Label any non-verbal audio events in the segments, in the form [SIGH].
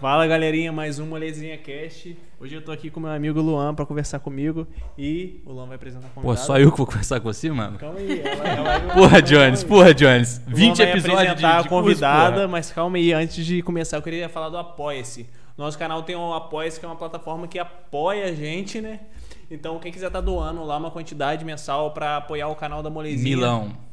Fala galerinha, mais um Molezinha Cast. Hoje eu tô aqui com meu amigo Luan pra conversar comigo e o Luan vai apresentar a Pô, só eu que vou conversar com você, mano? Calma aí, ela, ela, Porra, Jones, porra, Jones. O Luan 20 vai episódios de, de a convidada, curso, mas calma aí, antes de começar eu queria falar do Apoia-se. Nosso canal tem o Apoia-se, que é uma plataforma que apoia a gente, né? Então quem quiser tá doando lá uma quantidade mensal pra apoiar o canal da porra. Molezinha. Milão.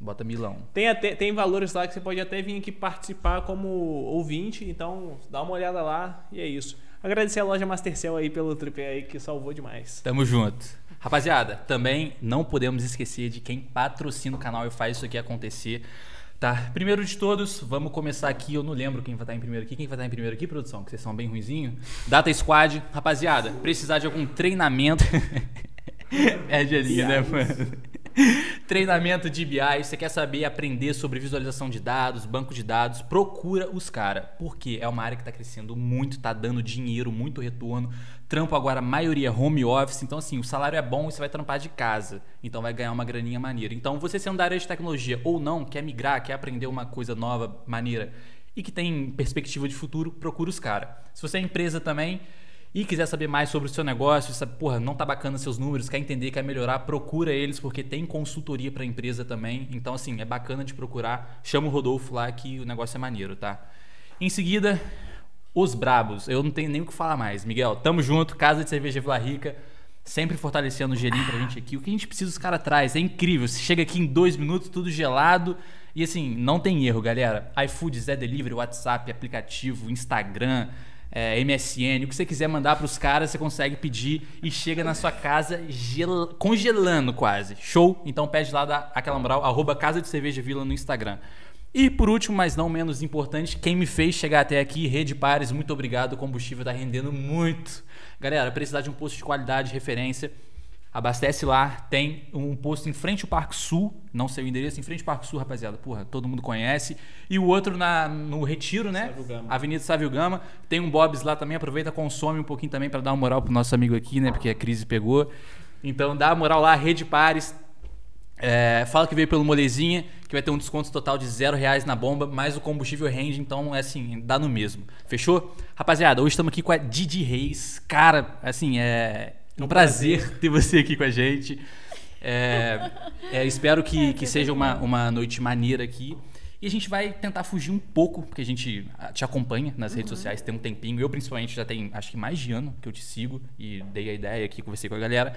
Bota Milão. Tem, até, tem valores lá que você pode até vir aqui participar como ouvinte, então dá uma olhada lá e é isso. Agradecer a loja Mastercell aí pelo tripé aí que salvou demais. Tamo junto. Rapaziada, também não podemos esquecer de quem patrocina o canal e faz isso aqui acontecer. Tá, primeiro de todos, vamos começar aqui. Eu não lembro quem vai estar em primeiro aqui. Quem vai estar em primeiro aqui, produção? Que vocês são bem ruizinho. Data Squad. Rapaziada, precisar de algum treinamento. [LAUGHS] é gelinho, né, mano? [LAUGHS] Treinamento de BI, você quer saber aprender sobre visualização de dados, banco de dados, procura os caras. Porque é uma área que está crescendo muito, tá dando dinheiro, muito retorno. Trampo agora, maioria home office. Então, assim, o salário é bom e você vai trampar de casa. Então, vai ganhar uma graninha maneira. Então, você sendo da área de tecnologia ou não, quer migrar, quer aprender uma coisa nova, maneira e que tem perspectiva de futuro, procura os caras. Se você é empresa também e quiser saber mais sobre o seu negócio, sabe, porra, não tá bacana seus números, quer entender, quer melhorar, procura eles, porque tem consultoria para empresa também. Então, assim, é bacana de procurar. Chama o Rodolfo lá que o negócio é maneiro, tá? Em seguida, os brabos. Eu não tenho nem o que falar mais. Miguel, tamo junto, Casa de Cerveja Vila Rica. Sempre fortalecendo o gelinho pra gente aqui. O que a gente precisa, os caras traz. É incrível. Você chega aqui em dois minutos, tudo gelado. E assim, não tem erro, galera. iFood, Zé Delivery, WhatsApp, aplicativo, Instagram, é, MSN, o que você quiser mandar pros caras, você consegue pedir e chega na sua casa gel- congelando quase. Show? Então pede lá da aquela moral, arroba Casa de Cerveja Vila no Instagram. E por último, mas não menos importante, quem me fez chegar até aqui, Rede Pares, muito obrigado. O combustível tá rendendo muito. Galera, precisar de um posto de qualidade, referência, abastece lá. Tem um posto em frente ao Parque Sul, não sei o endereço, em frente ao Parque Sul, rapaziada. Porra, todo mundo conhece. E o outro na, no Retiro, né? Sávio. Avenida Sávio Gama. Tem um Bob's lá também. Aproveita, consome um pouquinho também para dar uma moral pro nosso amigo aqui, né? Porque a crise pegou. Então dá moral lá, Rede Pares. É, fala que veio pelo Molezinha, que vai ter um desconto total de zero reais na bomba, mas o combustível rende, então é assim, dá no mesmo. Fechou? Rapaziada, hoje estamos aqui com a Didi Reis. Cara, assim, é um prazer ter você aqui com a gente. É, é, espero que, que seja uma, uma noite maneira aqui. E a gente vai tentar fugir um pouco, porque a gente ah, te acompanha nas redes sociais tem um tempinho. Eu, principalmente, já tem acho que mais de ano que eu te sigo e dei a ideia aqui, conversei com a galera.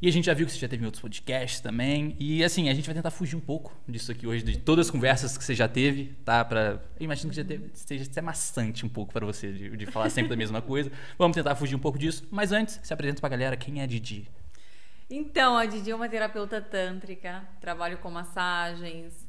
E a gente já viu que você já teve em outros podcasts também. E assim, a gente vai tentar fugir um pouco disso aqui hoje, de todas as conversas que você já teve, tá? Pra, eu imagino que já teve, seja até maçante um pouco pra você de, de falar sempre da mesma coisa. Vamos tentar fugir um pouco disso. Mas antes, se apresenta pra galera quem é a Didi. Então, a Didi é uma terapeuta tântrica, trabalho com massagens,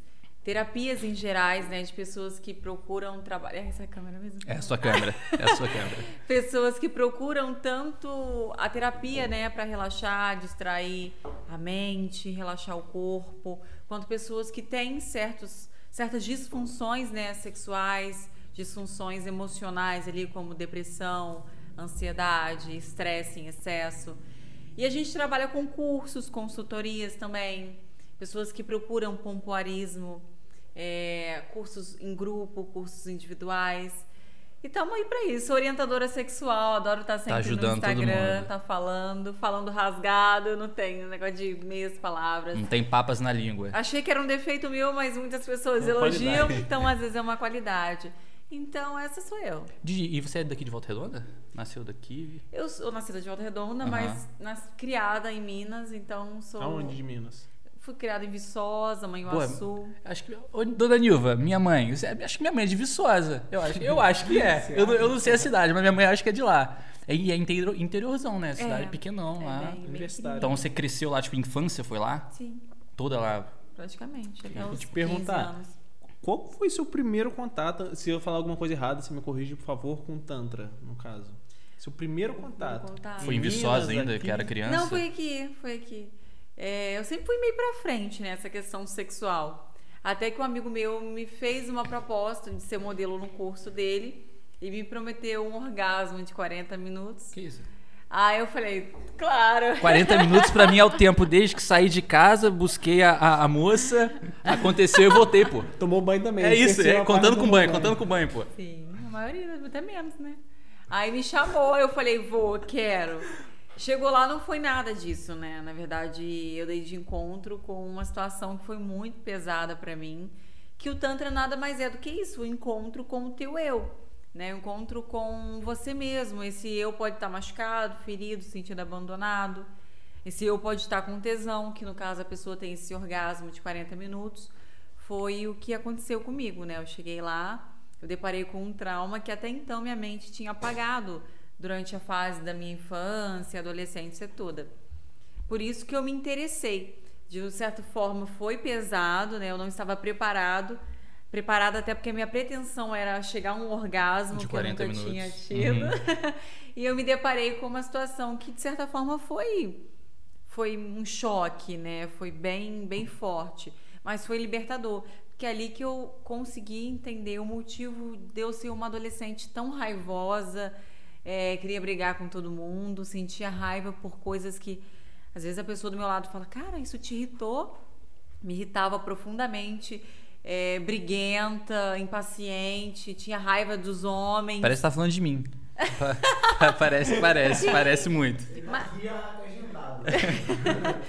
terapias em gerais, né, de pessoas que procuram trabalho. É essa a câmera mesmo? É a sua câmera. É a sua câmera. [LAUGHS] Pessoas que procuram tanto a terapia, né, para relaxar, distrair a mente, relaxar o corpo, quanto pessoas que têm certos, certas disfunções, né, sexuais, disfunções emocionais ali, como depressão, ansiedade, estresse em excesso. E a gente trabalha com cursos, consultorias também, pessoas que procuram pompoarismo, é, cursos em grupo, cursos individuais. E estamos aí para isso. Orientadora sexual, adoro estar sempre ajudando no todo Instagram, mundo. tá falando, falando rasgado, não tenho negócio de meias palavras. Não tem papas na língua. Achei que era um defeito meu, mas muitas pessoas Uma elogiam, qualidade. então às vezes é uma qualidade. Então essa sou eu. Didi, e você é daqui de Volta Redonda? Nasceu daqui? Eu sou nascida de Volta Redonda, Aham. mas nas- criada em Minas, então sou. Aonde de Minas? Fui criada em Viçosa, Manhuaçu. Acho que. Ô, Dona Nilva, minha mãe. você- Acho que minha mãe é de Viçosa. Eu acho, eu acho que é. Eu, não- eu não sei a cidade, mas minha mãe acho que é de lá. E é interior, interiorzão, né? Cidade É. pequenão É lá. bem- Universitário. Então você cresceu lá, tipo, infância foi lá? Sim, Toda lá. praticamente. Até Vou te 15 perguntar. anos. Qual foi seu primeiro contato? Se eu falar alguma coisa errada, você me corrige, por favor, com Tantra, no caso. Seu primeiro contato. contato. Foi em Viçosa ainda, aqui? que era criança? Não, foi aqui, foi aqui. É, eu sempre fui meio pra frente nessa questão sexual. Até que um amigo meu me fez uma proposta de ser modelo no curso dele e me prometeu um orgasmo de 40 minutos. Que isso? Aí eu falei, claro. 40 [LAUGHS] minutos pra mim é o tempo desde que saí de casa, busquei a, a, a moça, aconteceu e voltei, pô. Tomou banho também. É isso, é, a contando com do banho, contando com banho, pô. Sim, maioria, até menos, né? Aí me chamou, eu falei, vou, quero. Chegou lá, não foi nada disso, né? Na verdade, eu dei de encontro com uma situação que foi muito pesada para mim, que o Tantra nada mais é do que isso, o encontro com o teu eu, né? O encontro com você mesmo. Esse eu pode estar machucado, ferido, sentindo abandonado. Esse eu pode estar com tesão, que no caso a pessoa tem esse orgasmo de 40 minutos. Foi o que aconteceu comigo, né? Eu cheguei lá, eu deparei com um trauma que até então minha mente tinha apagado durante a fase da minha infância, adolescência toda. Por isso que eu me interessei. De certa forma foi pesado, né? Eu não estava preparado. Preparada até porque a minha pretensão era chegar a um orgasmo De que eu 40 nunca minutos. tinha tido. Uhum. [LAUGHS] e eu me deparei com uma situação que de certa forma foi foi um choque, né? Foi bem bem forte, mas foi libertador, porque é ali que eu consegui entender o motivo de eu ser uma adolescente tão raivosa, é, queria brigar com todo mundo, sentia raiva por coisas que às vezes a pessoa do meu lado fala, cara, isso te irritou? Me irritava profundamente, é, briguenta, impaciente, tinha raiva dos homens. Parece que tá falando de mim. Pa- [LAUGHS] parece, parece, parece muito. Mas-. [LAUGHS]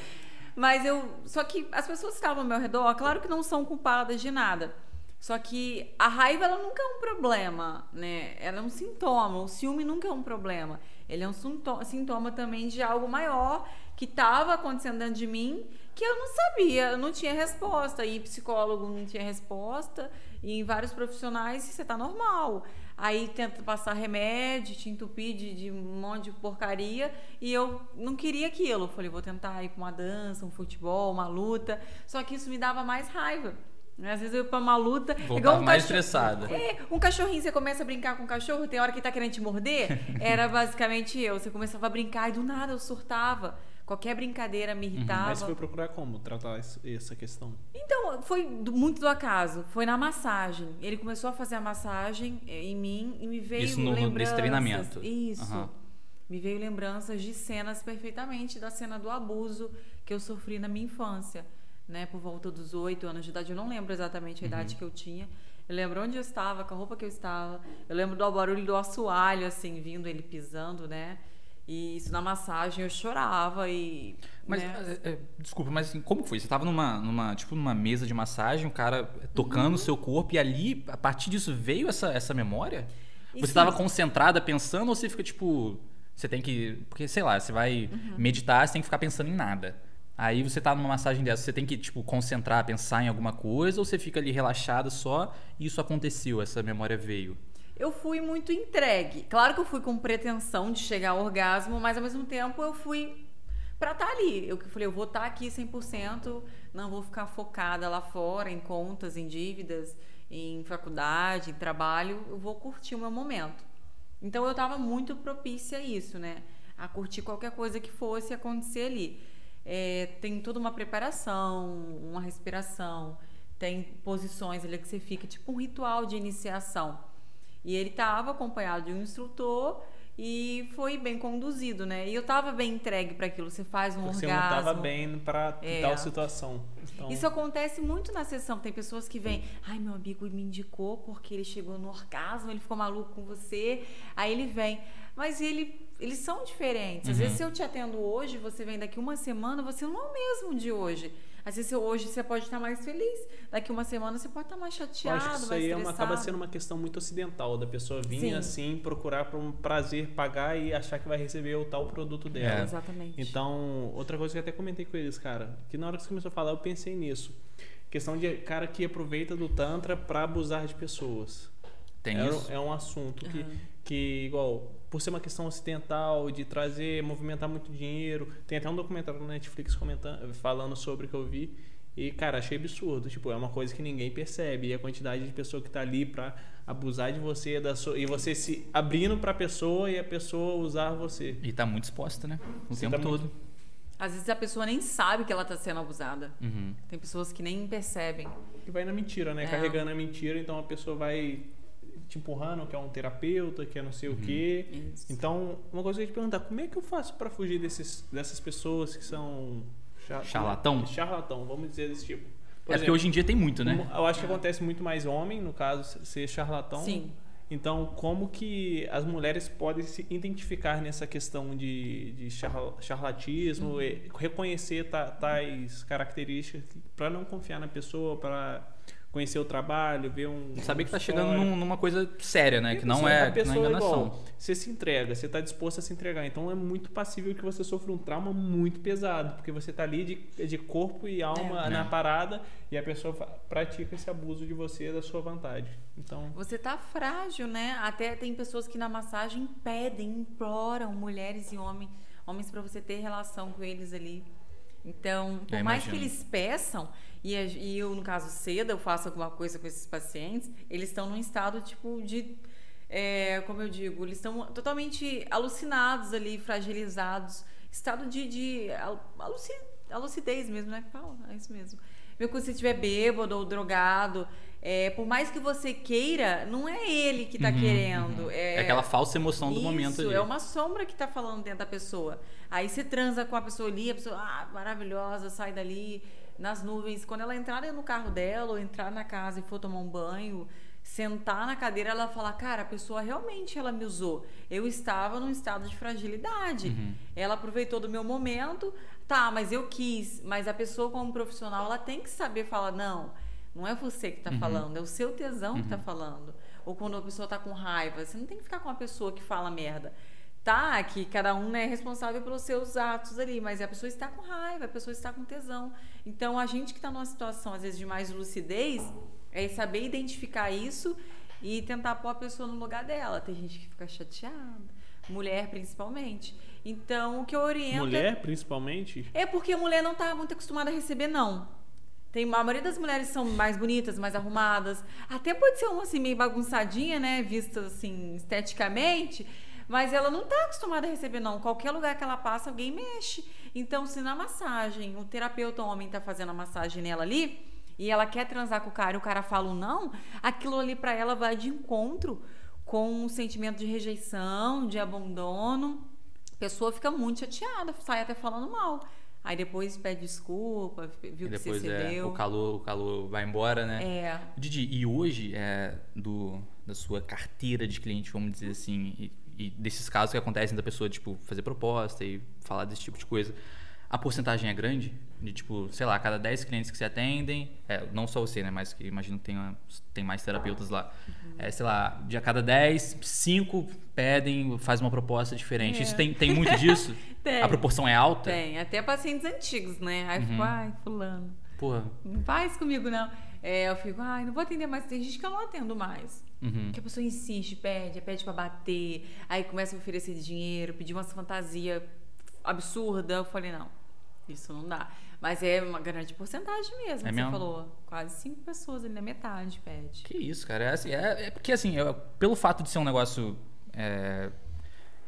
Mas eu. Só que as pessoas que estavam ao meu redor, claro que não são culpadas de nada. Só que a raiva, ela nunca é um problema, né? Ela é um sintoma. O ciúme nunca é um problema. Ele é um sinto- sintoma também de algo maior que estava acontecendo dentro de mim que eu não sabia, eu não tinha resposta. E psicólogo não tinha resposta. E em vários profissionais isso tá normal. Aí tenta passar remédio, te entupir de, de um monte de porcaria. E eu não queria aquilo. Eu falei, vou tentar ir pra uma dança, um futebol, uma luta. Só que isso me dava mais raiva. Né? Às vezes eu ia pra uma luta. Voltava igual um mais cachorro- estressada. É, um cachorrinho, você começa a brincar com o cachorro, tem hora que tá querendo te morder. [LAUGHS] Era basicamente eu. Você começava a brincar e do nada eu surtava. Qualquer brincadeira me irritava. Uhum. Mas você foi procurar como tratar essa questão? Então, foi muito do acaso. Foi na massagem. Ele começou a fazer a massagem eh, em mim e me veio Isso no- no- nesse lembranças. treinamento. Isso. Aham. Me veio lembranças de cenas perfeitamente da cena do abuso que eu sofri na minha infância, né? Por volta dos oito anos de idade. Eu não lembro exatamente a Uhum. idade que eu tinha. Eu lembro onde eu estava, com a roupa que eu estava. Eu lembro do barulho do assoalho, assim, vindo, ele pisando, né? E isso na massagem eu chorava e. Mas, né? é, é, desculpa, mas assim, como foi? Você tava numa, numa, tipo, numa mesa de massagem, o cara tocando o seu corpo, e ali, a partir disso, veio essa, essa memória? E Você sim. tava concentrada pensando ou você fica, tipo. Você tem que. Porque, sei lá, você vai meditar, você tem que ficar pensando em nada. Aí você tá numa massagem dessa, você tem que, tipo, concentrar, pensar em alguma coisa, ou você fica ali relaxada só e isso aconteceu, essa memória veio? Eu fui muito entregue. Claro que eu fui com pretensão de chegar ao orgasmo, mas ao mesmo tempo eu fui pra estar ali. Eu falei, eu vou estar aqui 100%, não vou ficar focada lá fora em contas, em dívidas, em faculdade, em trabalho, eu vou curtir o meu momento. Então eu estava muito propícia a isso, né? A curtir qualquer coisa que fosse acontecer ali. É, tem toda uma preparação, uma respiração, tem posições ali que você fica, tipo um ritual de iniciação. E ele estava acompanhado de um instrutor e foi bem conduzido, né? E eu estava bem entregue para aquilo. Você faz um Você não orgasmo. estava bem pra É. tal situação. Então, Isso acontece muito na sessão. Tem pessoas que vêm, ai, meu amigo me indicou porque ele chegou no orgasmo, ele ficou maluco com você. Aí ele vem. Mas ele, eles são diferentes. Às Uhum. vezes, se eu te atendo hoje, você vem daqui uma semana, você não é o mesmo de hoje. Às vezes, hoje você pode estar mais feliz. Daqui uma semana você pode estar mais eu chateado, acho que isso aí é uma, acaba sendo uma questão muito ocidental, da pessoa vir Sim. assim, procurar por um prazer, pagar e achar que vai receber o tal produto dela. É. Exatamente. Então, outra coisa que eu até comentei com eles, cara, que na hora que você começou a falar, eu pensei nisso. Questão de cara que aproveita do Tantra pra abusar de pessoas. Tem é, isso? é um assunto que, Aham. que, igual, por ser uma questão ocidental, de trazer, movimentar muito dinheiro. Tem até um documentário na Netflix comentando, falando sobre o que eu vi. E, cara, achei absurdo. Tipo, é uma coisa que ninguém percebe. E a quantidade de pessoa que tá ali pra abusar de você, da sua, e você se abrindo pra pessoa e a pessoa usar você. E tá muito exposta, né? O Você tempo tá todo. Às vezes a pessoa nem sabe que ela está sendo abusada. Uhum. Tem pessoas que nem percebem. E vai na mentira, né? É. Carregando a mentira, então a pessoa vai te empurrando, que é um terapeuta, que é não sei o quê. Isso. Então, uma coisa que eu ia te perguntar, como é que eu faço pra fugir desses, dessas pessoas que são... cha- Charlatão? Charlatão, vamos dizer desse tipo. Por É porque hoje em dia tem muito, né? Eu acho que acontece muito mais homem, no caso, ser charlatão. Sim. Então, como que as mulheres podem se identificar nessa questão de, de charla- charlatismo, Uhum. e reconhecer ta- tais características para não confiar na pessoa, para conhecer o trabalho, ver um. Saber que tá chegando num- numa coisa séria, né? E Que não é, a que não é pessoa enganação. igual, você se entrega, você está disposto a se entregar. Então é muito passível que você sofra um trauma muito pesado, porque você está ali de, de corpo e alma É. na É. parada e a pessoa pratica esse abuso de você, da sua vontade. Então, Você tá frágil, né? Até tem pessoas que na massagem pedem, imploram mulheres e homens, homens para você ter relação com eles ali. Então, por Eu mais que eles peçam, e, e eu, no caso, ceda, eu faço alguma coisa com esses pacientes, eles estão num estado, tipo, de. é, como eu digo, eles estão totalmente alucinados ali, fragilizados. Estado de, de al- aluci, a lucidez mesmo, né? Fala, é isso mesmo. Mesmo quando você estiver bêbado ou drogado, é, por mais que você queira, não é ele que está Uhum, querendo. uhum. É, É aquela falsa emoção do isso, momento ali. é uma sombra que tá falando dentro da pessoa. Aí você transa com a pessoa ali, a pessoa, ah, maravilhosa, sai dali nas nuvens. Quando ela entrar no carro dela ou entrar na casa e for tomar um banho, sentar na cadeira, ela fala, cara, a pessoa realmente ela me usou. Eu estava num estado de fragilidade. Uhum. Ela aproveitou do meu momento, tá, mas eu quis. Mas a pessoa como profissional, ela tem que saber falar, não, não é você que tá Uhum. falando, é o seu tesão que tá falando. Ou quando a pessoa tá com raiva, você não tem que ficar com uma pessoa que fala merda. Tá, que cada um né, é responsável pelos seus atos ali, mas a pessoa está com raiva, a pessoa está com tesão. Então, a gente que está numa situação, às vezes, de mais lucidez, é saber identificar isso e tentar pôr a pessoa no lugar dela. Tem gente que fica chateada, mulher principalmente. Então, o que eu oriento. é- mulher, principalmente, é porque a mulher não tá muito acostumada a receber não. Tem, a maioria das mulheres são mais bonitas, mais arrumadas. Até pode ser uma assim meio bagunçadinha, né, vista assim esteticamente, mas ela não tá acostumada a receber não. Qualquer lugar que ela passa, alguém mexe. Então, se na massagem, o terapeuta homem tá fazendo a massagem nela ali, e ela quer transar com o cara e o cara fala um não, aquilo ali pra ela vai de encontro com um sentimento de rejeição, de abandono. A pessoa fica muito chateada, sai até falando mal. Aí depois pede desculpa, viu E que depois você é, cedeu. o calor, o calor vai embora, né? É. Didi, e hoje, é, do, da sua carteira de cliente, vamos dizer assim, e, e desses casos que acontecem da pessoa, tipo, fazer proposta e falar desse tipo de coisa, a porcentagem é grande? De, tipo, sei lá, a cada 10 clientes que se atendem, é, não só você, né, mas que imagino que tenha, tem mais terapeutas lá, Uhum. é, sei lá, de a cada 10, 5 pedem, faz uma proposta diferente. É. Isso tem, tem muito disso? [LAUGHS] Tem. A proporção é alta? Tem, até pacientes antigos, né? Aí Uhum. fico, ai, fulano, Porra. não faz comigo não. É, eu fico, ai, não vou atender mais. Tem gente que eu não atendo mais. Uhum. Que a pessoa insiste, pede, pede pra bater, aí começa a oferecer dinheiro, pedir umas fantasia absurda. Eu falei, não, isso não dá. Mas é uma grande porcentagem mesmo, É que mesmo? você falou. Quase cinco pessoas ali na metade pede. Que isso, cara. É, assim, é, é porque, assim, eu- pelo fato de ser um negócio, é,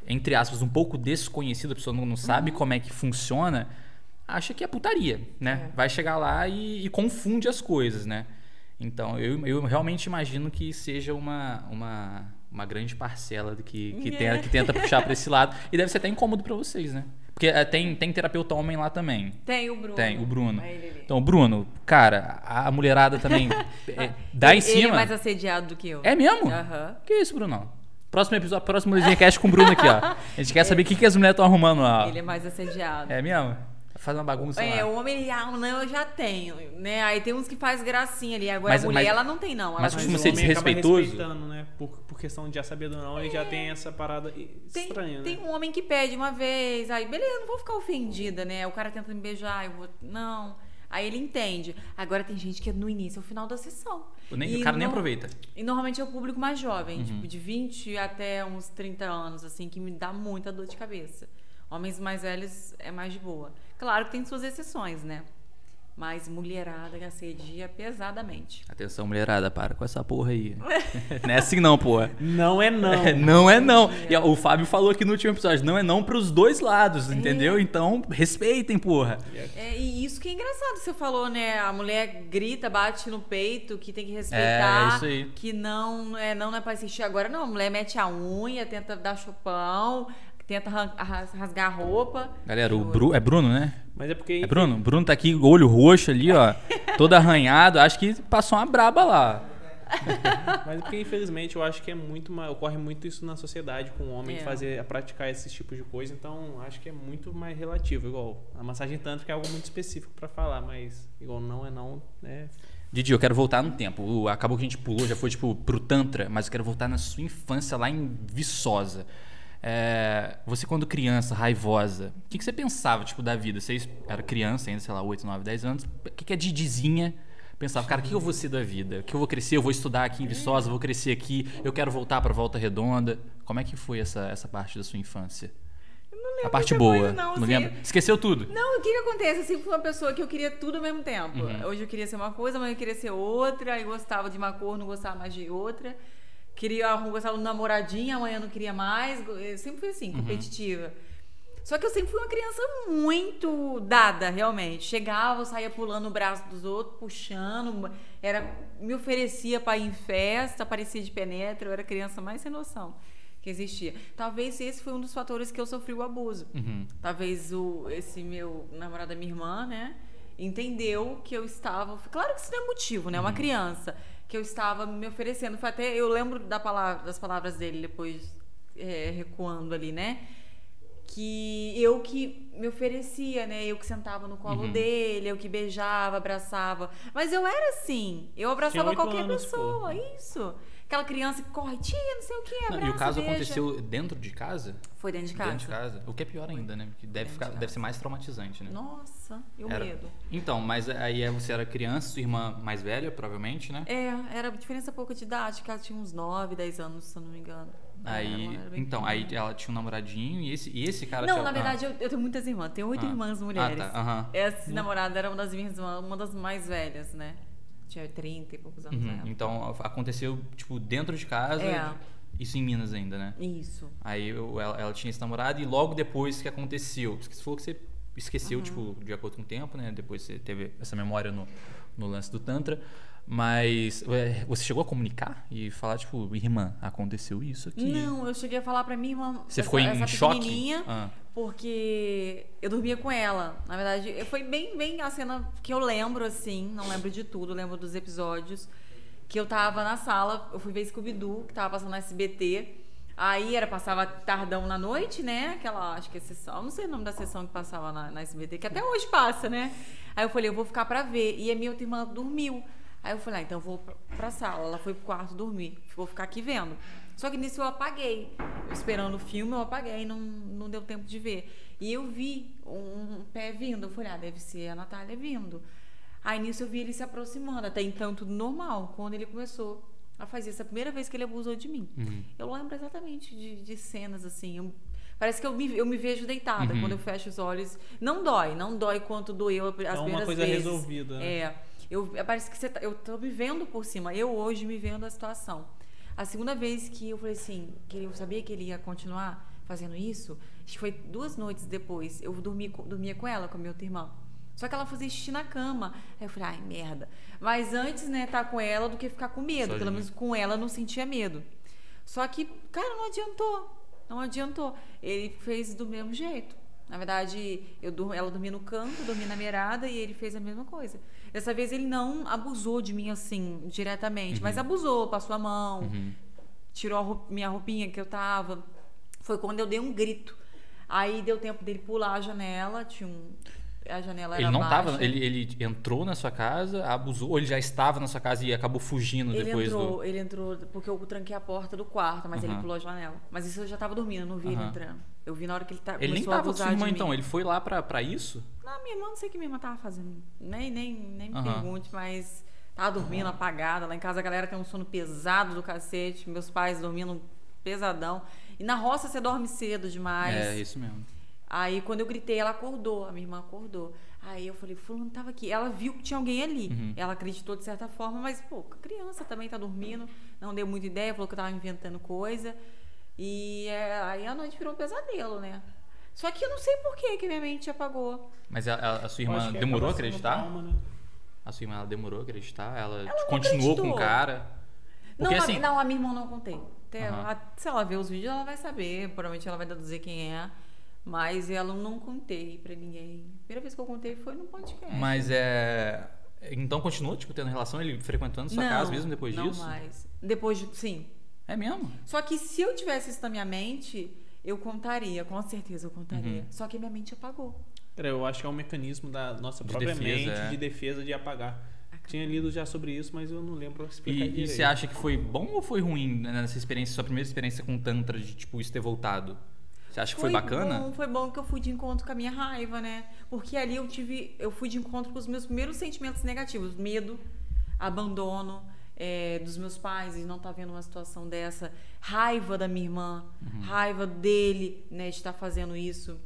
entre aspas, um pouco desconhecido, a pessoa não, não sabe Uhum. como é que funciona, acha que é putaria, né? É. Vai chegar lá e, e confunde as coisas, né? Então, eu, eu realmente imagino que seja uma, uma, uma grande parcela do que, que, É. tenha- que tenta puxar para esse lado. E deve ser até incômodo para vocês, né? Porque é, tem, tem terapeuta homem lá também. Tem o Bruno. Tem, o Bruno. Então, Bruno, cara, a, mulherada também [LAUGHS] é, dá Ele- em cima. Ele é mais assediado do que eu. É mesmo? Aham. Que isso, Bruno? Próximo episódio, próximo Luizinha Cast com o Bruno aqui, ó. A gente quer [LAUGHS] saber o que, que as mulheres estão arrumando lá. Ele é mais assediado. É mesmo? Faz uma bagunça É, lá. o homem, ah, não, eu já tenho, né? Aí tem uns que faz gracinha ali. Agora Mas- a mulher, mas- ela não tem, não. Ela mas costuma o ser homem acaba desrespeitoso? né? Por, por questão de já saber do não, ele já tem essa parada Tem, estranha, né? tem um homem que pede uma vez, aí, beleza, não vou ficar ofendida, né? O cara tenta me beijar, eu vou. Não. Aí ele entende. Agora tem gente que é no início, é o final da sessão. Nem- E o cara nem no- aproveita. E normalmente é o público mais jovem, Uhum. tipo, de 20 até uns 30 anos, assim, que me dá muita dor de cabeça. Homens mais velhos é mais de boa. Claro que tem suas exceções, né? Mas mulherada que assedia pesadamente. Atenção, mulherada, para com essa porra aí. [LAUGHS] não é assim não, porra. Não é não. [LAUGHS] não é não. E o Fábio falou aqui no último episódio, não é não pros dois lados, entendeu? Então, respeitem, porra. É, e isso que é engraçado, você falou, né? A mulher grita, bate no peito, que tem que respeitar. É, isso aí. Que não é, não é pra assistir agora, não. A mulher mete a unha, tenta dar chupão, tenta rasgar a roupa. Galera, o. Bru... é Bruno, né? Mas é porque É Bruno? Bruno tá aqui, olho roxo ali, ó. Todo arranhado. Acho que passou uma braba lá. [LAUGHS] Mas porque, infelizmente, eu acho que é muito mais, ocorre muito isso na sociedade com o homem É. fazer, a praticar esses tipos de coisa. Então, acho que é muito mais relativo. Igual, a massagem tântrica é algo muito específico pra falar, mas igual não é não, né? Didi, eu quero voltar no tempo. O- Acabou que a gente pulou, já foi tipo pro Tantra, mas eu quero voltar na sua infância lá em Viçosa. É, você, quando criança, raivosa, o que, que você pensava tipo, da vida? Você era criança ainda, sei lá, 8, 9, 10 anos. O que, que a Didizinha pensava? Cara, o que eu vou ser da vida? O que eu vou crescer? Eu vou estudar aqui em Viçosa, vou crescer aqui, eu quero voltar pra Volta Redonda. Como é que foi essa, essa parte da sua infância? A parte boa. coisa, não, assim. lembra? Esqueceu tudo? Não, o que que acontece? Eu sempre fui uma pessoa que eu queria tudo ao mesmo tempo. Uhum. Hoje eu queria ser uma coisa, amanhã eu queria ser outra, aí gostava de uma cor, não gostava mais de outra. Queria, gostava de namoradinha, amanhã não queria mais. Eu sempre fui assim, Uhum. competitiva. Só que eu sempre fui uma criança muito dada, realmente. Chegava, saía pulando o braço dos outros, puxando, era, me oferecia para ir em festa, parecia de penetra, eu era a criança mais sem noção que existia. Talvez esse foi um dos fatores que eu sofri o abuso. Uhum. Talvez o, esse meu namorado da minha irmã, né, entendeu que eu estava. Claro que isso não é motivo, né? Uma criança que eu estava me oferecendo. Foi até eu lembro da palavra, das palavras dele depois é, recuando ali, né? Que eu que me oferecia, né? Eu que sentava no colo Uhum. dele, eu que beijava, abraçava. Mas eu era assim. Eu abraçava qualquer anos, pessoa. pô. Isso. Aquela criança que corre, tia, não sei o que, Não, abraça, e o caso beija. aconteceu dentro de casa? Foi dentro de casa. Dentro de casa. O que é pior ainda, né? Porque deve, ficar, de deve ser mais traumatizante, né? Nossa, e o Era- medo. Então, mas aí você era criança, sua irmã mais velha, provavelmente, né? É, era diferença pouca de idade, que ela tinha uns 9, 10 anos, se eu não me engano. Aí, então, aí ela tinha um namoradinho e esse, e esse cara Não, tinha- na ah. verdade, eu, eu tenho muitas irmãs. Tenho oito Ah. irmãs mulheres. Ah, tá. Aham. Esse namorado era uma das minhas irmãs, uma das mais velhas, né? Tinha 30 e poucos anos Uhum. Então, aconteceu, tipo, dentro de casa. É. Isso em Minas ainda, né? Isso. Aí eu- ela, ela tinha esse namorado e logo depois que aconteceu, porque você falou que você esqueceu, Uhum. tipo, de acordo com o tempo, né? Depois você teve essa memória no, no lance do Tantra. Mas você chegou a comunicar e falar, tipo, irmã, aconteceu isso aqui. Não, eu cheguei a falar pra minha irmã. Você essa- ficou em essa choque? Ah. Porque eu dormia com ela. Na verdade, foi bem, bem a cena que eu lembro, assim. Não lembro de tudo, lembro dos episódios. Que eu tava na sala, eu fui ver Scooby-Doo, que tava passando na SBT. Aí era, passava tardão na noite, né? Aquela, acho que é sessão, não sei o nome da sessão que passava na, na SBT, que até hoje passa, né? Aí eu falei, eu vou ficar pra ver. E a minha outra irmã dormiu. Aí eu falei, ah, então eu vou pra, sala. Ela foi pro quarto dormir. Vou ficar aqui vendo. Só que nisso eu apaguei. Esperando o filme, eu apaguei, não, não deu tempo de ver. E eu vi um, pé vindo. Eu falei, ah, deve ser a Natália vindo. Aí nisso eu vi ele se aproximando. Até então tudo normal. Quando ele começou a fazer essa primeira vez que ele abusou de mim. Uhum. Eu lembro exatamente de, de cenas assim. eu- parece que eu me, eu me vejo deitada Uhum. quando eu fecho os olhos. Não dói, não dói quanto doeu as É uma primeiras coisa vezes. resolvida, né? É. Eu, parece que você tá- eu tô me vendo por cima. Eu hoje me vendo a situação. A segunda vez que eu falei assim, que eu sabia que ele ia continuar fazendo isso, acho que foi duas noites depois. Eu dormi, dormia com ela, com a minha outra irmã. Só que ela fazia xixi na cama. Aí eu falei, ai, merda. Mas antes, né, estar com ela do que ficar com medo. Sozinha. Pelo menos com ela eu não sentia medo. Só que, cara, não adiantou. Não adiantou. Ele fez do mesmo jeito. Na verdade, eu ela dormia no canto, dormia na beirada e ele fez a mesma coisa. Dessa vez ele não abusou de mim assim, diretamente, mas abusou, passou a mão, Uhum. tirou a roup- minha roupinha que eu tava. Foi quando eu dei um grito. Aí deu tempo dele pular a janela, tinha um. A janela Ele era não baixa. tava. Ele, ele entrou na sua casa, abusou, ou ele já estava na sua casa e acabou fugindo Ele depois entrou, do. ele entrou porque eu tranquei a porta do quarto, mas ele Aham. pulou a janela. Mas isso eu já tava dormindo, eu não vi ele Aham. entrando. Eu vi na hora que ele tá, Ele nem tava com sua irmã, então. Ele foi lá pra, pra isso? Não, minha irmã, não sei o que minha irmã tava fazendo. Nem, nem, nem me Aham. pergunte, mas tava dormindo apagada. Lá em casa a galera tem um sono pesado do cacete. Meus pais dormindo pesadão. E na roça você dorme cedo demais. É, isso mesmo. Aí quando eu gritei, ela acordou, a minha irmã acordou. Aí eu falei, fulano tava aqui. Ela viu que tinha alguém ali. Uhum. Ela acreditou de certa forma, mas, pô, a criança também tá dormindo. Não deu muita ideia, falou que eu tava inventando coisa. E é, aí a noite virou um pesadelo, né? Só que eu não sei por que que minha mente apagou. Mas a, a- a sua irmã que demorou a acreditar? trauma, né? A sua irmã ela demorou a acreditar? Ela, não continuou com o cara? Não, Porque a- assim. não, a minha irmã não contei. Até, a- se ela ver os vídeos, ela vai saber. Provavelmente ela vai deduzir quem é. Mas ela não contei pra ninguém. A primeira vez que eu contei foi no podcast. Mas é. Então continuou, tipo, tendo relação, ele frequentando sua não, casa mesmo depois não disso? mais. Depois de, sim. É mesmo? Só que se eu tivesse isso na minha mente, eu contaria, com certeza eu contaria. Uhum. Só que minha mente apagou. Cara, eu acho que é um mecanismo da nossa De própria defesa, mente é. de defesa de apagar. Tinha lido já sobre isso, mas eu não lembro explicar E, e você acha que foi bom ou foi ruim né, nessa experiência, sua primeira experiência com Tantra, de tipo, isso ter voltado? Você acha que foi, bacana? Bom, foi bom que eu fui de encontro com a minha raiva, né? Porque ali eu tive, eu fui de encontro com os meus primeiros sentimentos negativos, medo, abandono é, dos meus pais e não estar vendo uma situação dessa, raiva da minha irmã, Uhum. raiva dele, né, de estar fazendo isso.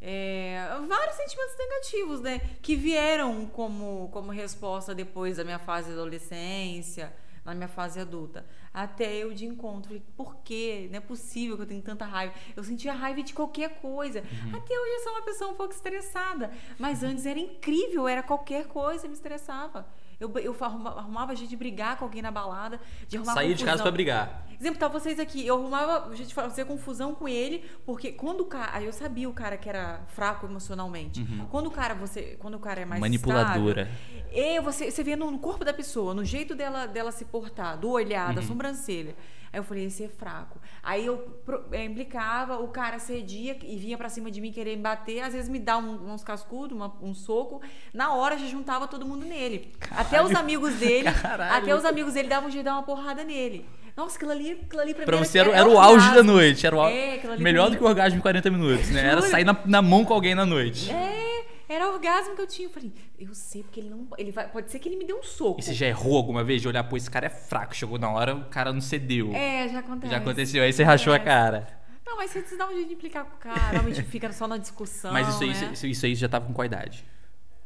É, vários sentimentos negativos, né? Que vieram como, como resposta depois da minha fase de adolescência, na minha fase adulta. Até eu de encontro. Falei, por quê? Não é possível que eu tenha tanta raiva. Eu sentia raiva de qualquer coisa. Até hoje eu sou uma pessoa um pouco estressada. Mas antes era incrível, era qualquer coisa, me estressava. Eu, eu arruma- arrumava jeito de brigar com alguém na balada, de arrumar Saía de casa pra brigar. Exemplo, tá vocês aqui, eu arrumava a gente fazer confusão com ele, porque quando o cara, aí eu sabia o cara que era fraco emocionalmente. Quando o cara você, quando o cara é mais Manipuladora. estável, e você, você vê no corpo da pessoa, no jeito dela, dela se portar, do olhar, da sobrancelha. Aí eu falei, esse é fraco. Aí eu é, implicava, o cara cedia e vinha pra cima de mim querer me bater, às vezes me dá um- uns cascudos, uma- um soco. Na hora já juntava todo mundo nele. Até os amigos dele, Caralho. até os amigos dele davam um jeito de dar uma porrada nele. Nossa, aquilo ali, aquilo ali pra, Pra mim você era, era, era o auge da noite. Era o É, Melhor do que o orgasmo em 40 minutos, né? Era sair na, na mão com alguém na noite. É, era orgasmo que eu tinha. Eu falei, eu sei, porque ele não. Ele vai, pode ser que ele me dê um soco. E você já errou alguma vez de olhar, pô, esse cara é fraco. Chegou na hora, o cara não cedeu. É, já acontece. Já aconteceu. Aí você rachou a Acontece. cara. Não, mas você dá um jeito de implicar com o cara, realmente fica só na discussão. Mas isso aí, né? isso, isso aí já tava com qual idade?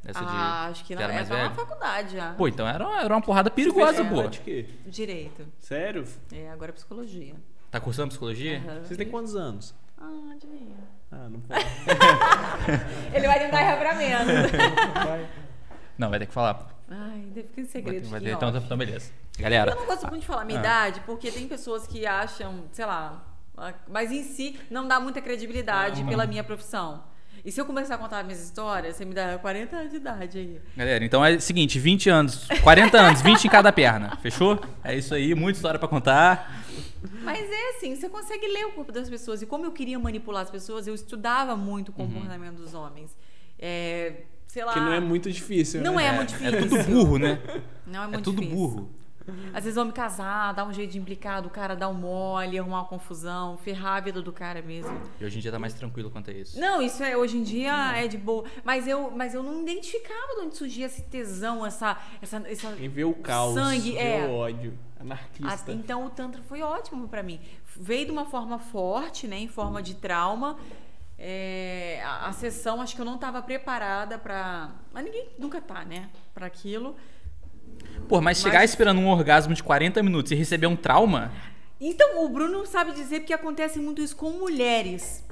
Essa de- Ah, acho que não. era É mais só na velho? faculdade já. Pô, então era, era uma porrada perigosa, pô. de quê? Direito. Sério? É, agora é psicologia. Tá cursando psicologia? Aham. Vocês têm quantos anos? Ah, adivinha. Ah, não pode. [LAUGHS] Ele vai tentar menos. Não, vai ter que falar. Ai, fica em Vai ter, segredo. vai ter, então, então, beleza. Galera, Eu não gosto muito de falar minha Ah. idade, porque tem pessoas que acham, sei lá, ah, mas em si não dá muita credibilidade pela minha profissão. E se eu começar a contar minhas histórias, você me dá 40 anos de idade aí. galera, então é o seguinte, 20 anos, 40 anos, 20 em cada perna, fechou? É isso aí, muita história pra contar. Mas é assim, você consegue ler o corpo das pessoas. E como eu queria manipular as pessoas, eu estudava muito o comportamento dos homens. É, sei lá. Que não é muito difícil, Não né? é, muito difícil. É tudo burro, né? Não é É muito tudo difícil. burro. Às vezes homem casar, dá um jeito de implicar, do cara dar um mole, arrumar uma confusão, ferrar a vida do cara mesmo. E hoje em dia tá mais tranquilo quanto a isso. Não, isso é hoje em dia é de boa. Mas eu, mas eu não identificava de onde surgia esse tesão, essa. essa, essa Em ver o caos, Sangue, ver é. o ódio. a- Anarquista. então o Tantra foi ótimo pra mim. Veio de uma forma forte, né? Em forma de trauma. É, a, a sessão, acho que eu não estava preparada pra. Mas ninguém nunca tá, né? Pra aquilo. Pô, mas chegar Mas- esperando um orgasmo de 40 minutos e receber um trauma, Então, o Bruno sabe dizer porque acontece muito isso com mulheres.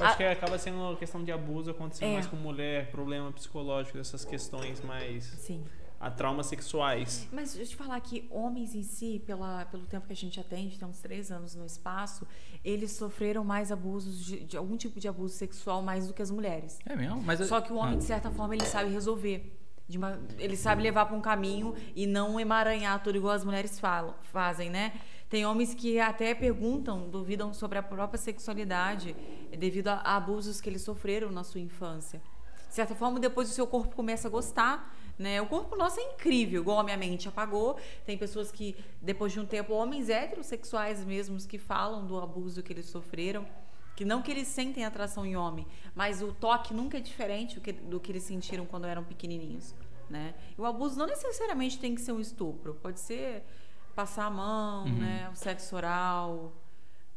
Acho Ah. que acaba sendo uma questão de abuso acontecendo É. mais com mulher, problema psicológico, essas questões mais. Sim. a traumas sexuais. Mas deixa eu te falar que homens em si, pela, pelo tempo que a gente atende, tem uns três anos no espaço, eles sofreram mais abusos, de, de algum tipo de abuso sexual mais do que as mulheres. é mesmo? Mas Só que o homem, Ah. de certa forma, ele sabe resolver. Uma- ele sabe levar para um caminho e não emaranhar tudo igual as mulheres falam, fazem, né? Tem homens que até perguntam, duvidam sobre a própria sexualidade devido a, a abusos que eles sofreram na sua infância. De certa forma, depois o seu corpo começa a gostar, né? O corpo nosso é incrível, igual a minha mente apagou. Tem pessoas que, depois de um tempo, homens heterossexuais mesmos, que falam do abuso que eles sofreram. Que não que eles sentem atração em homem, mas o toque nunca é diferente do que, do que eles sentiram quando eram pequenininhos, né? E o abuso não necessariamente tem que ser um estupro, pode ser passar a mão, né? O sexo oral,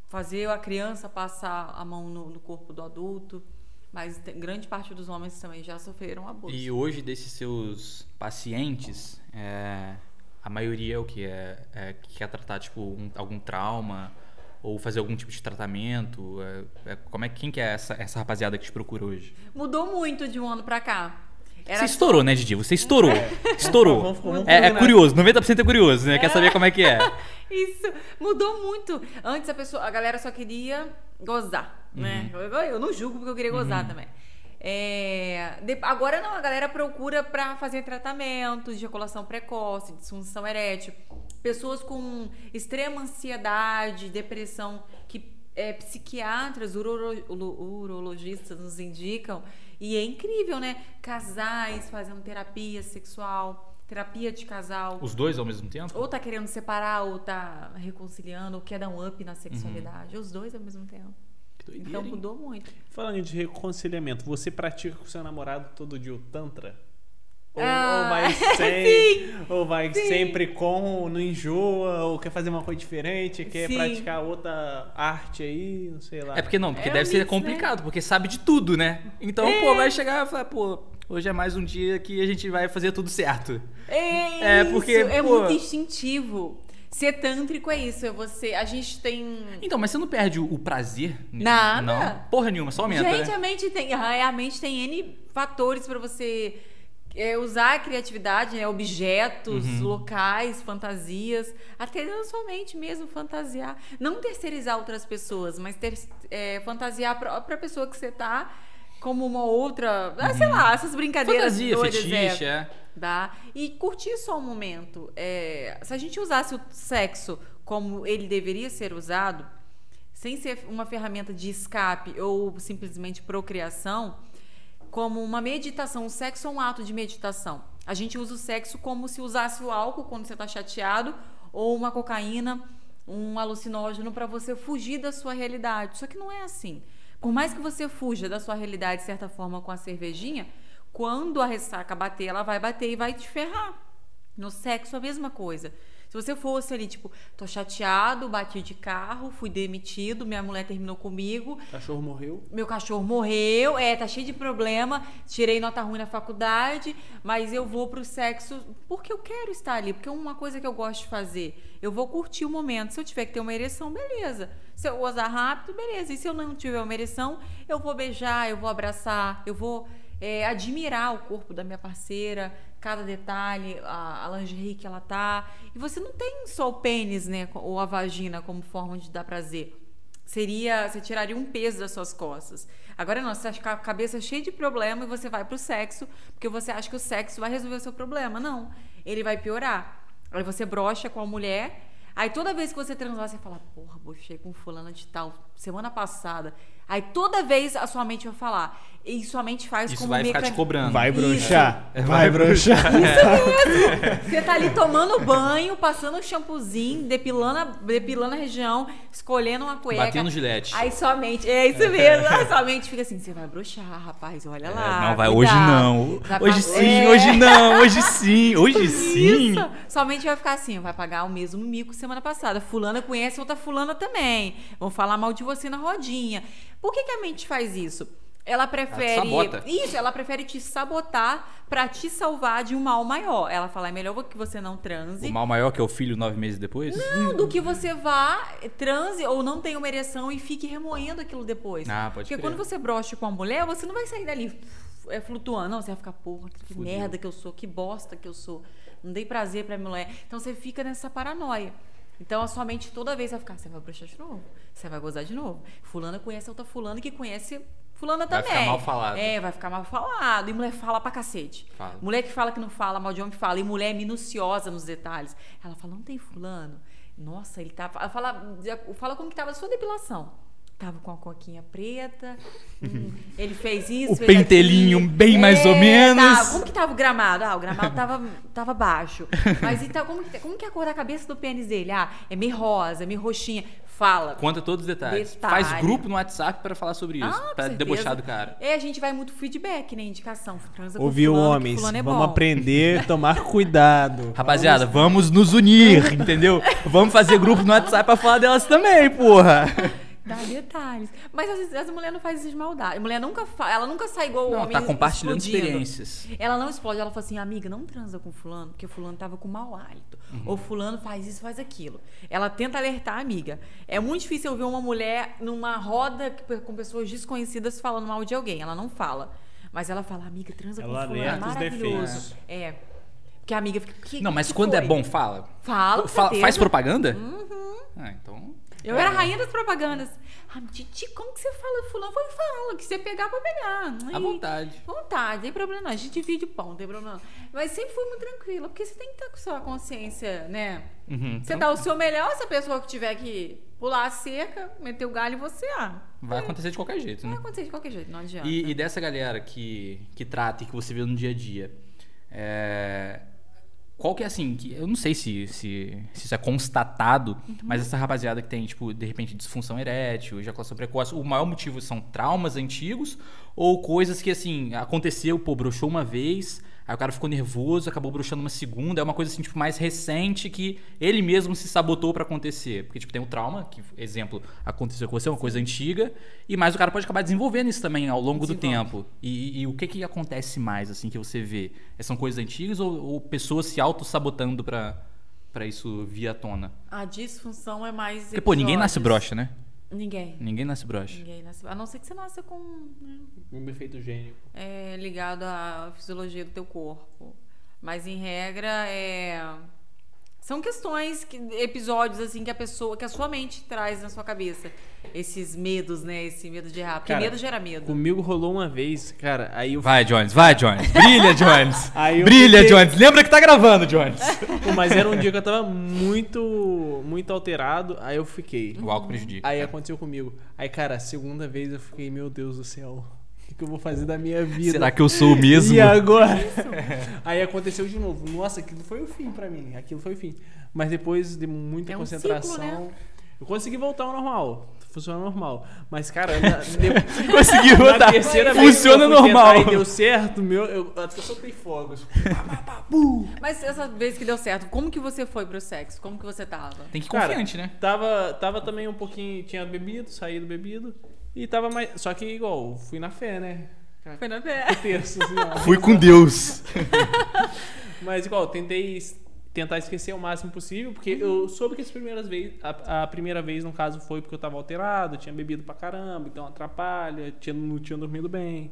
fazer a criança passar a mão no, no corpo do adulto, mas tem- grande parte dos homens também já sofreram abuso. E hoje desses seus pacientes, é, a maioria é o que é, é que quer tratar tipo um- algum trauma ou fazer algum tipo de tratamento. é- é- como é quem que é essa, essa rapaziada que te procura hoje? Mudou muito de um ano pra cá. Era Você estourou, né, Didi? Você estourou. [LAUGHS] Estourou. Vamos- vamos É, é combinar. curioso, 90% é curioso, né? Quer saber como é que é. [LAUGHS] Isso mudou muito. Antes a pessoa, a galera só queria gozar, né? Uhum. Eu, eu não julgo porque eu queria gozar também. É, de- agora não, a galera procura pra fazer tratamento de ejaculação precoce, disfunção erétil. Pessoas com extrema ansiedade, depressão, que é, psiquiatras, uro- urologistas nos indicam. E é incrível, né? Casais fazendo terapia sexual, terapia de casal. Os dois ao mesmo tempo? Ou tá querendo separar, ou tá reconciliando, ou quer dar um up na sexualidade. Os dois ao mesmo tempo. Que doideira, Então hein? mudou muito. Falando de reconciliamento, você pratica com seu namorado todo dia o Tantra? Ou, Ah, [LAUGHS] ou vai, sem, ou vai sempre com, não enjoa, ou quer fazer uma coisa diferente, quer Sim. praticar outra arte aí, não sei lá. É porque não, porque É deve ser mix, complicado, porque sabe de tudo, né? Então, É. pô, vai chegar e falar, pô, hoje é mais um dia que a gente vai fazer tudo certo. É, É, isso, porque, é pô- muito instintivo. Ser tântrico é isso, é você. A gente tem. Então, mas você não perde o, o prazer? nisso? Nada. Não. Porra nenhuma, só aumenta, gente, né? a mente tem. A mente tem N fatores pra você é, usar a criatividade, né? Objetos, Uhum. locais, fantasias. Até na sua mente mesmo, fantasiar. Não terceirizar outras pessoas, mas ter, é, fantasiar pra, pra pessoa que você tá como uma outra. Ah, sei lá, essas brincadeiras. Uhum. Fantasia, doidas, é. fetiche, é. Dá. E curtir só o momento. É, se a gente usasse o sexo como ele deveria ser usado, sem ser uma ferramenta de escape ou simplesmente procriação, como uma meditação. O sexo é um ato de meditação. A gente usa o sexo como se usasse o álcool quando você está chateado, ou uma cocaína, um alucinógeno para você fugir da sua realidade. Só que não é assim. Por mais que você fuja da sua realidade de certa forma com a cervejinha, quando a ressaca bater, ela vai bater e vai te ferrar. No sexo, a mesma coisa. Se você fosse ali, tipo, tô chateado, bati de carro, fui demitido, minha mulher terminou comigo, cachorro morreu. meu cachorro morreu, é, tá cheio de problema, tirei nota ruim na faculdade, mas eu vou pro sexo porque eu quero estar ali, porque é uma coisa que eu gosto de fazer. Eu vou curtir o momento. Se eu tiver que ter uma ereção, beleza. Se eu gozar rápido, beleza. E se eu não tiver uma ereção, eu vou beijar, eu vou abraçar, eu vou é, admirar o corpo da minha parceira, cada detalhe, a, a lingerie que ela tá. E você não tem só o pênis, né, ou a vagina como forma de dar prazer seria você tiraria um peso das suas costas. Agora não, você está com a cabeça cheia de problema e você vai pro sexo porque você acha que o sexo vai resolver o seu problema. Não, ele vai piorar. Aí você brocha com a mulher, aí toda vez que você transar você fala: "Porra, brochei com fulana de tal semana passada". Aí toda vez a sua mente vai falar. E sua mente faz Isso como vai ficar meca- te cobrando. Vai Isso. broxar. É, Vai vai broxar. Você tá ali tomando banho, passando um shampoozinho, depilando a, depilando a região, escolhendo uma cueca. Batendo gilete. Aí sua mente, é isso mesmo, aí sua mente fica assim, você vai broxar, rapaz, olha É, lá. não, vai cuidado. hoje não. Vai Hoje pa- sim, É. hoje não, hoje sim, hoje sim. Isso. Sua mente vai ficar assim, vai pagar o mesmo mico semana passada. Fulana conhece outra fulana também. Vão falar mal de você na rodinha. Por que, que a mente faz isso? Ela prefere. sabota. Isso, ela prefere te sabotar pra te salvar de um mal maior. Ela fala, é melhor que você não transe. O mal maior que é o filho nove meses depois? Não, do que você vá, transe ou não tenha uma ereção e fique remoendo aquilo depois. Ah, pode Porque crer. quando você brocha com a mulher, você não vai sair dali é, flutuando. Não, você vai ficar, porra, que Fudeu. merda que eu sou, que bosta que eu sou. Não dei prazer pra minha mulher. Então você fica nessa paranoia. Então a sua mente toda vez vai ficar, você vai brochar de novo, você vai gozar de novo. Fulana conhece outra fulana que conhece fulana Vai também. ficar mal falado. É, vai ficar mal falado. E mulher fala pra cacete. Fala. Mulher que fala que não fala, mal de homem fala. E mulher é minuciosa nos detalhes. Ela fala, não tem fulano. Nossa, ele. Ela fala, fala como que tava a sua depilação. Tava com a coquinha preta. hum, [LAUGHS] ele fez isso. O fez pentelinho aquilo. bem mais ou É, menos. tá. Como que tava o gramado? Ah, o gramado tava, tava baixo. Mas então, como que, como que é a cor da cabeça do pênis dele? Ah, é meio rosa, é meio roxinha. Fala. Conta todos os detalhes. Detalhe. Faz grupo no WhatsApp pra falar sobre isso. Ah, pra debochar do cara. É, a gente vai muito feedback, né? Indicação. Transa com Ouviu, fulano, homens? é Vamos bom. aprender, tomar [LAUGHS] cuidado. Rapaziada, vamos nos unir, entendeu? Vamos fazer grupo no WhatsApp pra falar delas também, porra. [LAUGHS] Dá detalhes. Mas às vezes a mulher não faz isso de maldade. A mulher nunca fa... ela nunca sai igual o Não, homem. tá compartilhando explodindo. experiências. Ela não explode, ela fala assim, amiga, não transa com fulano, porque fulano tava com mau hálito. Uhum. Ou fulano faz isso, faz aquilo. Ela tenta alertar a amiga. É muito difícil eu ver uma mulher numa roda com pessoas desconhecidas falando mal de alguém. Ela não fala. Mas ela fala, amiga, transa Ela com fulano, é alerta os maravilhoso. defeitos. É. Porque a amiga fica. "Que- Não, mas que quando foi?" é bom, fala. Fala, com Fala- faz propaganda? Ah, então. Eu era a rainha das propagandas. Ah, Titi, como que você fala fulano? Foi fala, que você pegar pra pegar. À Aí- vontade. Vontade, não tem problema não. A gente divide pão, não tem problema não. Mas sempre fui muito tranquila, porque você tem que estar com sua consciência, né? Uhum. Você dá o seu melhor, se a pessoa que tiver que pular a cerca, meter o galho em você, ah, Vai acontecer de qualquer jeito, vai né? acontecer de qualquer jeito, não adianta. E, e dessa galera que, que trata e que você vê no dia a dia, é, qual que é assim, que eu não sei se, se, se isso é constatado, Uhum. mas essa rapaziada que tem, tipo, de repente, disfunção erétil, ejaculação precoce, o maior motivo são traumas antigos ou coisas que, assim, aconteceu, pô, broxou uma vez, aí o cara ficou nervoso, acabou broxando uma segunda, é uma coisa, assim, tipo, mais recente que ele mesmo se sabotou pra acontecer. Porque, tipo, tem o trauma, que, exemplo, aconteceu com você, é uma coisa antiga, e mais o cara pode acabar desenvolvendo isso também ao longo do tempo. E, e o que que acontece mais, assim, que você vê? São coisas antigas ou, ou pessoas se auto-sabotando pra, pra isso vir à tona? A disfunção é mais. Porque, pô, ninguém nasce broxa, né? Ninguém. Ninguém nasce broxa. Ninguém nasce. A não ser que você nasça com. né, Um efeito gênico. é, ligado à fisiologia do teu corpo. Mas em regra é. São questões, que, episódios assim que a pessoa, que a sua mente traz na sua cabeça. Esses medos, né? Esse medo de errar. Porque Cara, medo gera medo. Comigo rolou uma vez, cara, aí eu Vai, Jones, vai, Jones. Brilha, [LAUGHS] Jones. Brilha, fiquei- Jones. Lembra que tá gravando, Jones. Pô, [LAUGHS] mas era um dia que eu tava muito, muito alterado, aí eu fiquei. O álcool prejudica. Aí aconteceu comigo. Aí, cara, a segunda vez eu fiquei, meu Deus do céu, que, que eu vou fazer da minha vida? Será que eu sou o mesmo? E agora? [LAUGHS] [LAUGHS] Aí aconteceu de novo. Nossa, aquilo foi o fim pra mim. Aquilo foi o fim. Mas depois de muita É um concentração, ciclo, né? eu consegui voltar ao normal. Funciona normal. Mas, cara, na, [LAUGHS] de- Consegui na voltar. terceira vez que Funciona eu normal. E deu certo, meu, eu até soltei fogos. Bum. Mas essa vez que deu certo, como que você foi pro sexo? Como que você tava? Tem que ir Cara, confiante, né? Tava, tava também um pouquinho. Tinha bebido, saído bebido. E tava mais. Só que igual, fui na fé, né? Foi na fé. Terço, assim. Fui com Deus. [LAUGHS] Mas igual, tentei tentar esquecer o máximo possível, porque eu soube que as primeiras vezes, a, a primeira vez no caso foi porque eu tava alterado, tinha bebido pra caramba, então atrapalha, tinha, não tinha dormido bem.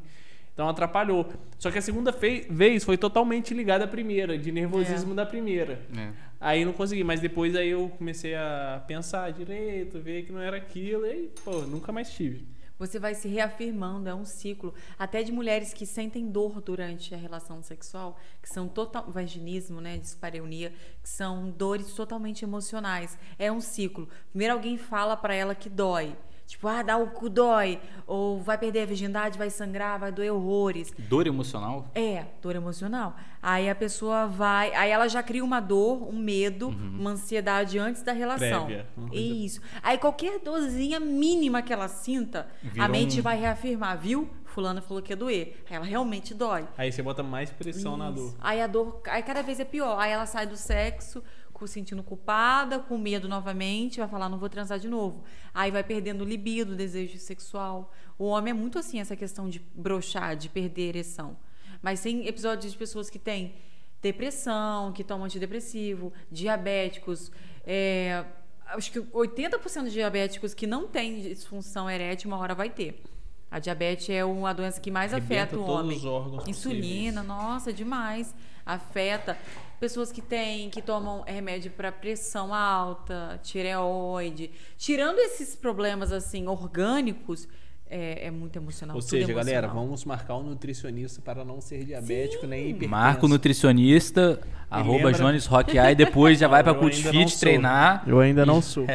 Então atrapalhou. Só que a segunda vez foi totalmente ligada à primeira, de nervosismo da primeira. É. Aí não consegui, mas depois aí eu comecei a pensar direito, ver que não era aquilo, e aí, pô, nunca mais tive. Você vai se reafirmando, é um ciclo. Até de mulheres que sentem dor durante a relação sexual, que são total. vaginismo, né? Dispareunia, que são dores totalmente emocionais. É um ciclo. Primeiro alguém fala pra ela que dói. Tipo, ah, dá o cu dói. Ou vai perder a virgindade, vai sangrar, vai doer horrores. Dor emocional? É, dor emocional. Aí a pessoa vai. Aí ela já cria uma dor, um medo, uma ansiedade antes da relação. Prévia, uma coisa- Isso. Aí qualquer dorzinha mínima que ela sinta, Vira a mente um- vai reafirmar, viu? Fulana falou que ia doer. Aí ela realmente dói. Aí você bota mais pressão na Isso. dor. Aí a dor, aí cada vez é pior. Aí ela sai do sexo sentindo culpada, com medo novamente, vai falar não vou transar de novo. Aí vai perdendo libido, desejo sexual. O homem é muito assim essa questão de brochar, de perder ereção. Mas tem episódios de pessoas que têm depressão, que tomam antidepressivo, diabéticos, é, acho que 80% de diabéticos que não têm disfunção erétil uma hora vai ter. A diabetes é uma doença que mais Arrebenta afeta o homem. os órgãos Insulina, nossa, demais. Afeta. Pessoas que têm, que tomam remédio para pressão alta, tireoide. Tirando esses problemas assim orgânicos, é, é muito emocional. Ou seja, galera, emocional. vamos marcar um nutricionista para não ser diabético nem hipertenso. Marca o nutricionista, arroba lembra- Jones Rock Eye, depois já vai pra Eu Cult ainda não Fit sou. treinar. Eu ainda não E- sou.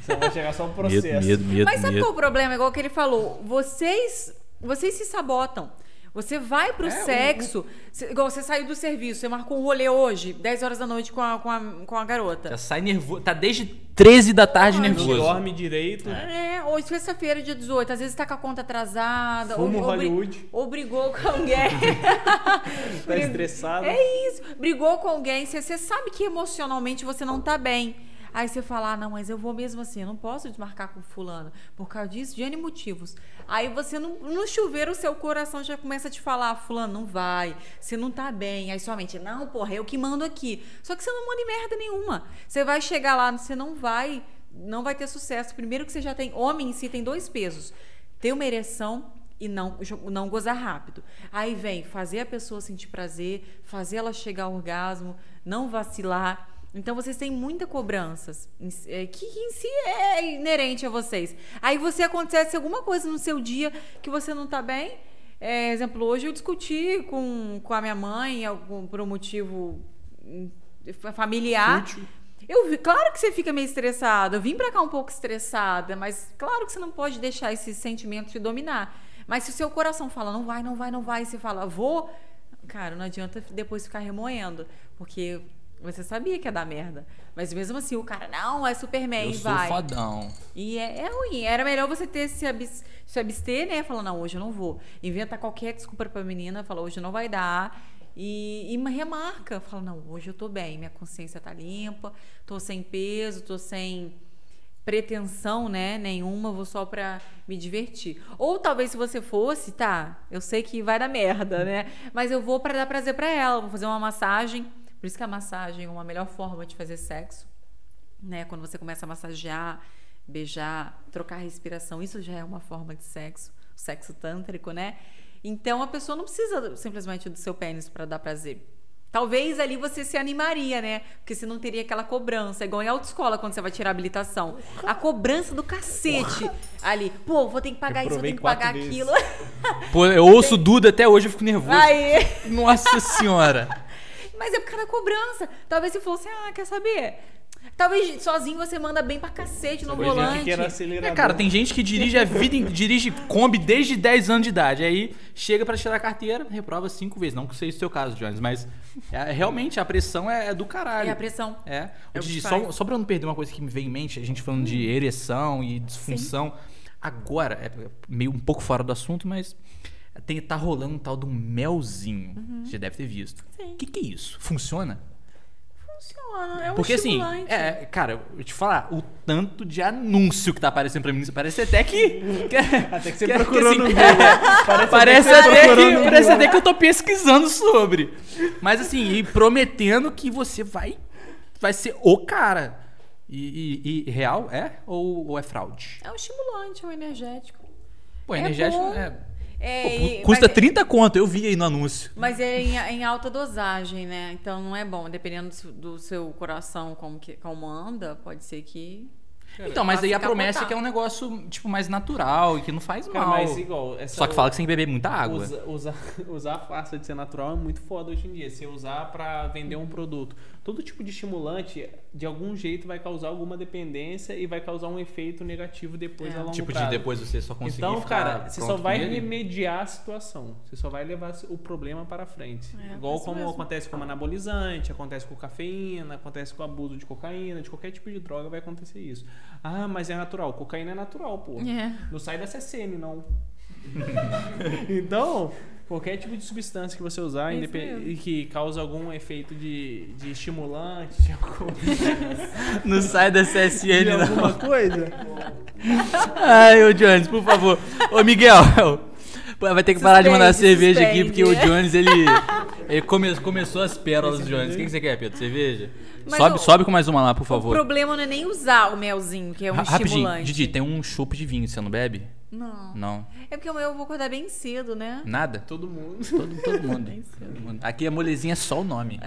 Você vai chegar só um Medo, processo. medo, medo, Mas sabe medo. qual é o problema? Igual que ele falou, vocês, vocês se sabotam. Você vai pro É, o- sexo, cê- igual você saiu do serviço, você marcou um rolê hoje, 10 horas da noite com a, com a, com a garota. Já sai nervoso. Tá desde 13 da tarde Ah, Não nervoso. dorme direito. É, hoje sexta-feira, dia 18, às vezes tá com a conta atrasada, Fumo ou, Hollywood. ou brigou com alguém. [LAUGHS] Tá estressado. É isso, brigou com alguém, você, você sabe que emocionalmente você não tá bem. Aí você fala, ah, não, mas eu vou mesmo assim, eu não posso desmarcar com fulano, por causa disso, de N motivos. Aí você, no, no chuveiro, o seu coração já começa a te falar, fulano, não vai, você não tá bem. Aí sua mente, não, porra, eu que mando aqui. Só que você não manda em merda nenhuma. Você vai chegar lá, você não vai, não vai ter sucesso. Primeiro que você já tem, homem em si tem dois pesos. Ter uma ereção e não, não gozar rápido. Aí vem fazer a pessoa sentir prazer, fazer ela chegar ao orgasmo, não vacilar. Então vocês têm muita cobranças é, que em si é inerente a vocês. Aí você acontece alguma coisa no seu dia que você não tá bem. É, exemplo, hoje eu discuti com, com a minha mãe algum, por um motivo hum, familiar. Eu vi, claro que você fica meio estressada. Eu vim pra cá um pouco estressada, mas claro que você não pode deixar esse sentimento te dominar. Mas se o seu coração fala, não vai, não vai, não vai, e você fala, vou, cara, não adianta depois ficar remoendo, porque você sabia que ia dar merda. Mas mesmo assim, o cara, não, é Superman, Eu sou vai. fodão. E é, é ruim. Era melhor você ter se, abs, se abster, né? Falar, não, hoje eu não vou. Inventa qualquer desculpa pra menina, fala, hoje não vai dar. E, e remarca. Fala, não, hoje eu tô bem, minha consciência tá limpa, tô sem peso, tô sem pretensão, né? Nenhuma, vou só pra me divertir. Ou talvez se você fosse, tá, eu sei que vai dar merda, né? Mas eu vou pra dar prazer pra ela, vou fazer uma massagem. Por isso que a massagem é uma melhor forma de fazer sexo né? Quando você começa a massagear, beijar, trocar respiração, isso já é uma forma de sexo, o sexo tântrico, né? Então a pessoa não precisa simplesmente do seu pênis para dar prazer. Talvez ali você se animaria, né? Porque você não teria aquela cobrança, igual em autoescola quando você vai tirar a habilitação. A cobrança do cacete ali. Pô, vou ter que pagar isso, eu Reprovei tenho que pagar vezes. [LAUGHS] aquilo. Pô, eu ouço Duda até hoje, eu fico nervoso. Aí. Nossa senhora. Mas é por causa da cobrança. Talvez se fosse, ah, quer saber? Talvez sozinho você manda bem pra cacete no Talvez gente volante. que. É, cara, tem gente que dirige a vida, dirige Kombi desde 10 anos de idade. Aí chega pra tirar a carteira, reprova cinco vezes. Não que seja o seu caso, Jones, mas é, realmente a pressão é, é do caralho. É a pressão. É. É Didi, só, só pra eu não perder uma coisa que me veio em mente, a gente falando de ereção e disfunção. Agora, é meio um pouco fora do assunto, mas tem, tá rolando um tal de um melzinho. Você já deve ter visto. Sim. O que, que é isso? Funciona? Funciona, é um Porque assim, é, cara, eu vou te falar, o tanto de anúncio que tá aparecendo pra mim, parece até que. que [LAUGHS] Até que você que- [LAUGHS] procurou que, no assim, Google. Parece, até que você até, que, parece até que eu tô pesquisando sobre. Mas assim, e prometendo que você vai, vai ser o cara. E, e- e real é? Ou, ou é fraude? É um estimulante, é um energético. Pô, É energético bom. é. É, pô, e- custa mas, 30 conto, eu vi aí no anúncio. Mas é em, em alta dosagem, né? Então não é bom. Dependendo do, do seu coração como, que, como anda, pode ser que. Então, mas aí a promessa é que é um negócio, tipo, mais natural e que não faz Cara, mal. mas igual. Essa, Só que fala que você tem que beber muita água. Usa- usar, [LAUGHS] usar a farsa de ser natural é muito foda hoje em dia. Você usar pra vender um produto. Todo tipo de estimulante, de algum jeito, vai causar alguma dependência e vai causar um efeito negativo depois É. a longo Tipo de prazo. depois você só conseguir Então, ficar cara, você só vai remediar a situação. Você só vai levar o problema para frente. É, Igual isso como mesmo. acontece com anabolizante, acontece com cafeína, acontece com abuso de cocaína, de qualquer tipo de droga vai acontecer isso. Ah, mas é natural. Cocaína é natural, pô. É. Não sai da CCM, não. [LAUGHS] então, qualquer tipo de substância que você usar independ- e que causa algum efeito de, de estimulante, de, algum- [LAUGHS] Não sai da de CSN, alguma não. coisa, Ai, ô Jones, por favor. Ô, Miguel. Vai ter que parar de mandar Suspende, cerveja aqui, porque o suspende. Jones, ele, ele come- começou as pérolas do Jones. O que, que você quer, Pedro? Cerveja? Mas Sobe, o- sobe com mais uma lá, por O favor. problema não é nem usar o melzinho, que é um Ra- Rapidinho, estimulante. Didi, tem um chopp de vinho, você não bebe? Não. Não. É porque o meu eu vou acordar bem cedo, né? Nada? todo mundo. Todo, todo [LAUGHS] mundo. Todo mundo. Aqui a molezinha é só o nome.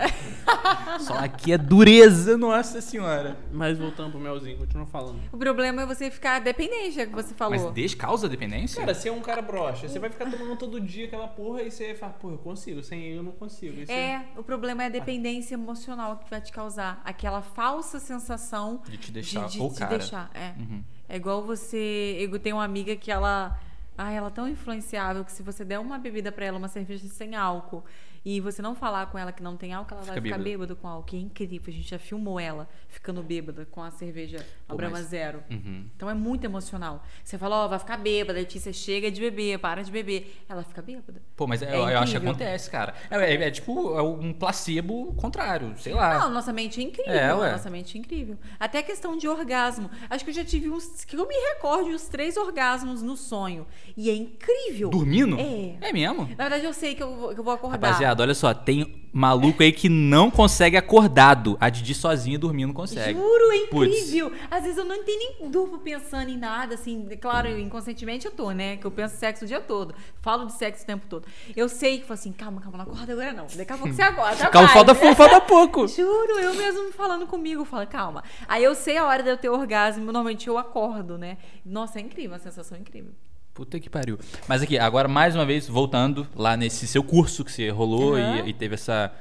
[LAUGHS] só aqui é dureza, nossa senhora. Mas voltando pro melzinho, continua falando. O problema é você ficar dependente, é o que você falou. Mas deixa causa dependência? Cara, você é um cara broxa, você vai ficar tomando todo dia aquela porra e você fala, pô, eu consigo, sem ele eu não consigo. Você- É, o problema é a dependência emocional que vai te causar. Aquela falsa sensação De te deixar de, de o te deixar. É. Uhum. É igual você. Eu tenho uma amiga que ela. Ai, ela é tão influenciável que se você der uma bebida pra ela, uma cerveja sem álcool, e você não falar com ela que não tem álcool, ela Fica vai ficar bêbada. bêbada com álcool. É incrível, a gente já filmou ela ficando bêbada com a cerveja a Pô, Brahma mas- Zero. Uhum. Então é muito emocional. Você fala, ó, vai ficar bêbada, a Letícia chega de beber, para de beber. Ela fica bêbada. Pô, mas É eu, eu acho que acontece, cara. É, é- é tipo é um placebo contrário, sei lá. Não, nossa mente é incrível. É, ué. Nossa mente é incrível. Até a questão de orgasmo. Acho que eu já tive uns. Que eu me recorde os três orgasmos no sonho. E é incrível. Dormindo? É. É mesmo? Na verdade, eu sei que eu, vou- que eu vou acordar. Rapaziada, olha só, tem maluco aí que não consegue acordado. A Didi sozinha dormindo consegue. Juro, é incrível. Às vezes eu não tenho nem durmo pensando em nada, assim. Claro, inconscientemente eu tô, né? Que eu penso sexo o dia todo. Falo de sexo o tempo todo. Eu sei que, falo assim, calma, calma, não acorda agora não. Daqui a pouco você acorda. [LAUGHS] Calma, falta, pouco, falta [LAUGHS] pouco. Juro, eu mesmo falando comigo, falo, calma. Aí eu sei a hora de eu ter orgasmo, normalmente eu acordo, né? Nossa, é incrível, uma sensação incrível. Puta que pariu. Mas aqui, agora mais uma vez, voltando lá nesse seu curso que você rolou Aham. e, e teve essa.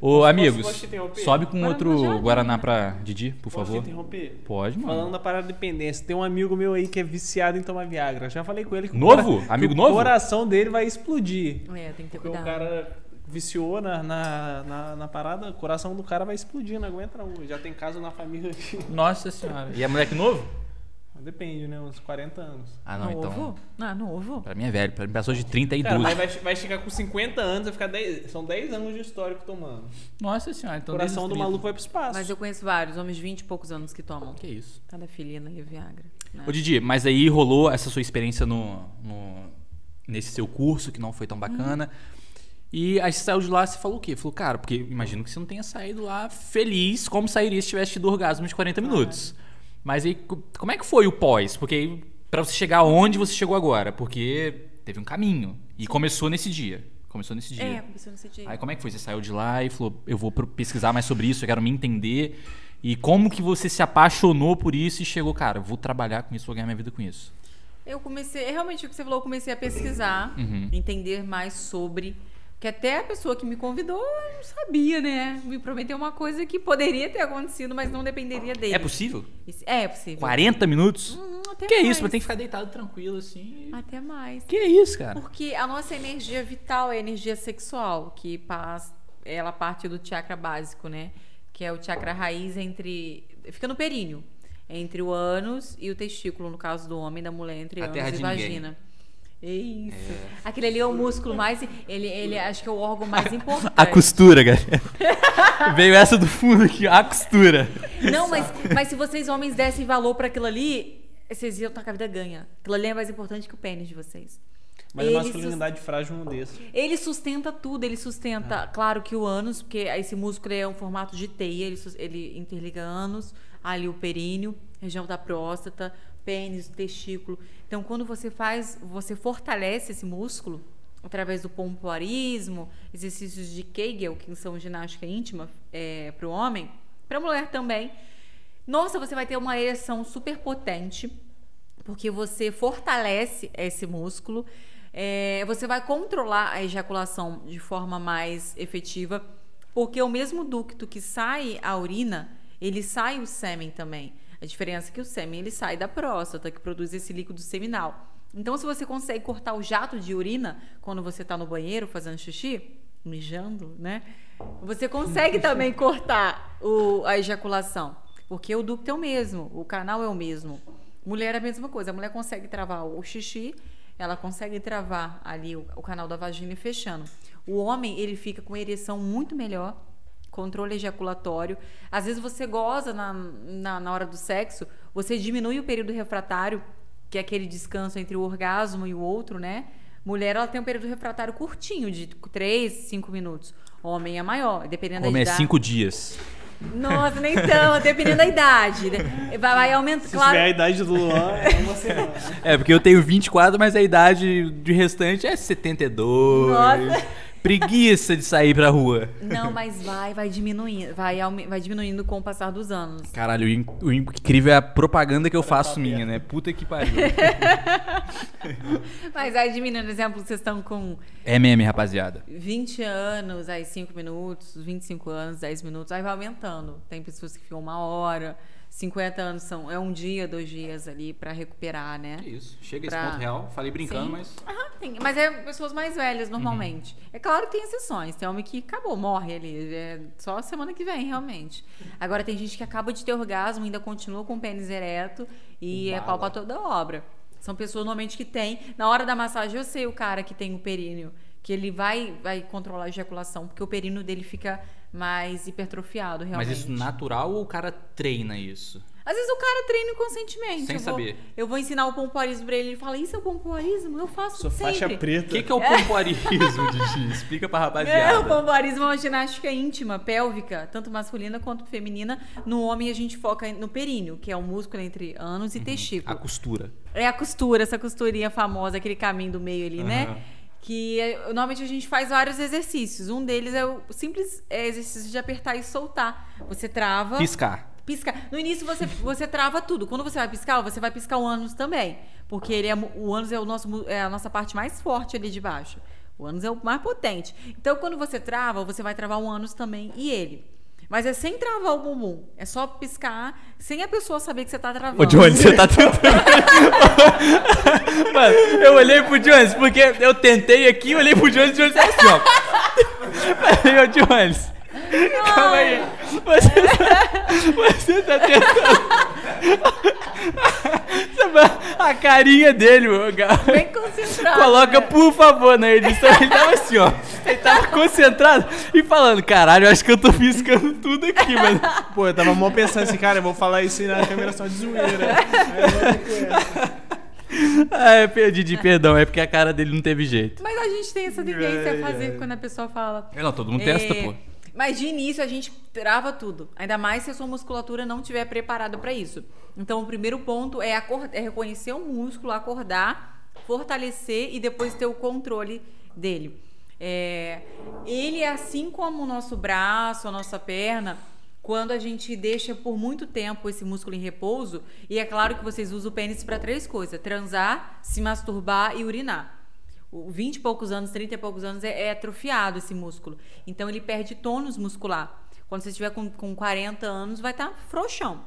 Ô, amigos, posso te interromper? sobe com Guaraná outro gelado, Guaraná né? pra Didi, por Posso te favor. interromper? Pode, mano. Falando da parada de dependência, tem um amigo meu aí que é viciado em tomar Viagra. Já falei com ele que o Novo? Amigo que novo? O coração dele vai explodir. É, tem que ter Porque cuidado. o cara viciou na, na, na, na parada, o coração do cara vai explodir, não aguenta não. Já tem caso na família aqui. Nossa senhora. E é moleque novo? Depende, né? Uns 40 anos. Ah, não, novo? então. Ah, novo. Pra mim é velho. Pra mim passou de 32. Cara, mas vai, vai chegar com 50 anos, vai ficar 10, são 10 anos de histórico tomando. Nossa senhora, O então. coração desde do os 30. maluco vai pro espaço. Mas eu conheço vários, homens de 20 e poucos anos que tomam. Que isso. Cada filina e Viagra. né? Ô Didi, mas aí rolou essa sua experiência no, no- nesse seu curso que não foi tão bacana. E aí você saiu de lá e você falou o quê? Falou, cara, porque imagino que você não tenha saído lá feliz como sairia se tivesse tido orgasmo de 40 minutos. Mas aí, co- como é que foi o pós? Porque pra você chegar onde você chegou agora? Porque teve um caminho. E começou nesse dia. Começou nesse dia. É, começou nesse dia. Aí como é que foi? Você saiu de lá e falou, eu vou pesquisar mais sobre isso, eu quero me entender. E como que você se apaixonou por isso e chegou, cara, vou trabalhar com isso, vou ganhar minha vida com isso. Eu comecei, é realmente o que você falou, eu comecei a pesquisar, Uhum. entender mais sobre. Que até a pessoa que me convidou não sabia, né? Me prometeu uma coisa que poderia ter acontecido, mas não dependeria dele. É possível? É, é possível. 40 minutos? Hum, até que mais. isso, mas tem que ficar deitado tranquilo assim. Até mais. Que isso, cara? Porque a nossa energia vital é a energia sexual, que passa, ela parte do chakra básico, né? Que é o chakra raiz entre. Fica no períneo. Entre o ânus e o testículo, no caso do homem, da mulher, entre A ânus e de ninguém. Vagina. Isso. Aquele ali é o músculo mais. Ele, ele acho que é o órgão mais [LAUGHS] importante. A costura, galera. [LAUGHS] Veio essa do fundo aqui, a costura. Não, mas, mas se vocês homens dessem valor pra aquilo ali, vocês iam estar com a vida ganha. Aquilo ali é mais importante que o pênis de vocês. Mas a Ele masculinidade frágil é um desses. Ele sustenta tudo, ele sustenta, Ah. claro que o ânus, porque esse músculo é um formato de teia, ele, ele interliga ânus, ali o períneo, região da próstata, pênis, testículo. Então, quando você faz, você fortalece esse músculo através do pompoarismo, exercícios de Kegel, que são ginástica íntima para o homem, para a mulher também. Nossa, você vai ter uma ereção super potente, porque você fortalece esse músculo. É, você vai controlar a ejaculação de forma mais efetiva, porque o mesmo ducto que sai a urina, ele sai o sêmen também. A diferença é que o sêmen ele sai da próstata, que produz esse líquido seminal. Então, se você consegue cortar o jato de urina quando você está no banheiro fazendo xixi, mijando, né? Você consegue [LAUGHS] também cortar o- a ejaculação, porque o ducto é o mesmo, o canal é o mesmo. Mulher é a mesma coisa, a mulher consegue travar o xixi, ela consegue travar ali o, o canal da vagina e fechando. O homem, ele fica com ereção muito melhor, controle ejaculatório. Às vezes você goza na, na, na hora do sexo, você diminui o período refratário, que é aquele descanso entre o orgasmo e o outro, né? Mulher, ela tem um período refratário curtinho, de 3, 5 minutos. Homem é maior, dependendo Homem da é idade. cinco dias. Nossa, nem tão, dependendo da idade. né? Vai, vai aumentar, Se claro. tiver a idade do Luan, é uma semana. É, porque eu tenho 24, mas a idade de restante é 72. Nossa. Preguiça de sair pra rua. Não, mas vai, vai diminuindo, vai, vai diminuindo com o passar dos anos. Caralho, o in- o incrível é a propaganda que eu faço minha, né? Puta que pariu. [LAUGHS] Mas vai diminuindo, por exemplo, vocês estão com É meme, rapaziada. 20 anos, aí 5 minutos, 25 anos, 10 minutos, aí vai aumentando. Tem pessoas que ficam uma hora, 50 anos são é um dia, dois dias ali pra recuperar, né? Que isso, chega Pra- esse ponto real. Falei brincando, Sim. mas. Aham, tem. Mas é pessoas mais velhas, normalmente. É claro que tem exceções. Tem homem que acabou, morre ali. É só semana que vem, realmente. Agora tem gente que acaba de ter orgasmo, ainda continua com o pênis ereto e é Bala. pau pra toda obra. São pessoas normalmente que têm. Na hora da massagem, eu sei o cara que tem o períneo, que ele vai, vai controlar a ejaculação, porque o períneo dele fica mais hipertrofiado, realmente. Mas isso natural ou o cara treina isso? Às vezes o cara treina inconscientemente. Sem eu vou, saber. Eu vou ensinar o pompoarismo pra ele. Ele fala, isso é o pompoarismo? Eu faço Sou sempre. faixa O preta. que, que é o pompoarismo, [LAUGHS] Didi? Explica pra É, o rapaziada. pompoarismo é uma ginástica íntima, pélvica, tanto masculina quanto feminina. No homem a gente foca no períneo, que é o músculo entre ânus Uhum. e testículo. A costura. É a costura, essa costurinha famosa, aquele caminho do meio ali, Aham. né? Que é, normalmente a gente faz vários exercícios. Um deles é o simples é, exercício de apertar e soltar. Você trava. Piscar. Piscar. No início você, você trava tudo. Quando você vai piscar, você vai piscar o ânus também. Porque ele é, o ânus é, o nosso, é a nossa parte mais forte ali de baixo. O ânus é o mais potente. Então, quando você trava, você vai travar o ânus também e ele. Mas é sem travar o bumbum. É só piscar sem a pessoa saber que você tá travando. Ô, Jones, você tá [LAUGHS] tentando. [LAUGHS] Mano, eu olhei pro Jones, porque eu tentei aqui, olhei pro Jones e o Jones tá assim, ó. [LAUGHS] Peraí, ô Jones. Calma aí. Você tá, você tá tentando. A carinha dele, meu. Bem concentrado. Coloca, né? por favor, na edição. Ele tava assim, ó. Ele tava concentrado e falando: caralho, eu acho que eu tô piscando tudo aqui, mano. Pô, eu tava mal pensando assim, cara, eu vou falar isso aí na câmera só de zoeira. Ah, eu perdi de perdão, é porque a cara dele não teve jeito. Mas a gente tem essa tendência a fazer quando a pessoa fala. Não, todo mundo testa, É, pô. Mas de início a gente trava tudo. Ainda mais se a sua musculatura não estiver preparada para isso. Então o primeiro ponto é, acor- é reconhecer o músculo, acordar, fortalecer e depois ter o controle dele. É, ele assim como o nosso braço, a nossa perna. Quando a gente deixa por muito tempo esse músculo em repouso, e é claro que vocês usam o pênis para três coisas: transar, se masturbar e urinar. O 20 e poucos anos, 30 e poucos anos é, é atrofiado esse músculo. Então ele perde tônus muscular. Quando você estiver com, com 40 anos, vai estar frouxão.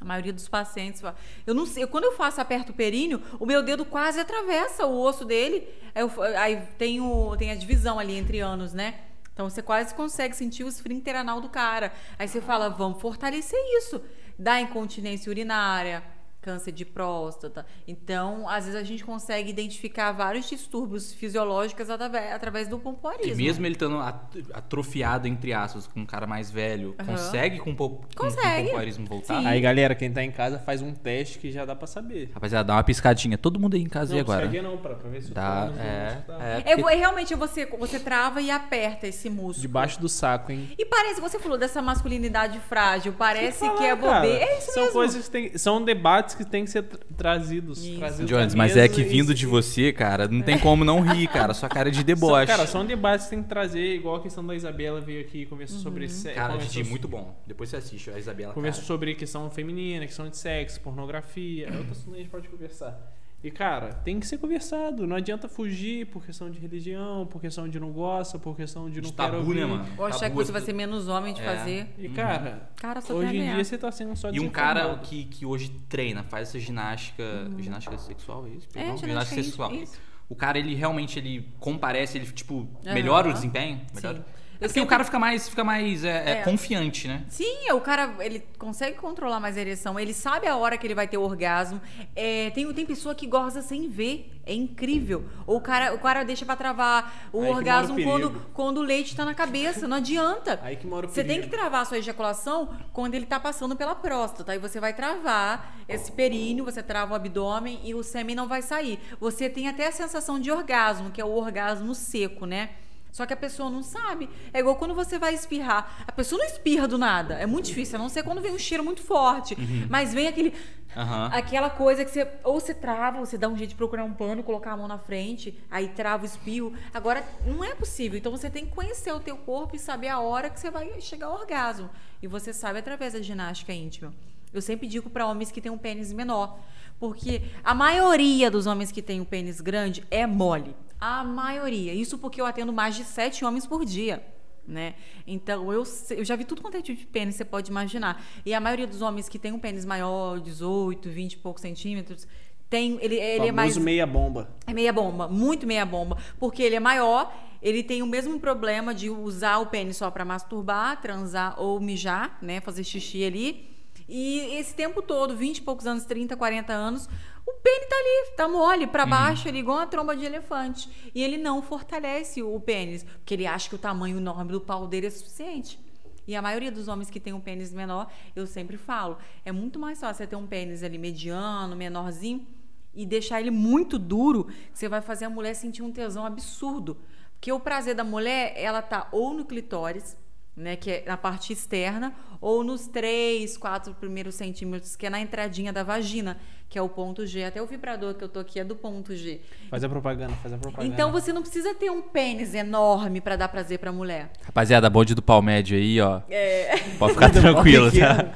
A maioria dos pacientes. fala- Eu não sei, quando eu faço aperto períneo, o meu dedo quase atravessa o osso dele. Aí, eu- aí tem, o, tem a divisão ali entre anos, né? Então você quase consegue sentir o esfíncter anal do cara. Aí você fala, vamos fortalecer isso. Dá incontinência urinária, câncer de próstata. Então, às vezes a gente consegue identificar vários distúrbios fisiológicos através, através do pompoarismo. E mesmo ele estando at- atrofiado, entre aspas, com um cara mais velho, Aham. consegue com, po- com, com Consegue. o pompoarismo voltar? Sim. Aí, galera, quem tá em casa faz um teste que já dá pra saber. Rapaziada, dá uma piscadinha. Todo mundo aí em casa Não, e agora? piscadinha não, pra, pra ver se o Dá, não é, tá é. Porque- é realmente você, você trava e aperta esse músculo. Debaixo do saco, hein? E parece, você falou dessa masculinidade frágil, parece Falar, que é bobeira. É isso são mesmo. coisas que tem, são debates que têm que ser tra- trazidos. Trazidos Jones, mas é que vindo de você, cara, não tem como não rir, cara. Sua cara é de deboche. Cara, são debates que tem que trazer, igual a questão da Isabela veio aqui e conversou Uhum. sobre sexo. Cara, Didi, muito bom. Depois você assiste a Isabela. conversou sobre questão feminina, questão de sexo, pornografia. É outro assunto que a gente pode conversar. E, cara, tem que ser conversado. Não adianta fugir por questão de religião, por questão de não gosta, por questão de não De tabu, ouvir. né, mano? Ou achar que você vai ser menos homem de É. fazer. E, cara, Cara, só hoje em dia você tá sendo só E um cara que, que hoje treina, faz essa ginástica. Ginástica sexual, é isso? Uhum. É, ginástica íntima, sexual. isso. O cara, ele realmente ele comparece, ele, tipo, Aham. melhora o desempenho? Melhora? Sim. É Eu porque o sempre- cara fica mais, fica mais é, é, É. confiante, né? Sim, o cara ele consegue controlar mais a ereção, ele sabe a hora que ele vai ter orgasmo. É, tem, tem pessoa que goza sem ver, é incrível. Ou o cara, o cara deixa pra travar o Aí o orgasmo perigo. quando, quando o leite tá na cabeça, não adianta. Aí que mora o Você tem que travar a sua ejaculação quando ele tá passando pela próstata. Aí você vai travar esse períneo, você trava o abdômen e o sêmen não vai sair. Você tem até a sensação de orgasmo, que é o orgasmo seco, né? Só que a pessoa não sabe. É igual quando você vai espirrar. A pessoa não espirra do nada. É muito difícil, a não ser quando vem um cheiro muito forte. Mas vem aquele. Aham. Aquela coisa que você. Ou você trava, ou você dá um jeito de procurar um pano, colocar a mão na frente, aí trava o espirro. Agora, não é possível. Então você tem que conhecer o teu corpo e saber a hora que você vai chegar ao orgasmo. E você sabe através da ginástica íntima. Eu sempre digo para homens que têm um pênis menor. Porque a maioria dos homens que têm um pênis grande é mole. A maioria. Isso porque eu atendo mais de sete homens por dia. Né? Então, eu, eu já vi tudo quanto é tipo de pênis, você pode imaginar. E a maioria dos homens que tem um pênis maior, 18, 20 e poucos centímetros, tem, ele, ele é mais. meia bomba. É meia bomba, muito meia bomba, porque ele é maior, ele tem o mesmo problema de usar o pênis só para masturbar, transar ou mijar, né, fazer xixi ali. E esse tempo todo, 20 e poucos anos, 30, 40 anos, o pênis tá ali, tá mole, pra baixo, ali, igual uma tromba de elefante. E ele não fortalece o pênis, porque ele acha que o tamanho enorme do pau dele é suficiente. E a maioria dos homens que tem um pênis menor, eu sempre falo, é muito mais fácil você ter um pênis ali mediano, menorzinho, e deixar ele muito duro, você vai fazer a mulher sentir um tesão absurdo. Porque o prazer da mulher, ela tá ou no clitóris, né, que é na parte externa, ou nos 3, 4 primeiros centímetros, que é na entradinha da vagina, que é o ponto G. Até o vibrador que eu tô aqui é do ponto G. Faz a propaganda, faz a propaganda. Então você não precisa ter um pênis enorme pra dar prazer pra mulher. Rapaziada, bonde do pau médio aí, ó. É. Pode ficar [LAUGHS] tranquilo, tá?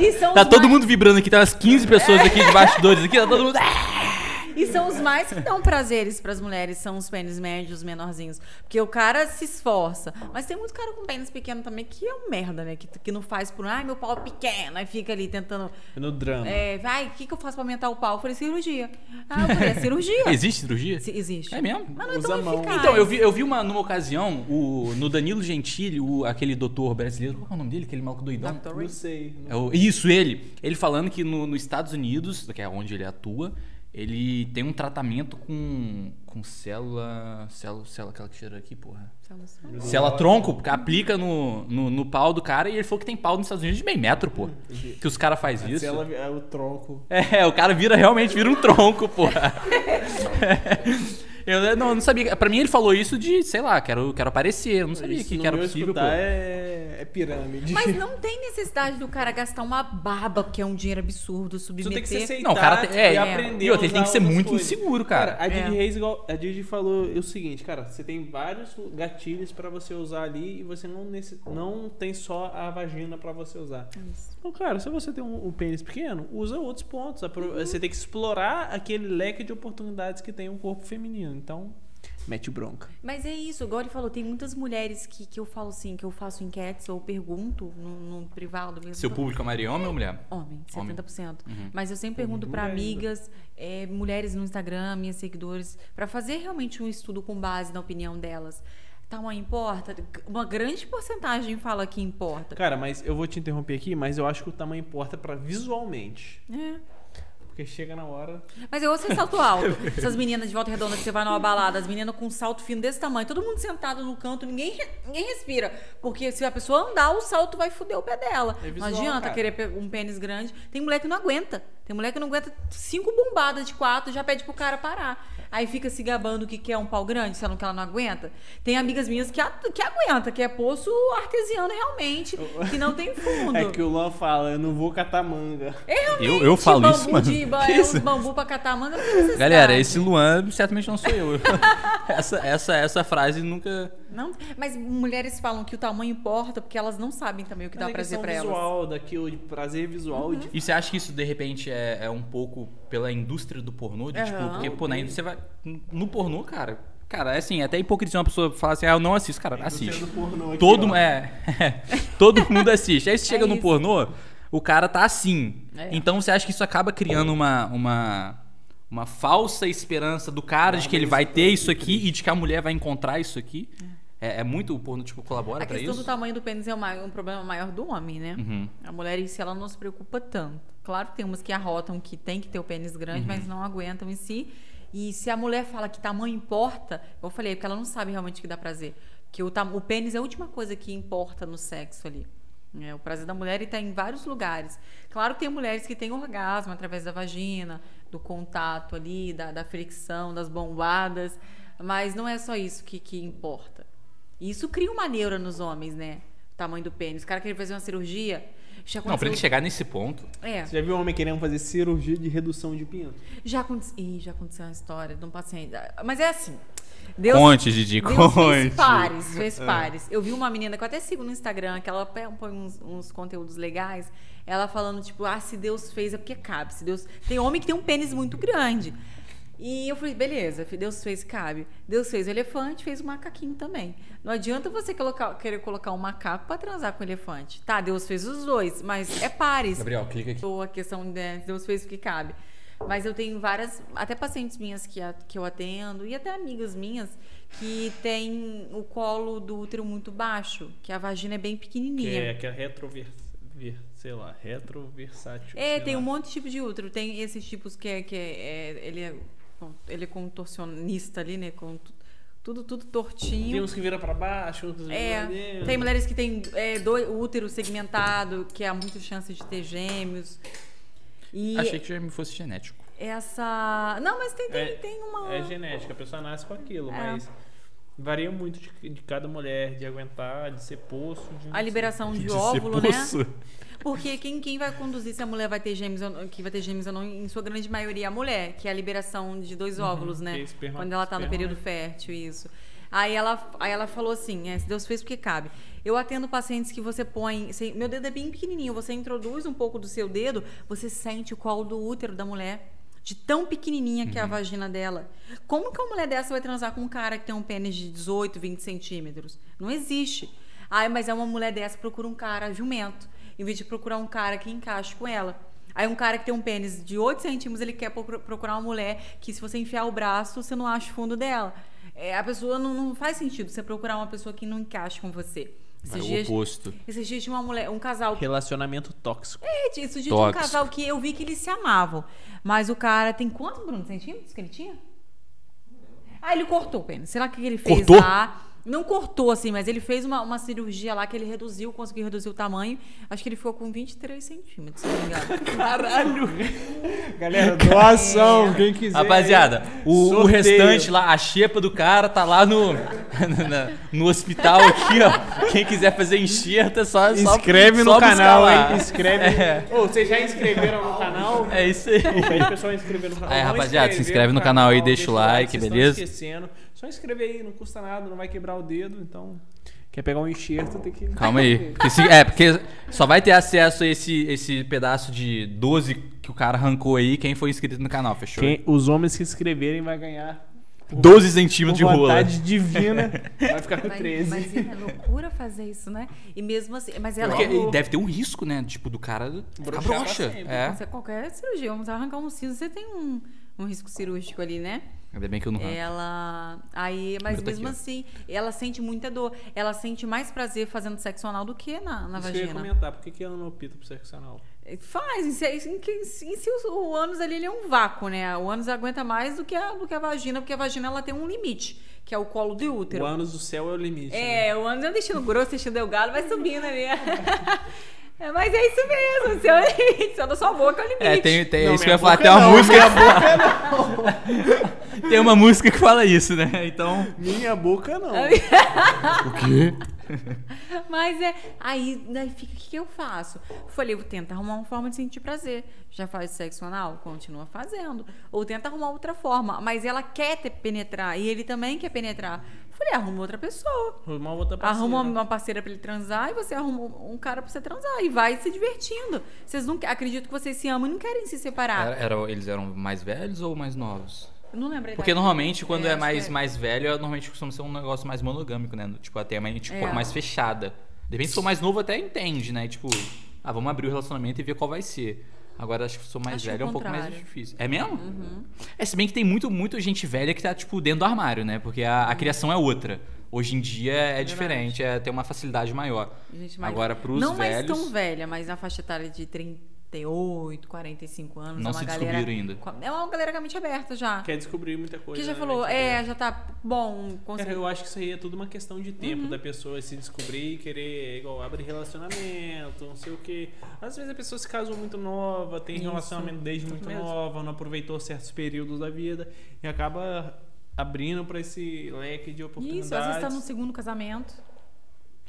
E são Tá todo mais- mundo vibrando aqui, tá umas 15 pessoas aqui de bastidores aqui, tá todo mundo. E são os mais que dão prazeres pras mulheres, são os pênis médios, menorzinhos. Porque o cara se esforça. Mas tem muito cara com pênis pequeno também que é um merda, né? Que, que não faz por, ai, meu pau é pequeno. Aí fica ali tentando. No drama. É, vai, o que, que eu faço pra aumentar o pau? Eu falei, cirurgia. Ah, eu falei, é cirurgia. [LAUGHS] Existe cirurgia? Se- Existe. É mesmo? Mas não é Usa tão eficaz. Então, eu vi, eu vi uma, numa ocasião, o, no Danilo Gentili, o, aquele doutor brasileiro, qual é o nome dele? Aquele maluco doidão? Não sei. É o- isso, ele. Ele falando que no- nos Estados Unidos, que é onde ele atua, ele tem um tratamento com, com célula, célula. Célula, aquela que cheira aqui, porra. Célula tronco, aplica no, no, no pau do cara e ele falou que tem pau nos Estados Unidos de meio metro, pô. Que os caras fazem isso. Ela é o tronco. É, o cara vira realmente vira um tronco, porra. [LAUGHS] Eu não, não sabia. Pra mim ele falou isso de, sei lá, quero, quero aparecer. Eu não sabia Isso que, no que era meu possível, pô. é, é pirâmide. Mas [LAUGHS] não tem necessidade do cara gastar uma baba, que é um dinheiro absurdo, Tu submeter. tem que se aceitar Não, o cara tem- é, e aprender E outra, ele tem que ser muito coisas. inseguro, cara. a Didi É. Reis, igual a Didi falou o seguinte, cara, você tem vários gatilhos pra você usar ali e você não, nesse, não tem só a vagina pra você usar. Então, cara, se você tem um, um pênis pequeno, usa outros pontos. Apro- Você tem que explorar aquele leque de oportunidades que tem um corpo feminino. Então, mete bronca. Mas é isso, igual ele falou, tem muitas mulheres que, que eu falo assim, que eu faço enquetes ou pergunto no, no privado mesmo. Seu público é Maria homem ou mulher? Homem, Homem. 70%. Uhum. Mas eu sempre pergunto mulher ainda. amigas, é, mulheres no Instagram, minhas seguidores, pra fazer realmente um estudo com base na opinião delas. Tamanho importa? Uma grande porcentagem fala que importa. Cara, mas eu vou te interromper aqui, mas eu acho que o tamanho importa pra visualmente. É. Porque chega na hora. Mas eu ouço salto alto. [LAUGHS] Essas meninas de volta redonda que você vai numa balada, as meninas com um salto fino desse tamanho, todo mundo sentado no canto, ninguém, ninguém respira. Porque se a pessoa andar, o salto vai foder o pé dela. É não visual, adianta cara. querer um pênis grande. Tem mulher que não aguenta. Tem mulher que não aguenta cinco bombadas de quatro, já pede pro cara parar. Aí fica se gabando que quer um pau grande, sendo que ela não aguenta. Tem amigas minhas que, a- que aguenta, que é poço artesiano realmente, que não tem fundo. É que o Luan fala, eu não vou catar manga. Eu, eu falo bambu isso, mano. De, Que é, isso? uns bambu pra catar manga. Galera, esse Luan certamente não sou eu. [LAUGHS] essa, essa, essa frase nunca. Não, mas mulheres falam que o tamanho importa porque elas não sabem também o que Mas dá é prazer pra elas. visual, daquilo de prazer visual. de- E você acha que isso, de repente, é, é um pouco pela indústria do pornô? De, tipo, Aham. porque, pô, na indústria você vai. No pornô, cara. Cara, é assim, é até hipocrisia uma pessoa falar assim, ah, eu não assisto, cara, assiste. Aqui, Todo, ó. é, [LAUGHS] todo mundo assiste. Aí você [LAUGHS] chega no isso. pornô, o cara tá assim. É. Então você acha que isso acaba criando uma, uma, uma falsa esperança do cara de que ele vai ter isso aqui e de que a mulher vai encontrar isso aqui? É, é muito o pornô, tipo, colabora A pra questão isso? do tamanho do pênis é uma- um problema maior do homem, né? Uhum. A mulher em si, ela não se preocupa tanto. Claro que tem umas que arrotam que tem que ter o pênis grande, mas Uhum. não aguentam em si. E se a mulher fala que tamanho importa, eu falei, é porque ela não sabe realmente o que dá prazer. Que o, o pênis é a última coisa que importa no sexo ali. É, o prazer da mulher está em vários lugares. Claro que tem mulheres que têm orgasmo através da vagina, do contato ali, da, da fricção, das bombadas. Mas não é só isso que, que importa. E isso cria uma neura nos homens, né? O tamanho do pênis. O cara quer fazer uma cirurgia. Já Não, pra aconteceu- ele chegar nesse ponto. É. Você já viu um homem querendo fazer cirurgia de redução de pinto? Já aconteceu. Ih, já aconteceu uma história de um paciente. Mas é assim. Deus, Conte, Didi, Deus conte. fez pares, fez pares. Eu vi uma menina que eu até sigo no Instagram, que ela põe põe uns, uns conteúdos legais. Ela falando, tipo, ah, se Deus fez é porque cabe. Se Deus. Tem homem que tem um pênis muito grande. E eu falei, beleza, Deus fez, cabe. Deus fez o elefante, fez o macaquinho também. Não adianta você colocar- querer colocar um macaco pra transar com o elefante. Tá, Deus fez os dois, mas é pares. Gabriel, clica aqui. Ou a questão de Deus fez o que cabe. Mas eu tenho várias, até pacientes minhas que, a- que eu atendo, e até amigas minhas, que tem o colo do útero muito baixo, que a vagina é bem Que pequenininha. é, que é retrover... ver- sei lá, retroversátil. É, tem lá. um monte de tipo de útero. Tem esses tipos que é. Que é, é- ele, é ele é contorcionista ali, né? Com tu- tudo, tudo Tem tortinho. uns que viram pra baixo, outros É, viram pra dentro. tem mulheres que têm é, do, útero segmentado, que há muitas chances de ter gêmeos. E Achei que já me fosse genético. essa. Não, mas tem, tem, É- tem uma. É genética, a pessoa nasce com aquilo, É. mas varia muito de, de cada mulher, de aguentar, de ser poço. De A liberação de, De óvulo, né? Porque quem, quem vai conduzir se a mulher vai ter gêmeos ou não, que vai ter gêmeos ou não, em sua grande maioria, é a mulher, que é a liberação de dois óvulos, que né? é Quando ela tá no período fértil, isso. Aí ela, aí ela falou assim: é, se Deus fez porque cabe. Eu atendo pacientes que você põe. você- meu dedo é bem pequenininho, você introduz um pouco do seu dedo, você sente o colo do útero da mulher. De tão pequenininha que é a Uhum. vagina dela. Como que uma mulher dessa vai transar com um cara que tem um pênis de 18, 20 centímetros? Não existe. Ai, mas é uma mulher dessa procura um cara jumento, em vez de procurar um cara que encaixe com ela. Aí um cara que tem um pênis de 8 centímetros, ele quer procura- procurar uma mulher que se você enfiar o braço, você não acha o fundo dela. É, a pessoa não, não faz sentido você procurar uma pessoa que não encaixe com você. Esses o dias, oposto. esses dias tinha uma mulher, um casal Relacionamento tóxico. Gente, isso de tinha um casal que eu vi que eles se amavam. Mas o cara tem quantos, Bruno, centímetros que ele tinha? Ah, ele cortou o pênis. O que ele fez Cortou? lá. Não cortou, assim, mas ele fez uma, uma cirurgia lá que ele reduziu, conseguiu reduzir o tamanho. Acho que ele ficou com 23 centímetros, se não me engano. Caralho! Galera, doação, quem quiser. Rapaziada, o, o restante lá, a xepa do cara tá lá no, [LAUGHS] na- no hospital aqui, ó. Quem quiser fazer enxerto é só. só Inscreve no só canal, lá. hein? Inscreve. É. Ô, vocês já inscreveram no canal? É isso aí. Pede o pessoal inscrever no canal. Não rapaziada, se inscreve no canal aí, deixa o like, vocês beleza? Estão esquecendo. Só inscrever aí, não custa nada, não vai quebrar o dedo, então. Quer pegar um enxerto, tem que. Calma aí. Porque se- é, porque só vai ter acesso a esse, esse pedaço de 12 que o cara arrancou aí quem foi inscrito no canal, fechou? Quem- os homens que inscreverem vai ganhar. por- 12 por centímetros de rola. vontade divina, [LAUGHS] vai ficar com Mas, 13. mas é loucura fazer isso, né? E mesmo assim. Mas ela. Porque e deve ter um risco, né? Tipo, do cara ficar pra broxa. É. Qualquer cirurgia, vamos arrancar um siso, você tem um, um risco cirúrgico ali, né? Ainda bem que eu não. Ela. Aí, mas tá mesmo aqui, assim, ela sente muita dor. Ela sente mais prazer fazendo sexo anal do que na, na Isso que eu ia vagina. comentar, por que, que ela não opta pro sexo anal? Faz, em si, em que- em si o, o ânus ali ele é um vácuo, né? O ânus aguenta mais do que, a, do que a vagina, porque a vagina ela tem um limite, que é o colo do útero. O ânus do céu é o limite. né? É, o ânus é um intestino grosso, intestino delgado, vai subindo ali. [LAUGHS] É, mas é isso mesmo, é o limite, só da sua boca é o limite. É, tem, tem Não, isso que eu ia falar. boca Tem uma não, música. [LAUGHS] tem uma música que fala isso, né? Então. Minha boca não. [LAUGHS] O quê? Mas é. Aí, daí fica, o que, que eu faço? Falei, eu tento arrumar uma forma de sentir prazer. Já faz sexo anal? Continua fazendo. Ou tenta arrumar outra forma. Mas ela quer penetrar e ele também quer penetrar. Falei, arruma outra pessoa. Arrumar outra parceira. Arruma uma parceira pra ele transar e você arruma um cara pra você transar. E vai se divertindo. Vocês não acredito que vocês se amam e não querem se separar. Era- era- eles eram mais velhos ou mais novos? Eu não lembro Porque normalmente, quando é, acho mais, que mais velho, é- normalmente costuma ser um negócio mais monogâmico, né? Tipo, até a mente um É. pouco mais fechada. De repente, se for mais novo, até entende, né? Tipo, ah, vamos abrir o relacionamento e ver qual vai ser. Agora, acho que for mais Acho velho, é um pouco mais difícil. É mesmo? Uhum. É, se bem que tem muito, muito gente velha que tá, tipo, dentro do armário, né? Porque a, a criação é outra. Hoje em dia é diferente, é, tem uma facilidade maior. Gente Agora, pros não velhos... mais tão velha, mas na faixa etária de 38, 45 anos. Não é uma se galera, descobriram ainda. É uma galera com a mente aberta já. Quer descobrir muita coisa. que já né, falou, é, aberta. já tá bom. Cara, Consegui... eu acho que isso aí é tudo uma questão de tempo Uhum. da pessoa se descobrir e querer, igual, abrir relacionamento, não sei o quê. Às vezes a pessoa se casou muito nova, tem Isso. relacionamento desde muito mesmo. nova, não aproveitou certos períodos da vida e acaba abrindo pra esse leque de oportunidades. Isso, às vezes tá no segundo casamento.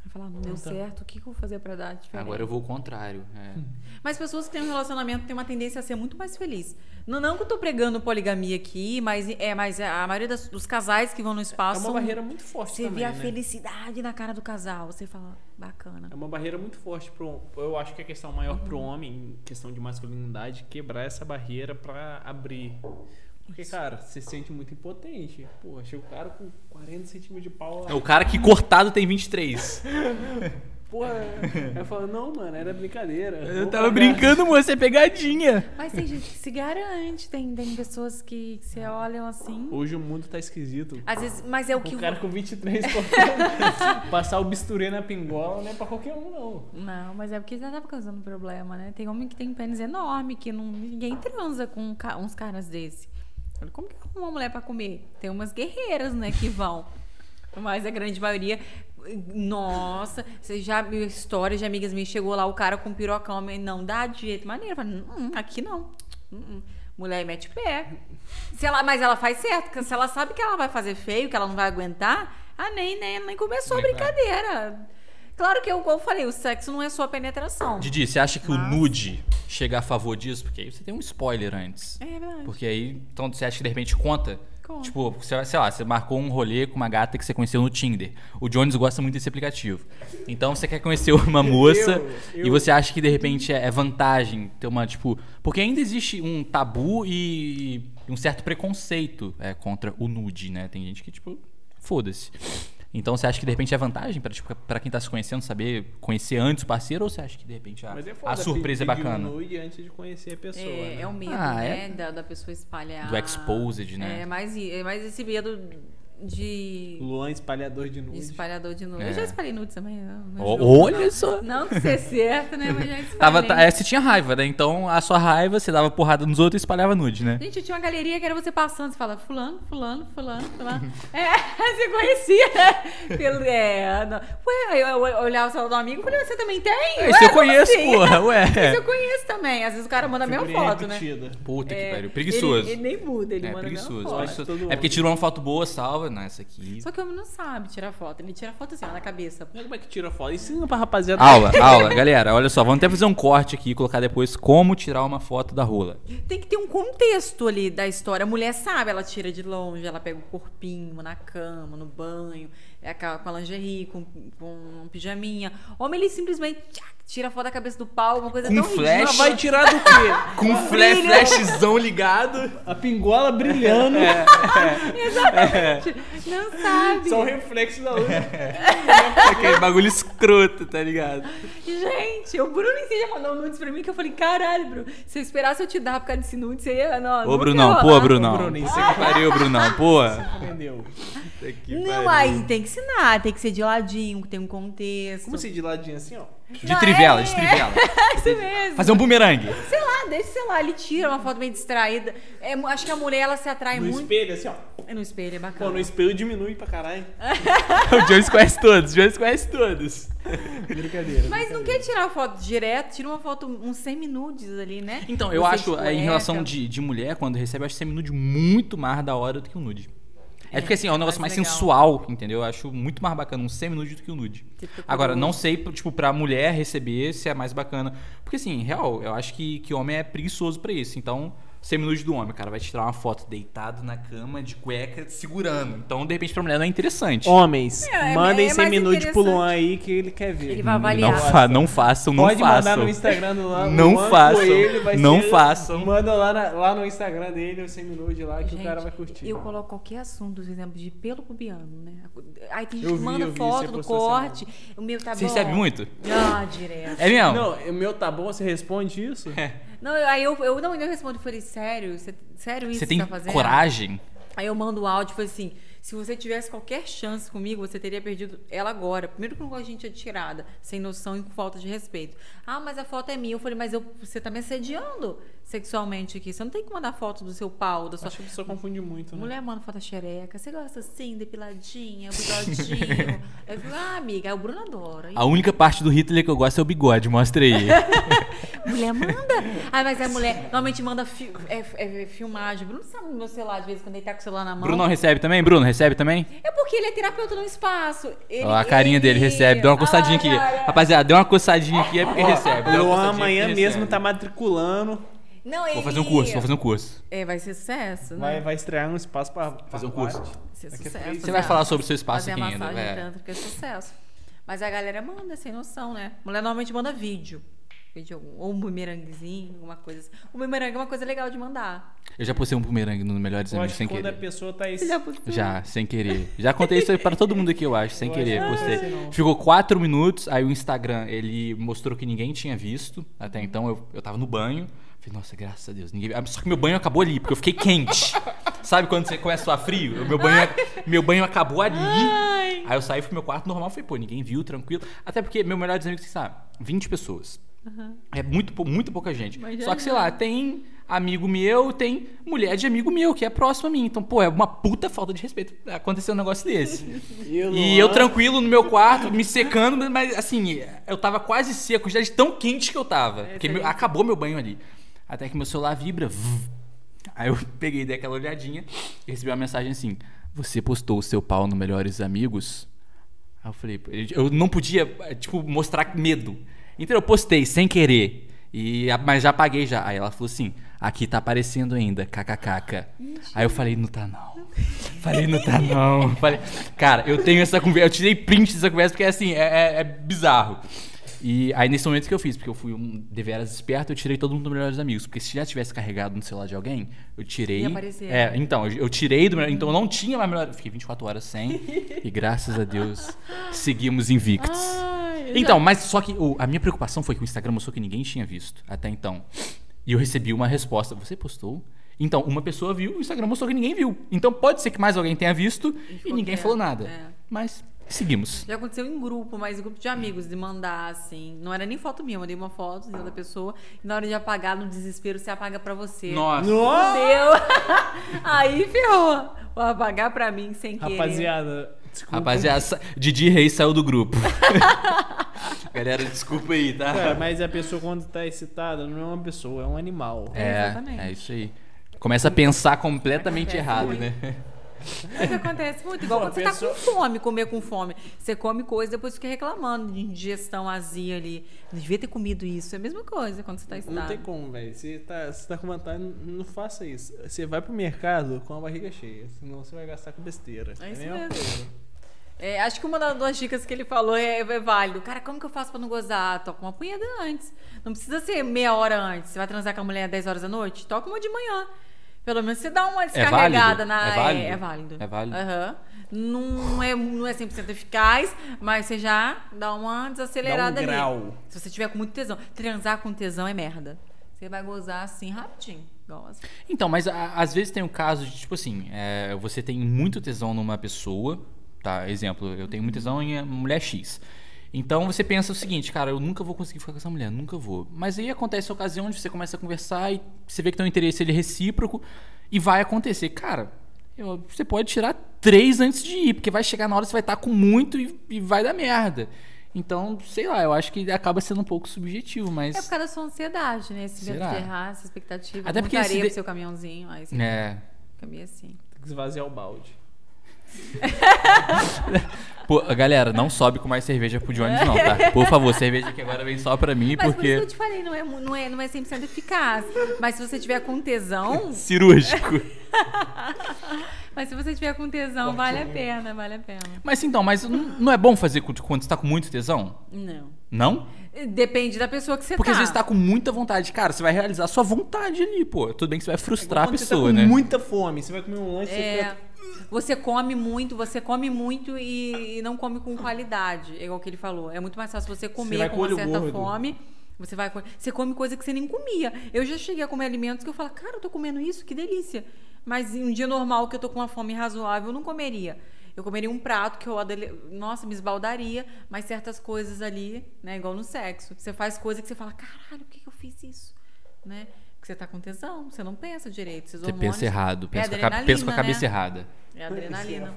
Vai falar, não deu Então. certo, o que, que eu vou fazer pra dar diferente? Agora eu vou ao contrário. é. Mas pessoas que têm um relacionamento têm uma tendência a ser muito mais feliz. Não, não que eu tô pregando poligamia aqui, mas é, mas a maioria das- dos casais que vão no É espaço. uma são- barreira muito forte Você também, vê a né? felicidade na cara do casal. Você fala, bacana. É uma barreira muito forte pro. Eu acho que a questão maior pro Uhum. homem, em questão de masculinidade, quebrar essa barreira pra abrir. Porque, cara, você se sente muito impotente. Pô, achei o cara com 40 centímetros de pau. É o cara que cortado tem 23. [LAUGHS] Porra, eu falo, não, mano, era brincadeira. Eu tava pagar. brincando, moça, é pegadinha. Mas tem gente que se garante, tem, tem pessoas que, que você olham assim. Hoje o mundo tá esquisito. Às vezes, mas é o que. O cara com 23 cortando, [LAUGHS] passar o bisturi na pingola não é pra qualquer um, não. Não, mas é porque já tava causando problema, né? Tem homem que tem pênis enorme, que não, ninguém transa com uns caras desse. Olha, Como que arruma uma mulher pra comer? Tem umas guerreiras, né, que vão. [LAUGHS] Mas a grande maioria. Nossa, você já viu história de amigas minhas, chegou lá o cara com pirocão, não dá de jeito maneiro. Fala, "Hum, aqui não. Hum, hum." Mulher mete pé. Se ela, mas ela faz certo, porque se ela sabe que ela vai fazer feio, que ela não vai aguentar, ah, nem, nem, nem começou a brincadeira. Claro que eu, como eu falei, o sexo não é só a penetração. Didi, você acha que o nude chega a favor disso? Porque aí você tem um spoiler antes. É verdade. Porque aí, então você acha que de repente conta? Conta. Tipo, você- sei lá, você marcou um rolê com uma gata que você conheceu no Tinder. O Jones gosta muito desse aplicativo. Então você quer conhecer uma moça Eu- e eu- você acha que de repente é é vantagem ter uma, tipo. Porque ainda existe um tabu e um certo preconceito é, contra o nude, né? Tem gente que, tipo, foda-se. Então você acha que de repente é vantagem pra, tipo, pra quem tá se conhecendo saber conhecer antes o parceiro ou você acha que de repente a, Mas é foda a surpresa é um bacana? nude antes de conhecer a pessoa. É, né? é o medo, Ah, né? é? Da, da pessoa espalhar. Do exposed, né? É mais, é mais esse medo de, Luan espalhador de de nude. espalhador de nudes. É. Eu já espalhei nudes também. não- julgo, olha não. só. Não que ser certo, né? Mas já espalhei. Tava, tá- é, você tinha raiva, né? Então a sua raiva, você dava porrada nos outros e espalhava nude, né? Gente, eu tinha uma galeria que era você passando, você fala fulano, fulano, fulano, fulano. [LAUGHS] é, [LAUGHS] você conhecia, né? Pelo, é, não. Ué, aí eu, eu olhava o celular do amigo e falei, você também tem? Esse eu conheço, assim? porra, ué. [LAUGHS] Esse eu conheço também. Às vezes o cara manda a mesma foto, né? repetida. Puta que É, pariu. Preguiçoso. Ele, ele nem muda, ele é, manda a preguiçoso. mesma foto. É porque tirou uma foto boa, salva. Não, essa aqui. Só que o homem não sabe tirar foto. Ele tira foto assim, ó, na cabeça. Como é que tira foto? Ensina pra rapaziada. Aula, aula. Galera, olha só. Vamos até fazer um corte aqui e colocar depois como tirar uma foto da rola. Tem que ter um contexto ali da história. A mulher sabe, ela tira de longe, ela pega o corpinho na cama, no banho, com a com a lingerie, com, com um pijaminha. Homem, ele simplesmente tchac, tira a foto da cabeça do pau, uma coisa Com tão flash. ridícula. Vai tirar do quê? [LAUGHS] Com flash, flashzão ligado. A pingola brilhando. Exatamente. Não sabe. Só o reflexo da luz. Aquele bagulho escroto, tá ligado? Gente, o Bruno em si já mandou um nudes pra mim que eu falei, caralho, Bruno, se eu esperasse eu te dar por causa desse nudes, você ia... Não, Ô, Brunão, pô. Brunão. Ô, Bruno, Puta isso que pariu, Brunão, pô. Entendeu? Não, aí tem que ensinar, tem que ser de ladinho, tem um contexto. Como assim de ladinho assim, ó? De Não, trivela, é- de trivela. [LAUGHS] Isso mesmo. Fazer um bumerangue. Sei lá, deixa, sei lá, ele tira uma foto bem distraída. É, acho que a mulher, ela se atrai No muito. espelho, assim, ó. É no espelho, é Pô, bacana. no espelho diminui pra caralho. [LAUGHS] o Jones conhece todos, o Jones conhece todos. Brincadeira. Mas não quer tirar foto direto, tira uma foto, uns semi-nudes ali, né? Então, eu Você acho, eh, em relação de, de mulher, quando recebe, eu acho semi-nude muito mais da hora do que o nude. É, porque assim, é um negócio mais sensual, entendeu? Eu acho muito mais bacana um semi-nude do que o nude. Fica Agora, não sei, tipo, pra mulher receber se é mais bacana. Porque assim, real, eu acho que, que homem é preguiçoso pra isso. Então, semi-nude do homem, o cara vai tirar uma foto deitado na cama, de cueca, segurando. Então, de repente, pra mulher não é interessante. Homens, É, é- mandem é sem mais minuto pro Luan aí que ele quer ver. Ele vai avaliar. Não, fa não façam, não Pode façam. mandar no Instagram do Luan. Não Luan façam, Coelho vai não ser- façam. Manda lá, na- lá no Instagram dele o seminude lá que Gente, o cara vai curtir. Eu coloco qualquer assunto, por exemplo, de pelo pubiano, né? Aí tem gente Eu que vi, manda eu vi, foto do postou essa corte. O meu tá Você bom. recebe muito? Ah, direto. É mesmo? Não, o meu tá bom, você responde isso? Não, eu- aí eu, eu não, eu respondo e falei, sério? Você, sério isso Você que tem tá fazendo? coragem? Aí eu mando o áudio e falei assim: se você tivesse qualquer chance comigo, você teria perdido ela agora. Primeiro que eu não gosto de gente atirada, sem noção e com falta de respeito. Ah, mas a foto é minha. Eu falei, mas eu, você tá me assediando sexualmente aqui. Você não tem que mandar foto do seu pau, da sua. Acho que a pessoa confunde muito, né? Mulher manda foto da xereca. Você gosta assim, depiladinha, bigodinho. [LAUGHS] eu falei, ah, amiga, o Bruno adora. A única parte do Hitler que eu gosto é o bigode, mostra aí. [LAUGHS] Mulher manda. Ah, mas a mulher normalmente manda fi- é, é, filmagem. Bruno sabe no meu celular, de vez em quando ele tá com o celular na mão. Bruno não recebe também? Bruno, recebe também? É porque ele é terapeuta no espaço. Ele, Ó, a carinha ele- dele recebe. Deu uma coçadinha aqui. Ai, ai, ai. Rapaziada, deu uma coçadinha aqui é porque recebe. Coçadinha amanhã mesmo recebe. tá matriculando. Não, Vou ele- fazer um curso, vou fazer um curso. É, vai ser sucesso, né? Vai, vai estrear um espaço pra Fazer um curso. ser a sucesso. Você vai falar sobre o seu espaço fazer aqui a ainda, massagem vai. tântrica é sucesso. Mas a galera manda, sem noção, né? Mulher normalmente manda vídeo. Algum, ou um bumeranguezinho, alguma coisa assim. O bumerangue é uma coisa legal de mandar. Eu já postei um bumerangue no Melhores Amigos sem quando a querer. pessoa tá Você já? Já, sem querer. Já contei isso aí para todo mundo aqui, eu acho, sem Eu querer. acho Postei. não. Ficou quatro minutos, aí o Instagram, ele mostrou que ninguém tinha visto. Até então eu, eu tava no banho. Falei, nossa, graças a Deus. Ninguém... ah, Só que meu banho acabou ali, porque eu fiquei quente. Sabe quando você começa a suar frio? Meu banho, meu banho acabou ali. Ai. Aí eu saí pro meu quarto normal, falei, pô, ninguém viu, tranquilo. Até porque meu melhor amigo, você sabe, 20 pessoas. É muito, muito pouca gente. Mas Só que, sei não. lá, tem amigo meu, tem mulher de amigo meu, que é próximo a mim. Então, pô, é uma puta falta de respeito acontecer um negócio desse. [LAUGHS] E eu tranquilo no meu quarto, me secando, mas assim, eu tava quase seco, já de tão quente que eu tava. É, porque meu- acabou meu banho ali. Até que meu celular vibra. Aí eu [LAUGHS] peguei, dei aquela olhadinha e recebi uma mensagem assim: Você postou o seu pau no Melhores Amigos? Aí eu falei, eu não podia, tipo, mostrar medo. Então eu postei sem querer. E, mas já apaguei já. Aí ela falou assim: aqui tá aparecendo ainda, kkk. Aí eu falei, não tá não. [LAUGHS] Falei, não tá não. Falei, cara, eu tenho essa conversa, eu tirei print dessa conversa porque assim, é, é- é bizarro. E aí nesse momento que eu fiz, porque eu fui um deveras esperto, eu tirei todo mundo dos melhores amigos. Porque se já tivesse carregado no celular de alguém, eu tirei. Ia aparecer. É, então, eu, eu tirei do meu. Então eu não tinha mais melhor. Fiquei 24 horas sem. [LAUGHS] e graças a Deus seguimos invictos. Ai, Então, mas só que o- a minha preocupação foi que o Instagram mostrou que ninguém tinha visto até então. E eu recebi uma resposta. Você postou? Então, uma pessoa viu, o Instagram mostrou que ninguém viu. Então pode ser que mais alguém tenha visto e, ficou ninguém quieto, falou nada. é. Mas seguimos. Já aconteceu em grupo, mas em grupo de amigos, de mandar assim. Não era nem foto minha, eu mandei uma foto da pessoa. E na hora de apagar, no desespero, você apaga pra você. Nossa. Fudeu! [LAUGHS] Aí ferrou. Vou apagar pra mim sem querer. Rapaziada, desculpa. Rapaziada, sa- Didi Reis saiu do grupo. [LAUGHS] Galera, desculpa aí, tá? Cara, mas a pessoa quando tá excitada não é uma pessoa, é um animal. É, Exatamente. é isso aí. Começa a pensar completamente errado, né? É que acontece muito. Igual Pô, quando você tá com fome, comer com fome. Você come coisa, depois fica reclamando de digestão azia ali. Não devia ter comido isso. É a mesma coisa quando você tá Não excitado. tem como, velho. Você tá, você tá com vontade, não faça isso. Você vai pro mercado com a barriga cheia, senão você vai gastar com besteira. É isso a mesma mesmo. coisa. É, acho que uma das duas dicas que ele falou é, é válido. Cara, como que eu faço pra não gozar? Toca uma punheta antes. Não precisa ser meia hora antes. Você vai transar com a mulher às 10 horas da noite? Toca uma de manhã. Pelo menos você dá uma descarregada válido? na. É válido? É, é válido. É válido? Aham. Não, é, não é 100% eficaz, mas você já dá uma desacelerada Dá um ali. grau. Se você tiver com muito tesão. Transar com tesão é merda. Você vai gozar assim rapidinho. Gosta. Então, mas a- às vezes tem um caso de, tipo assim, é, você tem muito tesão numa pessoa, tá? Exemplo, eu tenho muito tesão em mulher X. Então você pensa o seguinte, cara, eu nunca vou conseguir ficar com essa mulher, nunca vou. Mas aí acontece a ocasião onde você começa a conversar e você vê que tem um interesse ele é recíproco e vai acontecer. Cara, eu- você pode tirar três antes de ir, porque vai chegar na hora você vai estar com muito e, e vai dar merda. Então, sei lá, eu acho que acaba sendo um pouco subjetivo, mas. É por causa da sua ansiedade, né? Esse medo Será? de errar, essa expectativa. Até porque esse de- pro seu caminhãozinho. Aí você É. meio assim. Tem que esvaziar o balde. [LAUGHS] Pô, galera, não sobe com mais cerveja pro Jones, não, tá? Por favor, cerveja que agora vem só pra mim, Mas por isso que porque. eu te falei, não é, não é, não é 100% eficaz. Mas se você tiver com tesão, [LAUGHS] Cirúrgico. [LAUGHS] mas se você tiver com tesão, vale a pena, vale a pena. Mas então, mas não não é bom fazer quando quando você tá com muito tesão? Não. Não? Depende da pessoa que você Porque tá. às vezes tá com muita vontade. Cara, você vai realizar a sua vontade ali, pô. Tudo bem que você vai frustrar a Quando você tá pessoa, com né? muita fome, você vai comer um lanche, você É, fica... você come muito, você come muito e, e não come com qualidade. É igual o que ele falou. É muito mais fácil você comer vai com com uma certa gordo. fome. Você vai você come coisa que você nem comia. Eu já cheguei a comer alimentos que eu falo, cara, eu tô comendo isso, que delícia. Mas em um dia normal que eu tô com uma fome razoável, eu não comeria. Eu comeria um prato que eu, adele- nossa, me esbaldaria, mas certas coisas ali, né, igual no sexo. Você faz coisa que você fala, caralho, por que, que eu fiz isso? Né? Você tá com tesão, você não pensa direito. Você hormônios- pensa errado. Pensa, é com, a, pensa com a cabeça né? errada. É adrenalina.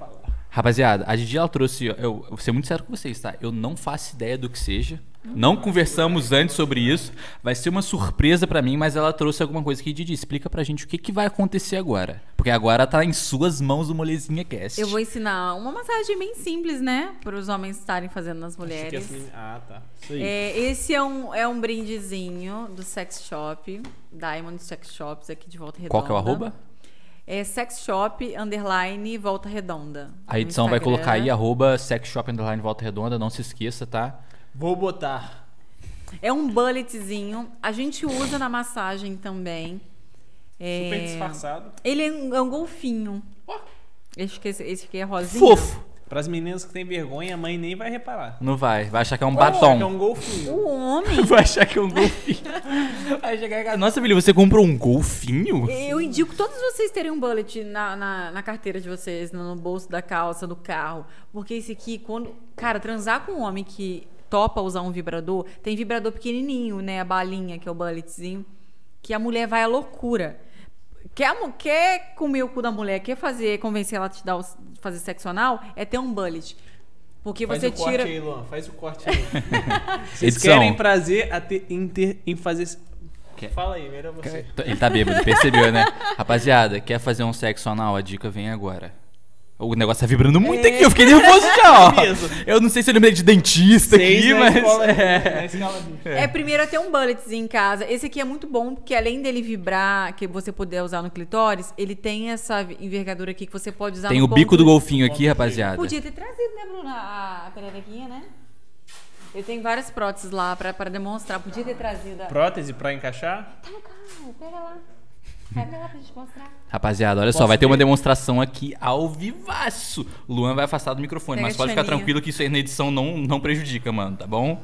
Rapaziada, a Didi ela trouxe. Eu, eu vou ser muito sério com vocês, tá? Eu não faço ideia do que seja. Não conversamos antes sobre isso. Vai ser uma surpresa pra mim, mas ela trouxe alguma coisa que Didi explica pra gente o que, que vai acontecer agora. Porque agora tá em suas mãos o Molezinha Cast. Eu vou ensinar uma massagem bem simples, né? Para os homens estarem fazendo nas mulheres. Ah, tá. Isso aí. É, esse é um, é um brindezinho do Sex Shop, Diamond Sex Shops, aqui de Volta Redonda. Qual que é o arroba? É Sex Shop, underline, Volta Redonda. A edição vai colocar aí arroba sexshop underline volta redonda, não se esqueça, tá? Vou botar. É um bulletzinho. A gente usa na massagem também. É, Super disfarçado. Ele é um, é um golfinho. Ó. Esse aqui, esse aqui é rosinha. Fofo. Para as meninas que têm vergonha, a mãe nem vai reparar. Não vai. Vai achar que é um É um batom. golfinho. O homem, [LAUGHS] Vai achar que é um golfinho. Vai chegar. Nossa, Billy, você comprou um golfinho? eu indico todos vocês terem um bullet na, na, na carteira de vocês, no bolso da calça, do carro. Porque esse aqui, quando. Cara, transar com um homem que topa usar um vibrador, tem vibrador pequenininho, né? A balinha, que é o bulletzinho, que a mulher vai à loucura. Quer, quer comer o cu da mulher, quer fazer, convencer ela a te dar o, fazer sexo anal, é ter um bullet. Porque Faz você o corte tira. aí, Luan. Faz o corte aí. [LAUGHS] Vocês Edição. querem prazer a ter- em, ter- em fazer... Quer- Fala aí, melhor você. Ele tá bêbado, percebeu, né? Rapaziada, quer fazer um sexo anal? A dica vem agora. O negócio tá vibrando muito aqui, eu fiquei nervoso já, ó. [LAUGHS] Mesmo. Eu não sei se eu lembrei de dentista Seis aqui, mas. escola- é. de- É, primeiro é ter um bulletzinho em casa. Esse aqui é muito bom, porque além dele vibrar, que você puder usar no clitóris, ele tem essa envergadura aqui que você pode usar Tem no o bico do golfinho aqui, rapaziada. Podia ter trazido, né, Bruna, a, pererequinha, né? Ele tem várias próteses lá pra, pra demonstrar. Podia ter trazido. A... Prótese pra encaixar? Tá no carro, pega lá. Pega lá pra gente mostrar. Rapaziada, olha só, Posso vai ter uma demonstração aqui ao vivaço. Luan vai afastar do microfone, Pega mas pode ficar tranquilo que isso aí na edição não, não prejudica, mano, tá bom?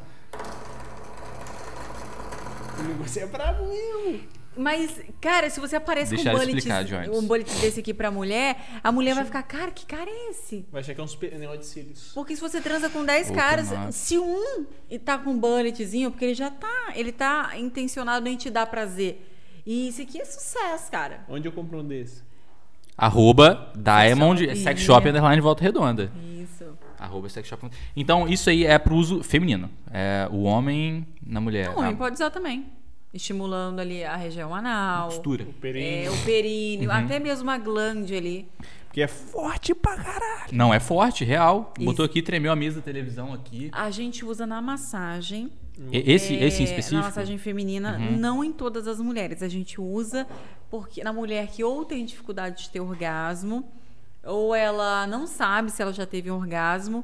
Você é brabo mesmo. Mas, cara, se você aparece Deixa com um bullet, explicar, um bullet desse aqui pra mulher, a mulher vai ficar, cara, que cara é esse? Vai achar que é uns pe- negócio de cílios. Porque se você transa com 10 Pô, caras, massa. se um tá com um bulletzinho, porque ele já tá, ele tá intencionado em te dar prazer. E isso aqui é sucesso, cara. Onde eu compro um desse? Arroba Diamond Shop. Sex Shop Underline Volta Redonda. Isso. Arroba Sex Shop. Então, isso aí é pro uso feminino. É o homem na mulher. O homem a pode usar também. Estimulando ali a região anal. costura. O períneo. É, o períneo, até mesmo a glande ali. Porque é forte pra caralho. Não, é forte, real. Isso. Botou aqui, tremeu a mesa da televisão aqui. A gente usa na massagem. E- Esse, é, esse em específico? Na massagem feminina, não em todas as mulheres. A gente usa porque na mulher que ou tem dificuldade de ter orgasmo, ou ela não sabe se ela já teve um orgasmo,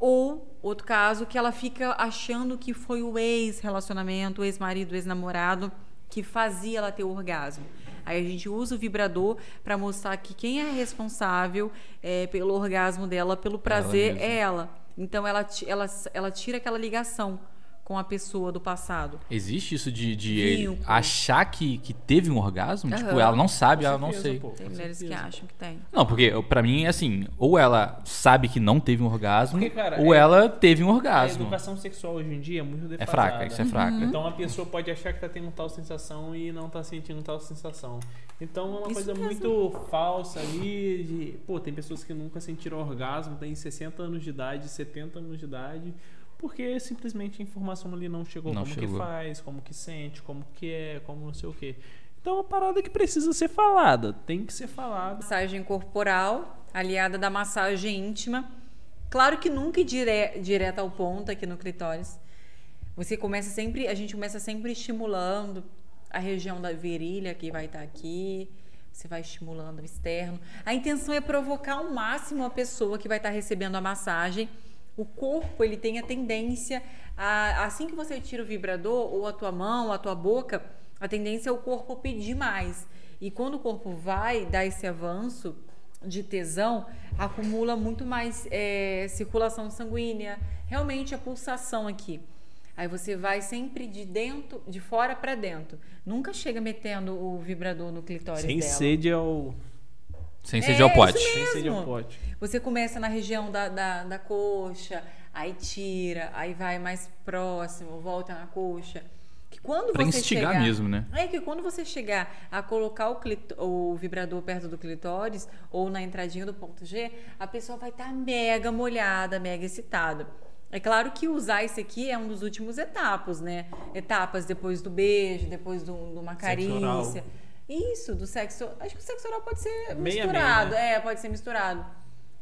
ou outro caso que ela fica achando que foi o ex-relacionamento, o ex-marido, o ex-namorado que fazia ela ter o orgasmo. Aí a gente usa o vibrador para mostrar que quem é responsável é, pelo orgasmo dela, pelo prazer, mesma. é ela. Então ela, ela, ela tira aquela ligação com a pessoa do passado. Existe isso de, de achar que, que teve um orgasmo? Tipo, Aham. ela não sabe, Com ela não certeza, sei. pô. Tem mulheres que certeza. acham que tem. Não, porque pra mim, assim, ou ela sabe que não teve um orgasmo, Porque, cara, ou é- ela teve um A orgasmo. educação sexual hoje em dia é muito É defasada. fraca, isso é fraca. Então a pessoa pode achar que tá tendo tal sensação e não tá sentindo tal sensação. Então é uma Isso coisa mesmo. muito falsa ali. De, pô, tem pessoas que nunca sentiram orgasmo, tem 60 anos de idade, 70 anos de idade, porque simplesmente a informação ali não chegou Não como chegou. que faz, como que sente, como que é, como não sei o quê. Então é uma parada que precisa ser falada, tem que ser falada. Massagem corporal, aliada da massagem íntima. Claro que nunca ir dire, direto ao ponto aqui no clitóris. Você começa sempre, a gente começa sempre estimulando a região da virilha que vai estar aqui. Você vai estimulando o externo. A intenção é provocar ao máximo a pessoa que vai estar recebendo a massagem. O corpo, ele tem a tendência a, assim que você tira o vibrador, ou a tua mão, ou a tua boca, a tendência é o corpo pedir mais. E quando o corpo vai dar esse avanço de tesão, acumula muito mais é, circulação sanguínea, realmente a pulsação aqui. Aí você vai sempre de dentro, de fora para dentro. Nunca chega metendo o vibrador no clitóris Sem dela. sede ao. Sem É, sede ao pote. isso Sem sede ao Mesmo. pote. Você começa na região da, da, da coxa, aí tira, aí vai mais próximo, volta na coxa. Que quando Pra você instigar chegar, mesmo, né? É que quando você chegar a colocar o, clit- o vibrador perto do clitóris ou na entradinha do ponto G, a pessoa vai estar mega molhada, mega excitada. É claro que usar esse aqui é um dos últimos etapas, né? Etapas depois do beijo, depois do, de uma carícia. Isso, do sexo. Acho que o sexo oral pode ser Meia, misturado. meia, né? É, pode ser misturado.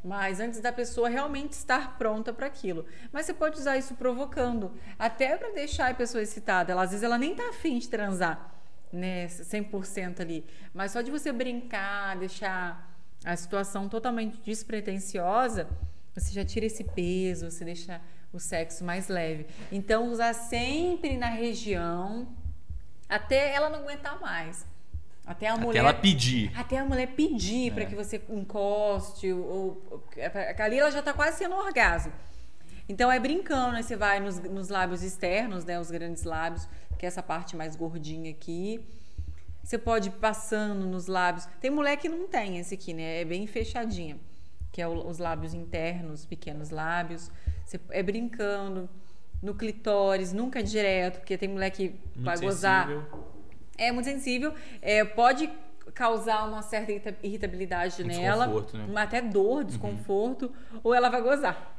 Mas antes da pessoa realmente estar pronta para aquilo. Mas você pode usar isso provocando, até para deixar a pessoa excitada. Ela, às vezes ela nem tá afim de transar, né, 100% ali. Mas só de você brincar, deixar a situação totalmente despretensiosa, você já tira esse peso, você deixa o sexo mais leve. Então, usar sempre na região até ela não aguentar mais. Até a Até mulher ela pedir. até a mulher pedir para É. que você encoste, ou, ou- ali ela já tá quase sendo um orgasmo. Então é brincando, você vai nos, nos lábios externos, né, os grandes lábios, que é essa parte mais gordinha aqui. Você pode ir passando nos lábios. Tem mulher que não tem esse aqui, né? É bem fechadinha, que é o- os lábios internos, pequenos lábios. Você é brincando no clitóris, nunca direto, porque tem mulher que Muito vai gozar sensível. É muito sensível, é, pode causar uma certa irrita- irritabilidade Um nela, desconforto, né? até dor, desconforto, ou ela vai gozar.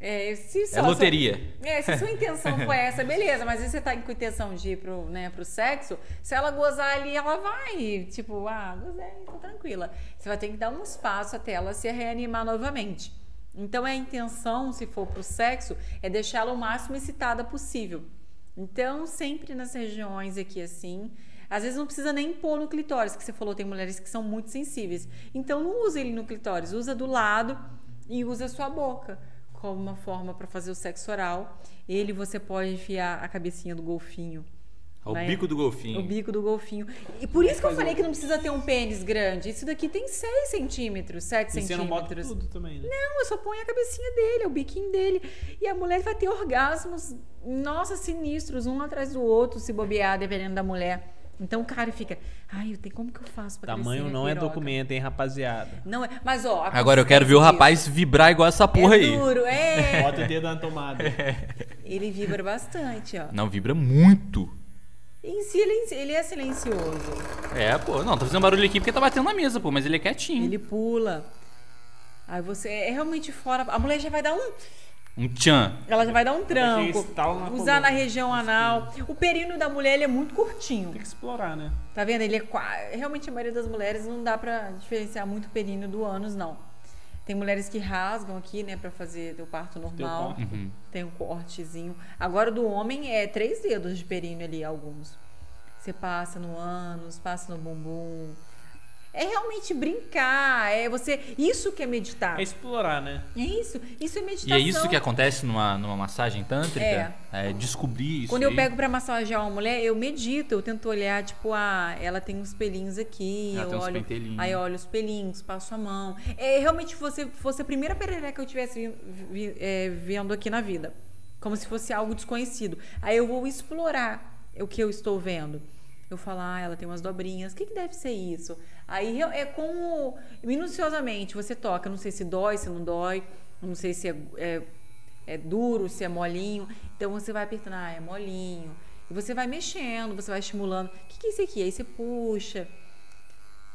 É, se É só- loteria. é, se sua intenção [LAUGHS] foi essa, beleza, mas se você tá com intenção de ir pro, né, pro sexo, se ela gozar ali, ela vai, tipo, ah, gozei, tô tranquila. Você vai ter que dar um espaço até ela se reanimar novamente. Então, a intenção, se for pro sexo, é deixá-la o máximo excitada possível. Então, sempre nas regiões aqui assim. Às vezes não precisa nem pôr no clitóris, que você falou, tem mulheres que são muito sensíveis. Então, não usa ele no clitóris, usa do lado e usa a sua boca como uma forma para fazer o sexo oral. Ele você pode enfiar a cabecinha do golfinho. O Vai- bico do golfinho. O bico do golfinho. E por isso que eu falei que não precisa ter um pênis grande. Isso daqui tem 6 centímetros, 7 E você não bota centímetros. tudo também, né? Não, eu só ponho a cabecinha dele, o biquinho dele. E a mulher vai ter orgasmos, nossa, sinistros, um atrás do outro, se bobear, dependendo da mulher. Então o cara fica, ai, eu tenho, como que eu faço pra Tamanho não é piroca?" documento, hein, rapaziada. Não é, mas ó... Agora eu quero ver o consistência rapaz vibrar igual essa porra disso aí. É duro, é. [LAUGHS] Bota o dedo na tomada. [LAUGHS] Ele vibra bastante, ó. Não, vibra muito. Em si, ele, ele é silencioso. É, pô. Não, tô fazendo barulho aqui porque tá batendo na mesa, pô. Mas ele é quietinho. Ele pula. Aí você é realmente fora. A mulher já vai dar um. Um tchan. Ela já vai dar um trampo. estalo na Usar na coluna. região anal. O períneo da mulher ele é muito curtinho. Tem que explorar, né? Tá vendo? Ele é realmente a maioria das mulheres não dá pra diferenciar muito o períneo do ânus, não. Tem mulheres que rasgam aqui, né, Pra fazer o parto normal. parto. Uhum. Tem um cortezinho. Agora do homem é três dedos de períneo ali, alguns. Você passa no ânus, passa no bumbum. É realmente brincar, é você. Isso que é meditar. É explorar, né? É isso, isso é E meditação. é isso que acontece numa, numa massagem tântrica? É. descobrir isso. Quando eu aí. pego pra massagear uma mulher, eu medito, eu tento olhar, tipo, ah, ela tem uns pelinhos aqui, Ela eu tem uns olho, pentelinhos. aí eu olho os pelinhos, passo a mão. É realmente você fosse a primeira perereca que eu tivesse vi- vi- é, vendo aqui na vida, como se fosse algo desconhecido. Aí eu vou explorar o que eu estou vendo. Eu falo, ah, ela tem umas dobrinhas, o que, que deve ser isso? Aí é como, minuciosamente, você toca, não sei se dói, se não dói, não sei se é, é é duro, se é molinho. Então você vai apertando, ah, é molinho. E você vai mexendo, você vai estimulando. O que, que é isso aqui? Aí você puxa.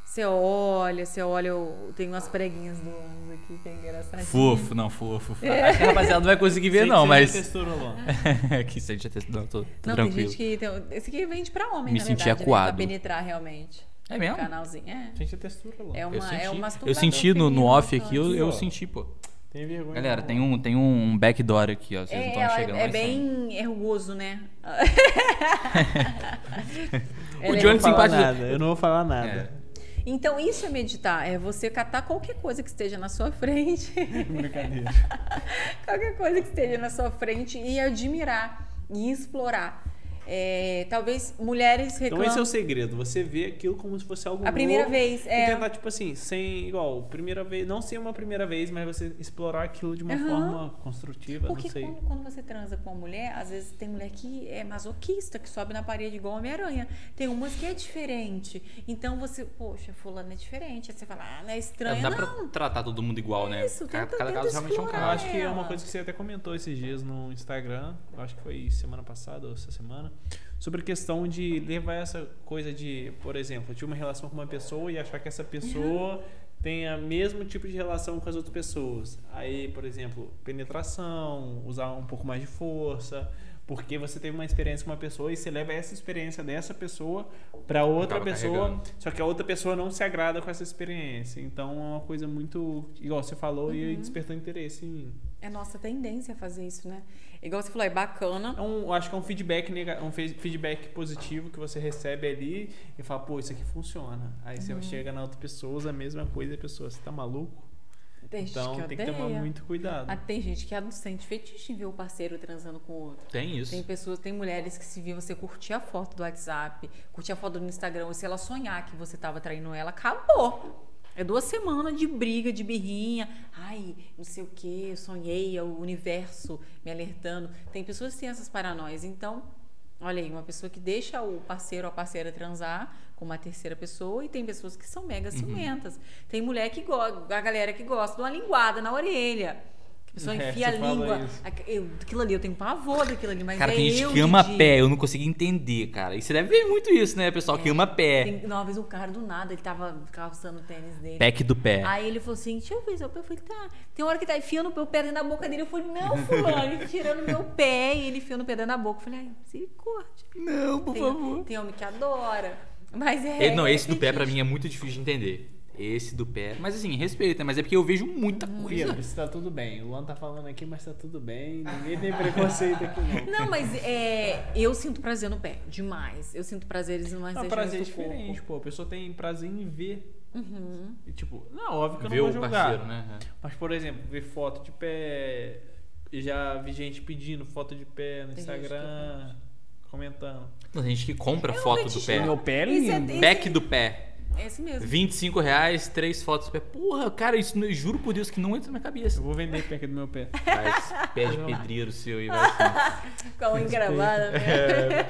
Você olha, você olha, eu tenho umas preguinhas do ânus aqui, que é engraçadinho. Fofo, não, fofo. Acho que a rapaziada não vai conseguir ver, Sei não, você mas. já testou, Rolon. [LAUGHS] que sente a textura. Não, tô, tô Não, tranquilo. tem gente que. Tem, esse aqui vende pra homem, Me na senti verdade, né, acuado. pra penetrar realmente. É mesmo? canalzinho. É. Sente a textura, Rolon. É uma, Eu senti, é um eu senti no, no off aqui, eu, eu senti, pô. Tem vergonha. Galera, não. tem um, tem um backdoor aqui, ó. Vocês não É, estão ela chegando. é mas bem ergoso, né? [LAUGHS] O é Johnny Eu não vou falar simpatiza- nada, eu não vou falar nada. É. Então, isso é meditar, é você catar qualquer coisa que esteja na sua frente, [LAUGHS] Brincadeira. qualquer coisa que esteja na sua frente e admirar e explorar. É, talvez mulheres Então reclamam. esse é o segredo, você vê aquilo como se fosse algo A primeira novo vez, E é. tentar, tipo assim, sem, igual, primeira vez, não ser uma primeira vez, mas você explorar aquilo de uma Aham. forma construtiva, Porque não sei. quando, quando você transa com uma mulher, às vezes tem mulher que é masoquista, que sobe na parede igual Homem-Aranha. Tem umas que é diferente. Então você, poxa, fulano é diferente. Aí você fala, ah, não é É, estranho. dá não. pra tratar todo mundo igual, né? Isso, cada, tenta- cada tenta caso realmente é um explorar. Eu caso. acho que é uma coisa que você até comentou esses dias no Instagram, eu acho que foi semana passada ou essa semana, sobre a questão de levar essa coisa de, por exemplo, eu tive uma relação com uma pessoa e achar que essa pessoa tem o mesmo tipo de relação com as outras pessoas. Aí, por exemplo, penetração, usar um pouco mais de força, porque você teve uma experiência com uma pessoa e você leva essa experiência dessa pessoa para outra Acaba pessoa, carregando. só que a outra pessoa não se agrada com essa experiência. Então é uma coisa muito, igual você falou, Uhum. e despertou interesse em mim. É nossa tendência a fazer isso, né? Igual você falou, é bacana. É um, eu acho que é um feedback, um fe- feedback positivo que você recebe ali e fala, pô, isso aqui funciona. Aí Uhum. você chega na outra pessoa, usa a mesma coisa e a pessoa, você tá maluco? Tem Então tem que tomar muito cuidado. Ah, tem gente que sente fetiche em ver o parceiro transando com o outro. Tem isso. Tem pessoas, tem mulheres que se vir você curtir a foto do WhatsApp, curtir a foto do Instagram, e se ela sonhar que você tava traindo ela, acabou. É duas semanas de briga, de birrinha. Ai, não sei o que, eu sonhei, é o universo me alertando. Tem pessoas que têm essas paranoias. Então, olha aí, uma pessoa que deixa o parceiro ou a parceira transar com uma terceira pessoa e tem pessoas que são mega ciumentas. Tem mulher que gosta, a galera que gosta de uma linguada na orelha. A pessoa [LAUGHS] É, enfia a língua. Eu, aquilo ali, eu tenho pavor daquilo ali, mas Cara, é tem gente eu, que ama pé, eu não consigo entender, cara. E você deve ver muito isso, né, pessoal? Que ama pé. Tem, uma vez um cara do nada, ele tava calçando o tênis dele. Pack do pé. Aí ele falou assim: deixa eu ver seu pé. Eu falei, tá. Tem hora que tá enfiando o pé dentro da boca dele. Eu falei, não, [LAUGHS] fulano, ele tirando meu pé e ele enfiando o pé dentro da boca. Eu falei, ai, misericórdia. Não, por Tem, tem homem que adora. Mas é. Ele- não, esse do pé pra mim é muito difícil de entender. Esse do pé. Mas assim, respeita, mas é porque eu vejo muita Hum. coisa. Isso tá tudo bem. O Luan tá falando aqui, mas tá tudo bem. Ninguém tem preconceito aqui, não. [LAUGHS] Não, mas é, eu sinto prazer no pé, demais. Eu sinto prazeres em mais Não, prazer é do corpo. diferente, pô. A pessoa tem prazer em ver. Uhum. E, tipo, não, óbvio que eu Ver não vou julgar. parceiro, né? Mas, por exemplo, ver foto de pé. Já vi gente pedindo foto de pé no Tem Instagram, comentando. Tem gente que compra Eu foto do pé. Meu pé é é- lindo. isso- Pack do pé. É esse mesmo. 25 reais, três fotos do pé. Porra, cara, isso eu juro por Deus que não entra na minha cabeça. Eu vou vender pack do meu pé. Esse [LAUGHS] pé de pedreiro seu aí, vai assim. Com a unha encravada, né?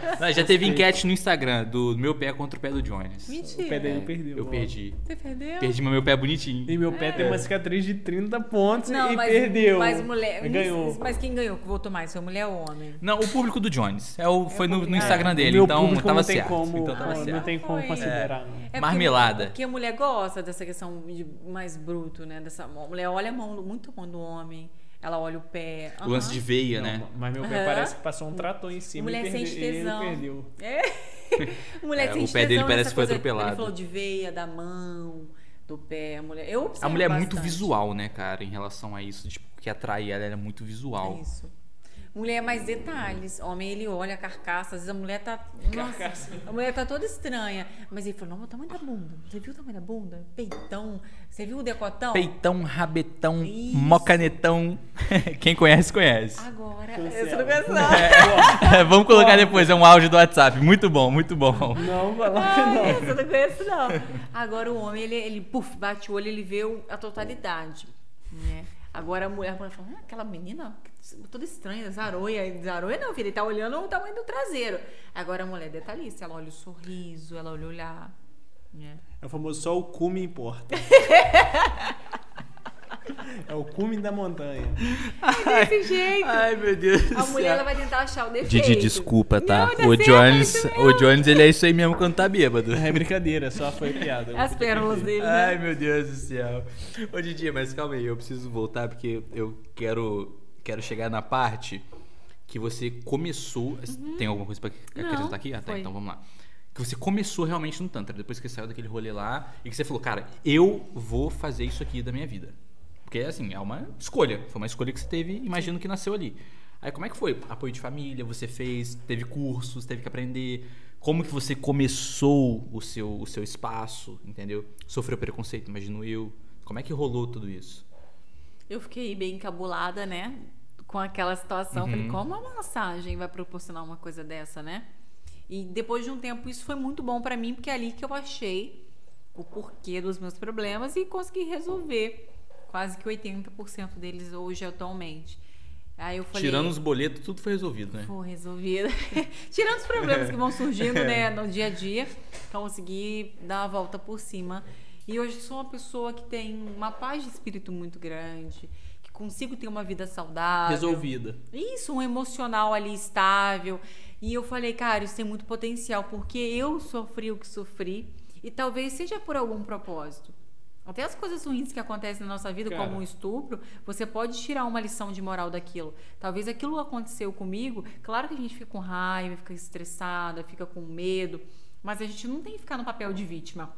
[LAUGHS] Não, já teve enquete no Instagram do meu pé contra o pé do Jones. Mentira. O pé dele É, perdeu. Eu perdi. Você perdeu? Perdi, mas meu pé é bonitinho. E meu pé tem uma cicatriz de 30 pontos Não, e mas, perdeu. Mas mulher. Mas ganhou. Mas quem ganhou? Que votou mais? Foi mulher ou homem? Não, o público do Jones. É o, foi no, no. Instagram dele, meu então tava não tem certo. como, então tava Ah, não certo. tem como considerar. não. É porque- Marmelada. Porque a mulher gosta dessa questão de mais bruto, né? Dessa, a mulher olha a mão, muito a mão do homem, ela olha o pé. O lance de veia, Não, né? Mas meu pé Aham. parece que passou um trator em cima mulher e, perde... ele tesão. perdeu. É. [LAUGHS] mulher É, sente o pé dele parece que foi atropelado. Ele falou de veia, da mão, do pé. A mulher. Eu A mulher é muito visual, né, cara, em relação a isso. Tipo, que atrai ela, ela é muito visual. É isso. Mulher é mais detalhes. Homem, ele olha a carcaça. Às vezes a mulher tá. Nossa, a mulher tá toda estranha. Mas ele falou: não, o tamanho da bunda. Você viu o tamanho da bunda? Peitão. Você viu o decotão? Peitão, rabetão, Isso. mocanetão. [LAUGHS] Quem conhece, conhece. Agora. Cancela. Você não conhece, não. [LAUGHS] Vamos colocar depois, é um áudio do WhatsApp. Muito bom, muito bom. Não, coloca Ai, não. essa eu não conheço, não. Agora o homem, ele, ele puf, bate o olho, ele vê a totalidade. Né? Agora a mulher fala, ah, aquela menina toda estranha, zaroia. Zaroia não, filha, ele tá olhando o tamanho do traseiro. Agora a mulher é detalhista, ela olha o sorriso, ela olha o olhar. Né? É o famoso só o cume importa. [LAUGHS] [LAUGHS] é o cume da montanha. Desse jeito. Ai, meu Deus do A mulher ela vai tentar achar o defeito. Didi, desculpa, tá? Não, tá o certo, Jones, é isso o. Jones, ele é isso aí mesmo quando tá bêbado. É brincadeira, só foi piada. As pérolas dele, né? Ai, meu Deus do céu. Ô, Didi, mas calma aí, eu preciso voltar porque eu quero, quero chegar na parte que você começou. Tem alguma coisa pra acrescentar Uhum. Não, aqui? Ah, tá, foi. então vamos lá. Que você começou realmente no Tantra, depois que você saiu daquele rolê lá e que você falou, cara, eu vou fazer isso aqui da minha vida. Porque, assim, é uma escolha. Foi uma escolha que você teve, imagino que nasceu ali. Aí, como é que foi? Apoio de família, você fez, teve cursos, teve que aprender. Como que você começou o seu, o seu espaço, entendeu? Sofreu preconceito, imagino eu. Como é que rolou tudo isso? Eu fiquei bem encabulada, né? Com aquela situação. Uhum. Falei, como uma massagem vai proporcionar uma coisa dessa, né? E depois de um tempo, isso foi muito bom pra mim, porque é ali que eu achei o porquê dos meus problemas e consegui resolver quase que 80% deles hoje atualmente. Aí eu falei. Tirando os boletos, tudo foi resolvido, né? Foi resolvido. [LAUGHS] Tirando os problemas que vão surgindo né, [LAUGHS] no dia a dia, consegui dar a volta por cima. E hoje sou uma pessoa que tem uma paz de espírito muito grande, que consigo ter uma vida saudável. Resolvida. Isso, um emocional ali estável. E eu falei, cara, isso tem muito potencial, porque eu sofri o que sofri e talvez seja por algum propósito. Até as coisas ruins que acontecem na nossa vida, Cara. como um estupro, você pode tirar uma lição de moral daquilo. Talvez aquilo aconteceu comigo, claro que a gente fica com raiva, fica estressada, fica com medo, mas a gente não tem que ficar no papel de vítima.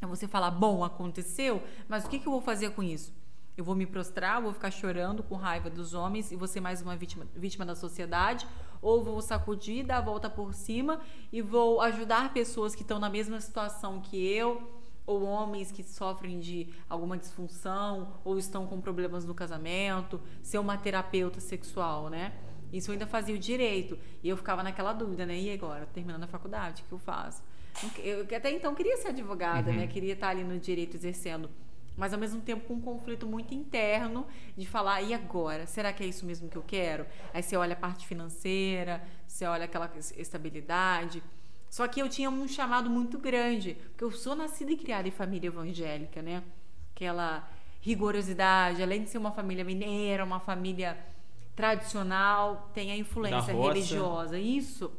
É você falar, bom, aconteceu, mas o que, que eu vou fazer com isso? Eu vou me prostrar, vou ficar chorando com raiva dos homens e vou ser mais uma vítima, vítima da sociedade? Ou vou sacudir, dar a volta por cima e vou ajudar pessoas que estão na mesma situação que eu? Ou homens que sofrem de alguma disfunção ou estão com problemas no casamento, ser uma terapeuta sexual, né? Isso eu ainda fazia o direito. E eu ficava naquela dúvida, né? E agora, terminando a faculdade, o que eu faço? Eu até então queria ser advogada, Uhum. né? Queria estar ali no direito exercendo. Mas ao mesmo tempo com um conflito muito interno de falar, e agora? Será que é isso mesmo que eu quero? Aí você olha a parte financeira, você olha aquela estabilidade. Só que eu tinha um chamado muito grande, porque eu sou nascida e criada em família evangélica, né? Aquela rigorosidade, além de ser uma família mineira, uma família tradicional, tem a influência religiosa. Isso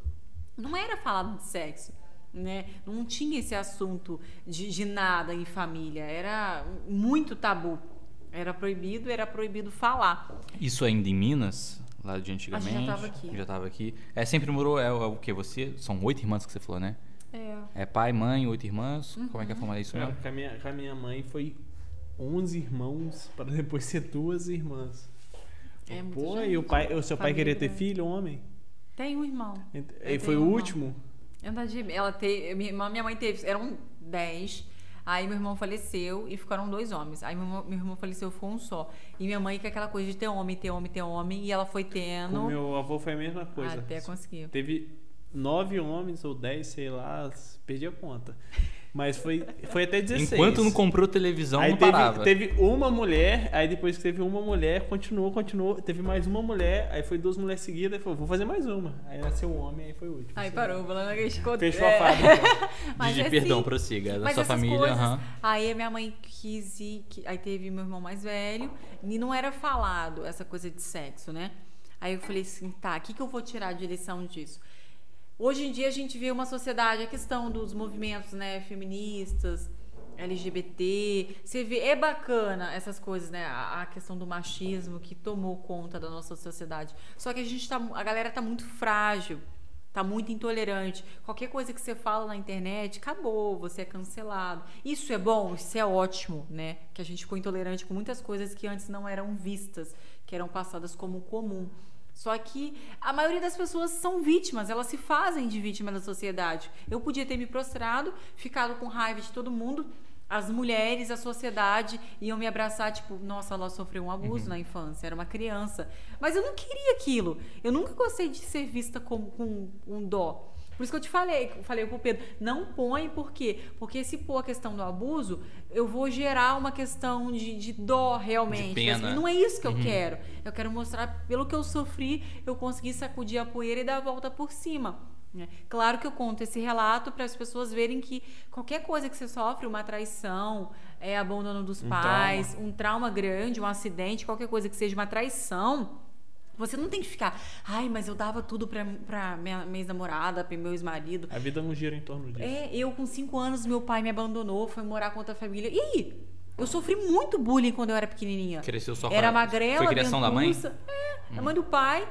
não era falado de sexo, né? Não tinha esse assunto de, de nada em família. Era muito tabu. Era proibido, era proibido falar. Isso ainda em Minas? Lá de antigamente? A gente já tava aqui. Já tava aqui. É, sempre morou, é, é o que? Você? São oito irmãs que você falou, né? É. É pai, mãe, oito irmãs? Como é que é a forma disso Cara, mesmo? com, a minha, com a minha mãe foi 11 irmãos para depois ser duas irmãs. É Pô, gente. e o, pai, o seu pai Família queria ter filho, homem? Tem um irmão. E foi o um último? Ela teve, ela teve, minha mãe teve, eram 10. Aí meu irmão faleceu e ficaram dois homens. Aí meu irmão, meu irmão faleceu, foi um só. E minha mãe com aquela coisa de ter homem, ter homem, ter homem. E ela foi tendo meu avô foi a mesma coisa. até conseguir. Teve nove homens ou dez, sei lá, perdi a conta. Mas foi, foi até 16. Enquanto não comprou televisão, Aí não teve, parava. teve uma mulher, aí depois que teve uma mulher, continuou, continuou. Teve mais uma mulher, aí foi duas mulheres seguidas, aí falou, vou fazer mais uma. Aí nasceu um homem, aí foi o último. Aí Sei parou, lá. falando que a gente ficou- Fechou é. a fábrica. [LAUGHS] Mas é perdão, assim. prossiga. Da sua família, coisas, aham. aí a minha mãe quis ir, que- aí teve meu irmão mais velho, e não era falado essa coisa de sexo, né? Aí eu falei assim, tá, o que, que eu vou tirar de lição disso? Hoje em dia a gente vê uma sociedade, a questão dos movimentos né, feministas, LGBT, você vê, é bacana essas coisas, né? A, a questão do machismo que tomou conta da nossa sociedade. Só que a gente tá, a galera tá muito frágil, tá muito intolerante. Qualquer coisa que você fala na internet, acabou, você é cancelado. Isso é bom, isso é ótimo, né? Que a gente ficou intolerante com muitas coisas que antes não eram vistas, que eram passadas como comum. Só que a maioria das pessoas são vítimas, elas se fazem de vítima da sociedade. Eu podia ter me prostrado, ficado com raiva de todo mundo, as mulheres, a sociedade iam me abraçar, tipo, nossa, ela sofreu um abuso na infância, era uma criança. Mas eu não queria aquilo. Eu nunca gostei de ser vista como com um dó. Por isso que eu te falei, falei pro Pedro, não põe, por quê? Porque se pôr a questão do abuso, eu vou gerar uma questão de, de dó realmente. De pena. Mas não é isso que eu quero. Eu quero mostrar, pelo que eu sofri, eu consegui sacudir a poeira e dar a volta por cima. né? Claro que eu conto esse relato para as pessoas verem que qualquer coisa que você sofre, uma traição, é abandono dos Um pais, um trauma grande, um acidente, qualquer coisa que seja uma traição, você não tem que ficar, ai, mas eu dava tudo pra, pra minha, minha ex-namorada, pra meu ex-marido. A vida não gira em torno disso. É, eu com cinco anos, meu pai me abandonou, foi morar com outra família. E aí? Eu sofri muito bullying quando eu era pequenininha. Cresceu só com Era a- magrela, Foi criação da mãe? É, a mãe do pai.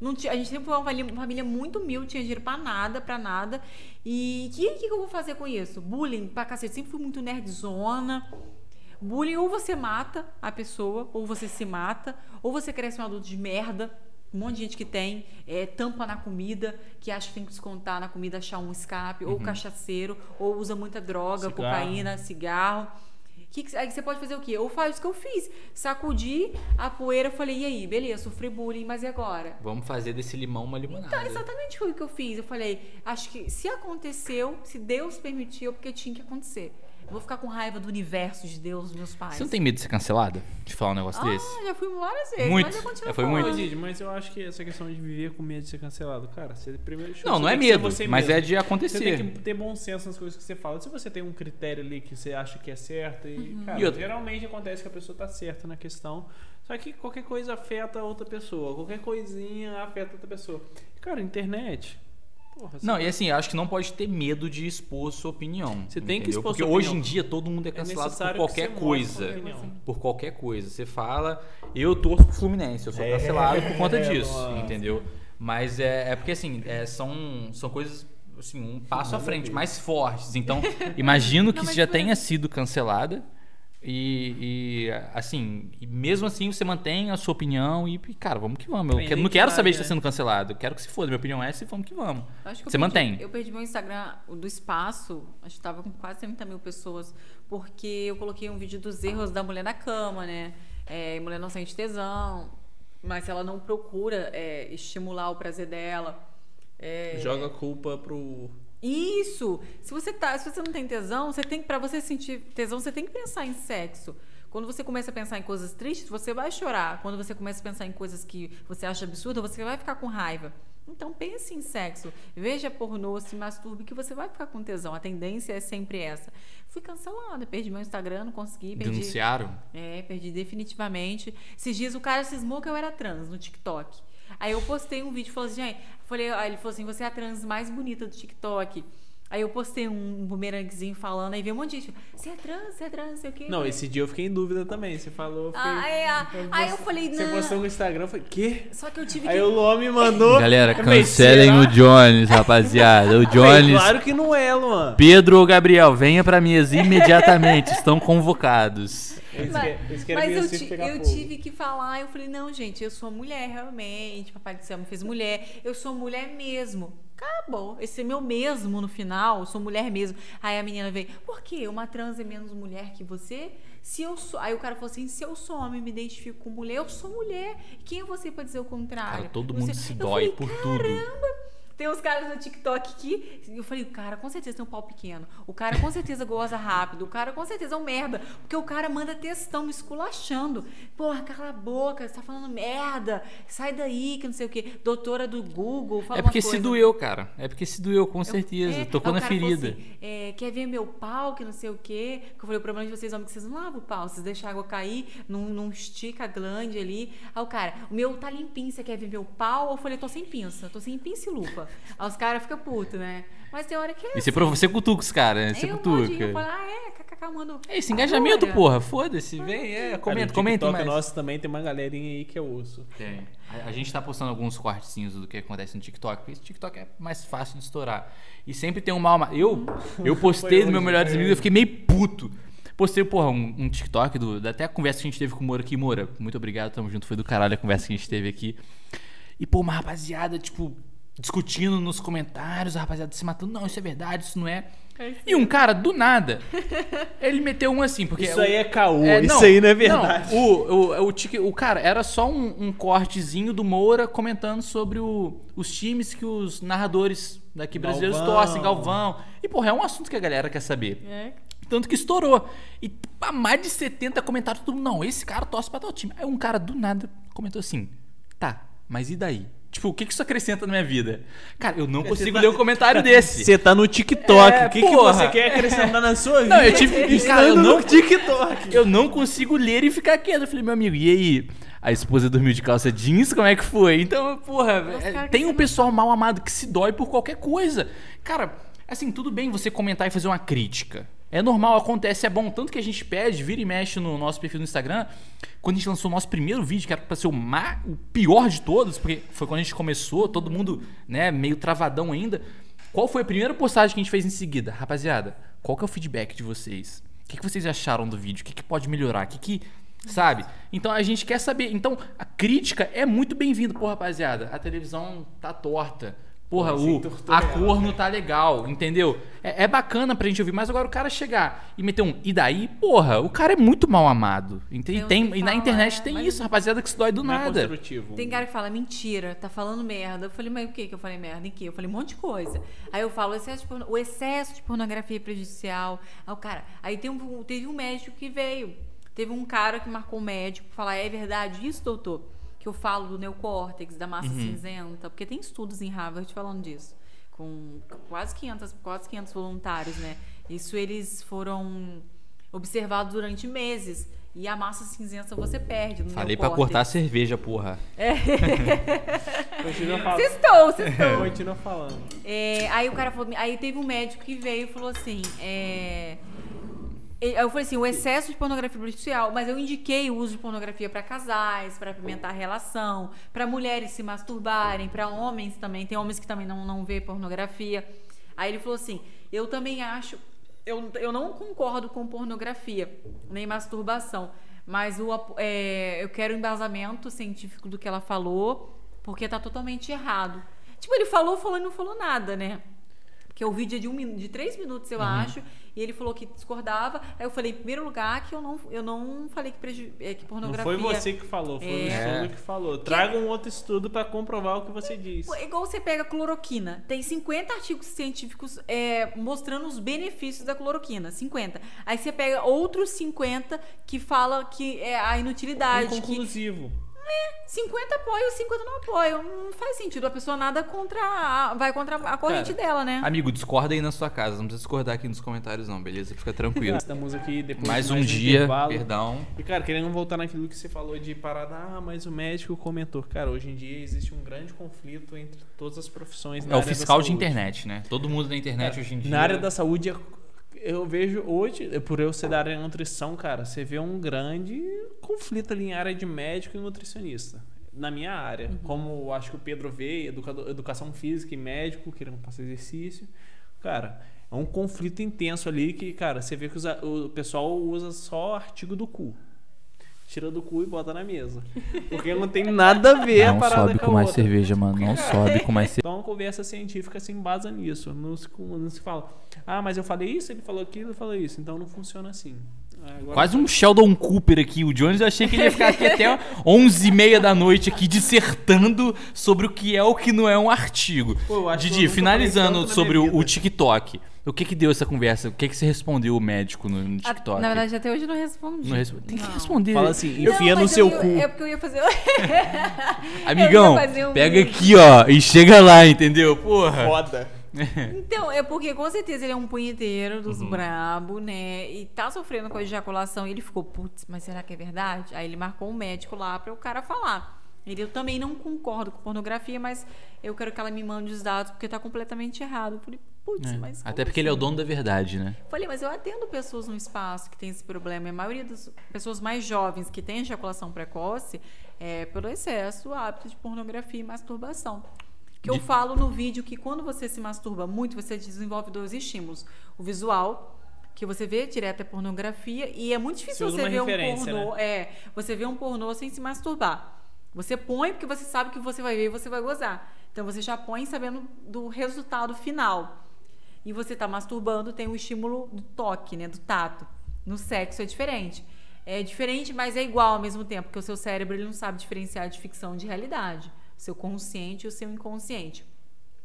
Não tinha, a gente sempre foi uma família, uma família muito humilde, tinha dinheiro pra nada, pra nada. E o que, que, que eu vou fazer com isso? Bullying pra cacete. Sempre fui muito nerdzona. Bullying, ou você mata a pessoa, ou você se mata, ou você cresce um adulto de merda. Um monte de gente que tem, é, tampa na comida, que acha que tem que descontar na comida, achar um escape, ou cachaceiro, ou usa muita droga, Cigarro. cocaína, cigarro. Que que- aí você pode fazer o quê? Ou faz o que eu fiz. Sacudi a poeira, falei, e aí, beleza, sofri bullying, mas e agora? Vamos fazer desse limão uma limonada. Então, exatamente foi o que eu fiz. Eu falei, acho que se aconteceu, se Deus permitiu, porque tinha que acontecer. Eu vou ficar com raiva do universo de Deus, dos meus pais. Você não tem medo de ser cancelada? De falar um negócio desse? Ah, já fui várias vezes, Muito. mas eu continuo É, foi muito. Mas, mas eu acho que essa questão de viver com medo de ser cancelado, cara, você primeiro Não, não você é medo, você mas mesmo. é de Você acontecer. tem que ter bom senso nas coisas que você fala. Se você tem um critério ali que você acha que é certo, e, Uhum. cara, E outra- geralmente acontece que a pessoa tá certa na questão. Só que qualquer coisa afeta outra pessoa. Qualquer coisinha afeta outra pessoa. Cara, internet. Porra, Não, e assim, eu acho que não pode ter medo de expor sua opinião. Você tem que expor Porque sua hoje opinião. em dia todo mundo é é cancelado por necessário que qualquer coisa. Por qualquer coisa. Você fala, eu torço pro Fluminense, eu sou É, cancelado por conta [LAUGHS] disso, nossa. entendeu? Mas é, é porque assim, é, são, são coisas assim, um passo à frente, mais fortes. Então, imagino que Não, já foi- tenha sido cancelada, E, e, assim, e mesmo assim você mantém a sua opinião e, e, cara, vamos que vamos. Eu quero- não quero que saber se está né? sendo cancelado. Eu quero que se foda. Minha opinião é essa e vamos que vamos. Acho que Você perdi- mantém? Eu perdi meu Instagram do espaço, acho que tava com quase 30 mil pessoas, porque eu coloquei um vídeo dos erros da mulher na cama, né? É, mulher não sente tesão, mas ela não procura é, estimular o prazer dela. É, Joga a culpa pro. Isso! Se você tá, se você não tem tesão, você tem para você sentir tesão, você tem que pensar em sexo. Quando você começa a pensar em coisas tristes, você vai chorar. Quando você começa a pensar em coisas que você acha absurda, você vai ficar com raiva. Então pense em sexo, veja pornô, se masturbe que você vai ficar com tesão. A tendência é sempre essa. Fui cancelada, perdi meu Instagram, não consegui, perdi. Denunciaram? É, perdi definitivamente. Esses dias o cara cismou que eu era trans no TikTok. Aí eu postei um vídeo e falei assim, gente, falei, aí ele falou assim, você é a trans mais bonita do TikTok. Aí eu postei um bumeranguezinho falando, aí veio um monte de gente, você é trans, você é trans, sei o quê. Não, Eu esse dia eu fiquei em dúvida também. Você falou. eu fiquei- Ah, é, ah, aí eu falei, Você não. postou no Instagram, eu falei, quê? Só que eu tive Aí que. o Luan me mandou. Galera, eu falei, cancelem o Jones, rapaziada. O Eu Jones, Claro que não é, Luan. Pedro ou Gabriel, venha pra mesa imediatamente. Estão convocados. Eles, Mas, eles mas eu, você ti- eu fogo. tive que falar, eu falei, não, gente, eu sou mulher realmente, papai do céu me fez mulher, eu sou mulher mesmo. Acabou. Esse é meu mesmo no final, eu sou mulher mesmo. Aí a menina veio, por quê? Uma trans é menos mulher que você? Se eu sou. Aí o cara falou assim: se eu sou homem, me identifico com mulher, eu sou mulher. Quem é você pra dizer o contrário? Cara, todo mundo sei. se Eu dói falei, por tudo. Tem uns caras no TikTok que. Eu falei, o cara com certeza tem um pau pequeno. O cara com certeza goza rápido. O cara com certeza é um merda. Porque o cara manda textão me esculachando. Porra, cala a boca, você tá falando merda. Sai daí, que não sei o quê. Doutora do Google, fala É porque se doeu, cara. É porque se doeu, com certeza. É, Tocou na ferida. assim, é, quer ver meu pau, que não sei o quê. Que eu falei, o problema de vocês, homens, é que vocês não lavam o pau. Vocês deixam a água cair, não, não estica a glande ali. Aí o cara, o meu tá limpinho, você quer ver meu pau? Eu falei, tô sem pinça, tô sem pinça e lupa. Aí os caras ficam putos, né? Mas tem hora que é E você, provo- você cutuca os caras, né? Você eu eu cutuca. falo, ah, é, kkk, mano. É esse engajamento, Agora. porra. Foda-se. Vem, é. Comenta, comenta TikTok mais. nosso também tem uma galerinha aí que é osso. Tem. A, a gente tá postando alguns cortezinhos do que acontece no TikTok, porque esse TikTok é mais fácil de estourar. E sempre tem um mal. Eu, eu postei no meu melhores foi amigos, eu fiquei meio puto. Postei, porra, um, um TikTok do, da até a conversa que a gente teve com o Moura aqui. Moura, muito obrigado, tamo junto. Foi do caralho a conversa que a gente teve aqui. E, pô, uma rapaziada, tipo, discutindo nos comentários, a rapaziada se matando. Não, isso é verdade, isso não é. E um cara, do nada, [LAUGHS] ele meteu um assim, porque. Isso o- aí é caô, é, isso aí não é verdade. não, o, o, o, tique- o cara, era só um, um cortezinho do Moura comentando sobre o- os times que os narradores daqui brasileiros Galvão. torcem, Galvão. E, porra, é um assunto que a galera quer saber. É. Tanto que estourou. E mais de 70 comentários, todo mundo, não, esse cara torce pra tal time. Aí um cara do nada comentou assim: tá, mas e daí? Tipo, o que que isso acrescenta na minha vida? Cara, eu não consigo tá- ler um comentário [LAUGHS] desse. Você tá no TikTok. É, o que, que você quer acrescentar na sua vida? Não, eu tive que- cara, eu Estando não- no [LAUGHS] TikTok. Eu não consigo ler e ficar quieto. Eu falei, meu amigo, e aí? A esposa dormiu de calça jeans, como é que foi? Então, porra, Nossa, é, tem um pessoal mal amado que se dói por qualquer coisa. Cara, assim, tudo bem você comentar e fazer uma crítica. É normal, acontece, é bom. Tanto que a gente pede, vira e mexe no nosso perfil no Instagram. Quando a gente lançou o nosso primeiro vídeo, que era pra ser o, ma- o pior de todos, porque foi quando a gente começou, todo mundo, né, meio travadão ainda. Qual foi a primeira postagem que a gente fez em seguida? Rapaziada, qual que é o feedback de vocês? O que, que vocês acharam do vídeo? O que, que pode melhorar? O que, que. Sabe? Então a gente quer saber. Então a crítica é muito bem-vinda. Pô, rapaziada, a televisão tá torta. Porra, o, a cor não tá legal, entendeu? É, é bacana pra gente ouvir, mas agora o cara chegar e meter um e daí, porra, o cara é muito mal amado. Ente- Tem tem- e na internet é, tem isso, rapaziada que se dói do é nada. construtivo. Tem cara que fala, mentira, tá falando merda. Eu falei, mas o que que eu falei merda? Em que? Eu falei um monte de coisa. Aí eu falo, o excesso de, porno- o excesso de pornografia é prejudicial. Aí o cara, aí tem um, teve um médico que veio. Teve um cara que marcou um médico pra falar, é verdade isso, doutor? Que eu falo do neocórtex, da massa cinzenta. Porque tem estudos em Harvard falando disso. Com quase 500, quase 500 voluntários, né? Isso eles foram observados durante meses. E a massa cinzenta você perde no Falei pra neocórtex. cortar a cerveja, porra. Continua [LAUGHS] falando. Cestou, cestou. Continua falando. É, aí o cara falou, aí teve um médico que veio e falou assim, é, eu falei assim, o excesso de pornografia prejudicial, mas eu indiquei o uso de pornografia para casais, para apimentar a relação, para mulheres se masturbarem, para homens também, tem homens que também não, não vê pornografia. Aí ele falou assim, eu também acho eu, eu não concordo com pornografia, nem masturbação. Mas o, é, eu quero embasamento científico do que ela falou, porque tá totalmente errado. Tipo, ele falou, falou e não falou nada, né? Porque o vídeo é de, um, de três minutos, eu acho. E ele falou que discordava. Aí eu falei, em primeiro lugar, que eu não, eu não falei que, preju- é, que Não pornografia. foi você que falou, foi o É. estudo que falou. Traga um outro estudo pra comprovar o que você disse. Pô, Igual você pega cloroquina. Tem 50 artigos científicos é, mostrando os benefícios da cloroquina. 50. Aí você pega outros 50 que fala que é a inutilidade. Que Inconclusivo. 50 apoiam, 50 não apoiam. Não faz sentido. A pessoa nada contra. a- vai contra a corrente Cara, dela, né? Amigo, discorda aí na sua casa. Não precisa discordar aqui nos comentários, não, beleza? Fica tranquilo. Estamos aqui depois mais de um dia, intervalo. perdão. E, cara, querendo voltar naquilo que você falou de parada, ah, mas o médico comentou. Cara, hoje em dia existe um grande conflito entre todas as profissões. na É o fiscal de internet, né? Todo mundo na internet hoje em dia. Na área da saúde, eu vejo hoje, por eu ser da área de nutrição, cara, você vê um grande conflito ali em área de médico e nutricionista. Na minha área. Como eu acho que o Pedro vê, educador, educação física e médico, querendo passar exercício. Cara, é um conflito intenso ali que, cara, você vê que os o pessoal usa só artigo do cu. Tira do cu e bota na mesa. Porque não tem nada a ver a Não parada sobe com, com a mais outra. cerveja, mano. Não sobe com mais cerveja. Então a conversa científica se embasa nisso. Não se, não se fala, ah, mas eu falei isso, ele falou aquilo, ele falou isso. Então não funciona assim. Agora- Quase um Sheldon Cooper aqui. O Jones eu achei que ele ia ficar aqui até 11h30 da noite aqui dissertando sobre o que é o que não é um artigo. Pô, eu eu Didi, finalizando falei sobre o, o. TikTok. O que que deu essa conversa? O que que você respondeu o médico no, no A- TikTok? Na verdade, até hoje eu não respondi. Não Tem que Não. responder. Fala assim, Não, enfia no seu eu- cu. É porque eu ia fazer. [LAUGHS] Amigão, ia fazer um pega vídeo. aqui, ó, e chega lá, entendeu? Porra. Foda. [LAUGHS] Então, é porque com certeza ele é um punheteiro dos Uhum. brabo, né? E tá sofrendo com a ejaculação. E ele ficou, putz, mas será que é verdade? Aí ele marcou um médico lá para o cara falar. Ele, eu também não concordo com pornografia, mas eu quero que ela me mande os dados porque tá completamente errado. Eu falei, putz, É, mas. Até porque ele é o assim? dono da verdade, né? Falei, mas eu atendo pessoas no espaço que tem esse problema. E a maioria das pessoas mais jovens que têm ejaculação precoce é pelo excesso, hábito de pornografia e masturbação. Que eu De- falo no vídeo que quando você se masturba muito, você desenvolve dois estímulos. O visual, que você vê direto é pornografia, e é muito difícil Você você ver um pornô. É, você vê um pornô sem se masturbar. Você põe porque você sabe que você vai ver e você vai gozar. Então você já põe sabendo do resultado final. E você está masturbando, tem o estímulo do toque, né, do tato. No sexo é diferente. É diferente, mas é igual ao mesmo tempo, porque o seu cérebro ele não sabe diferenciar de ficção de realidade. O seu consciente e o seu inconsciente.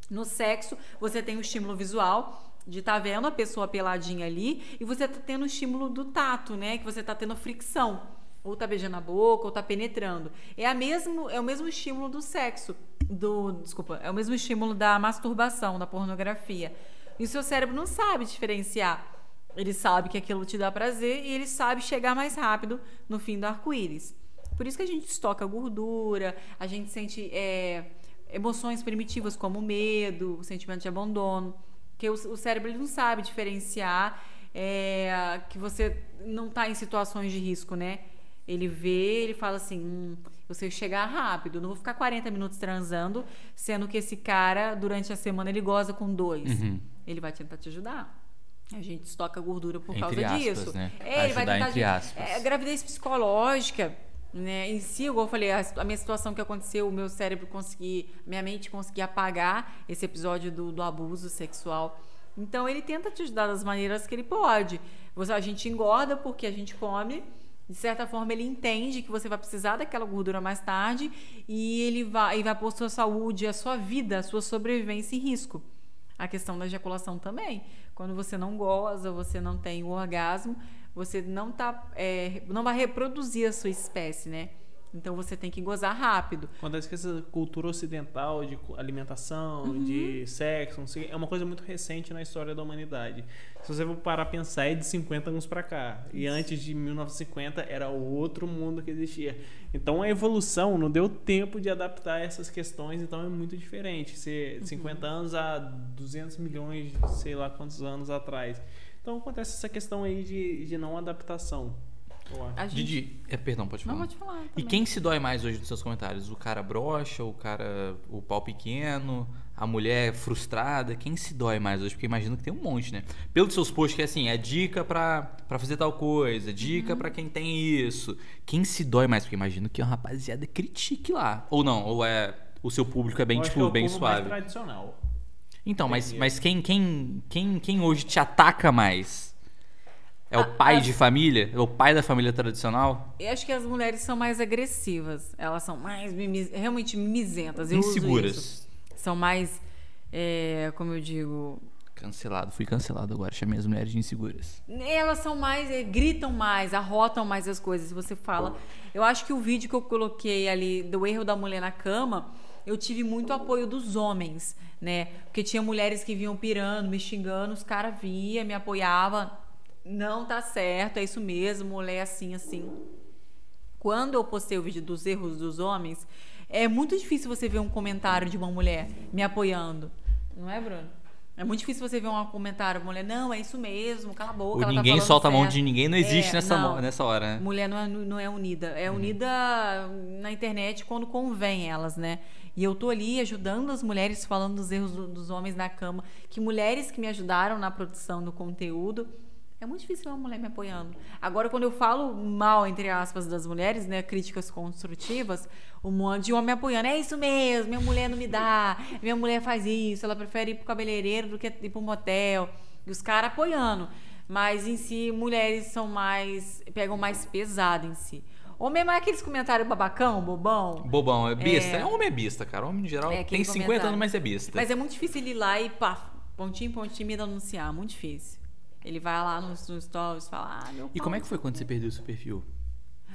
No sexo, você tem o estímulo visual de estar vendo a pessoa peladinha ali e você tá tendo o estímulo do tato, né? Que você tá tendo fricção. Ou tá beijando a boca, ou tá penetrando. É, a mesmo, é o mesmo estímulo do sexo. Do, desculpa, é o mesmo estímulo da masturbação, da pornografia. E o seu cérebro não sabe diferenciar. Ele sabe que aquilo te dá prazer e ele sabe chegar mais rápido no fim do arco-íris. Por isso que a gente estoca gordura, a gente sente é, emoções primitivas como medo, sentimento de abandono, que o, o cérebro ele não sabe diferenciar é, que você não está em situações de risco, né? Ele vê, ele fala assim, hum, você chegar rápido, não vou ficar 40 minutos transando, sendo que esse cara, durante a semana, ele goza com dois. Uhum. Ele vai tentar te ajudar. A gente estoca gordura por Entre causa aspas, disso. né? É, ele vai tentar entre aspas. é, gravidez psicológica, né? Em si, igual eu falei, a, a minha situação que aconteceu, o meu cérebro conseguir, minha mente conseguir apagar esse episódio do, do abuso sexual. Então ele tenta te ajudar das maneiras que ele pode. Você, a gente engorda porque a gente come. De certa forma, ele entende que você vai precisar daquela gordura mais tarde e ele vai, e vai pôr sua saúde, a sua vida, a sua sobrevivência em risco. A questão da ejaculação também. Quando você não goza, você não tem o orgasmo, você não tá, é, não vai reproduzir a sua espécie, né? Então você tem que gozar rápido. Acontece que essa cultura ocidental de alimentação, Uhum. de sexo, sei, é uma coisa muito recente na história da humanidade. Se você for parar a pensar, é de 50 anos pra cá. E antes de 1950 era outro mundo que existia. Então a evolução não deu tempo de adaptar essas questões, então é muito diferente. Uhum. Ser 50 anos a 200 milhões, sei lá quantos anos atrás. Então acontece essa questão aí de, de não adaptação. A gente... Didi, é, perdão, pode Não falar. vou te falar. E também. quem se dói mais hoje nos seus comentários? O cara broxa, o cara. o pau pequeno, a mulher frustrada, quem se dói mais hoje? Porque imagino que tem um monte, né? Pelos seus posts que é assim, é dica pra, pra fazer tal coisa, dica Uhum. pra quem tem isso. Quem se dói mais? Porque imagino que a rapaziada critique lá. Ou não, ou é o seu público é bem, Eu tipo, é bem povo mais suave. tradicional. Então, mas, Entendi. mas quem, quem, quem, quem hoje te ataca mais? É o pai as- de família? É o pai da família tradicional? Eu acho que as mulheres são mais agressivas. Elas são mais mimi- realmente mimizentas. Eu. Inseguras. São mais, é, como eu digo, Cancelado, fui cancelado agora. Chamei as mulheres de inseguras. Elas são mais, eh, gritam mais, arrotam mais as coisas. Você fala. Eu acho que o vídeo que eu coloquei ali do erro da mulher na cama, eu tive muito apoio dos homens, né? Porque tinha mulheres que vinham pirando, me xingando, os caras via, me apoiava. Não tá certo, é isso mesmo, mulher assim, assim. Quando eu postei o vídeo dos erros dos homens, é muito difícil você ver um comentário de uma mulher me apoiando. Não é, Bruno? É muito difícil você ver um comentário, mulher, não, é isso mesmo, cala a boca. Ela tá ninguém falando solta a mão certo." de ninguém, não existe É, nessa, não. nessa hora, né? Mulher não é, não é unida. É unida na internet quando convém elas, né? E eu tô ali ajudando as mulheres, falando dos erros do- dos homens na cama. Que mulheres que me ajudaram na produção do conteúdo. É muito difícil uma mulher me apoiando. Agora, quando eu falo mal, entre aspas, das mulheres, né? Críticas construtivas, um monte de homem me apoiando. É isso mesmo, minha mulher não me dá. Minha mulher faz isso. Ela prefere ir pro cabeleireiro do que ir pro motel. E os caras apoiando. Mas em si, mulheres são mais. pegam mais pesado em si. Homem é mais aqueles comentários babacão, bobão. Bobão, é besta. É. É. Homem é bista, cara. Homem, em geral, É, tem aquele 50 comentário. anos, mas é bista. Mas é muito difícil ele ir lá e pá, pontinho, pontinho, me denunciar. Muito difícil. Ele vai lá nos, nos stories e fala, ah, meu E como é que foi quando você perdeu o seu perfil?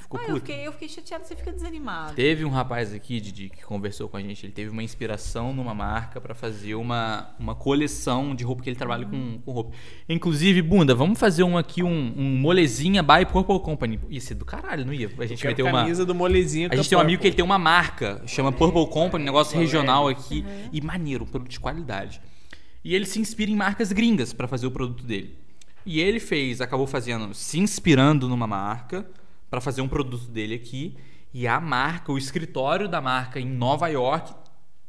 Ficou Ah, puto? eu fiquei, eu fiquei chateada, você fica desanimado. Teve um rapaz aqui, Didi, que conversou com a gente. Ele teve uma inspiração numa marca pra fazer uma, uma coleção de roupa que ele trabalha com, com roupa. Inclusive, Bunda, vamos fazer um aqui, um, um molezinha by Purple Company. Ia ser do caralho, não ia? A gente vai ter uma. camisa do molezinho A gente tem um amigo que ele tem uma marca, chama Purple Company, negócio regional aqui. E maneiro, um produto de qualidade. E ele se inspira em marcas gringas pra fazer o produto dele. E ele fez, acabou fazendo, se inspirando numa marca pra fazer um produto dele aqui. E a marca, o escritório da marca em Nova York,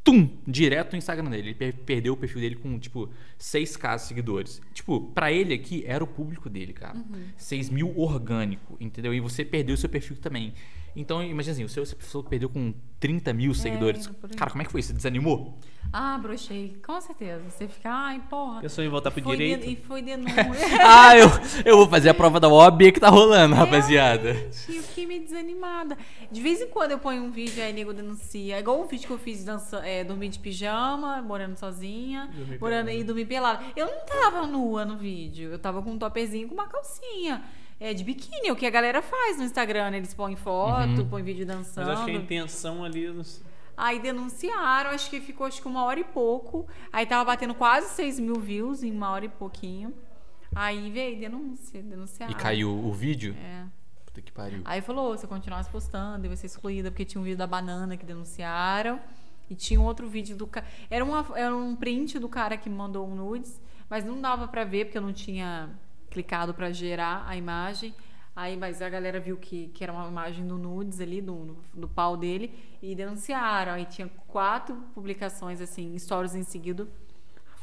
tum, direto no Instagram dele. Ele per- perdeu o perfil dele com, tipo, 6k seguidores. Tipo, pra ele aqui, era o público dele, cara. 6 mil orgânico, entendeu? E você perdeu o seu perfil também. Então, imagina assim, o seu você perdeu com 30 mil seguidores. por aí. Cara, como é que foi? Você desanimou? Ah, brochei. Com certeza. Você fica, ai, porra. Pensou em voltar pro foi direito? de- e foi denúncia. [LAUGHS] ah, eu, eu vou fazer a prova da OAB que tá rolando, rapaziada. Realmente, eu fiquei meio desanimada. De vez em quando eu ponho um vídeo aí, nego denuncia. É igual o vídeo que eu fiz dança, é, dormir de pijama, morando sozinha, Dormir morando pelada. e dormir pelada. Eu não tava nua no vídeo. Eu tava com um topperzinho com uma calcinha. É, de biquíni, é o que a galera faz no Instagram. né? Eles põem foto, Uhum. põem vídeo Mas dançando. acho que a intenção ali. não. Aí denunciaram, acho que ficou acho que uma hora e pouco. Aí tava batendo quase 6 mil views em uma hora e pouquinho. Aí veio denúncia, denunciaram. E caiu o vídeo? É. Puta que pariu. Aí falou, se eu continuasse postando, eu ia ser excluída, porque tinha um vídeo da banana que denunciaram. E tinha um outro vídeo do cara. Era, uma, era um print do cara que mandou um nudes, mas não dava pra ver, porque eu não tinha clicado pra gerar a imagem. Aí, mas a galera viu que, que era uma imagem do nudes ali, do, do pau dele, e denunciaram. Aí tinha quatro publicações, assim, stories em seguida.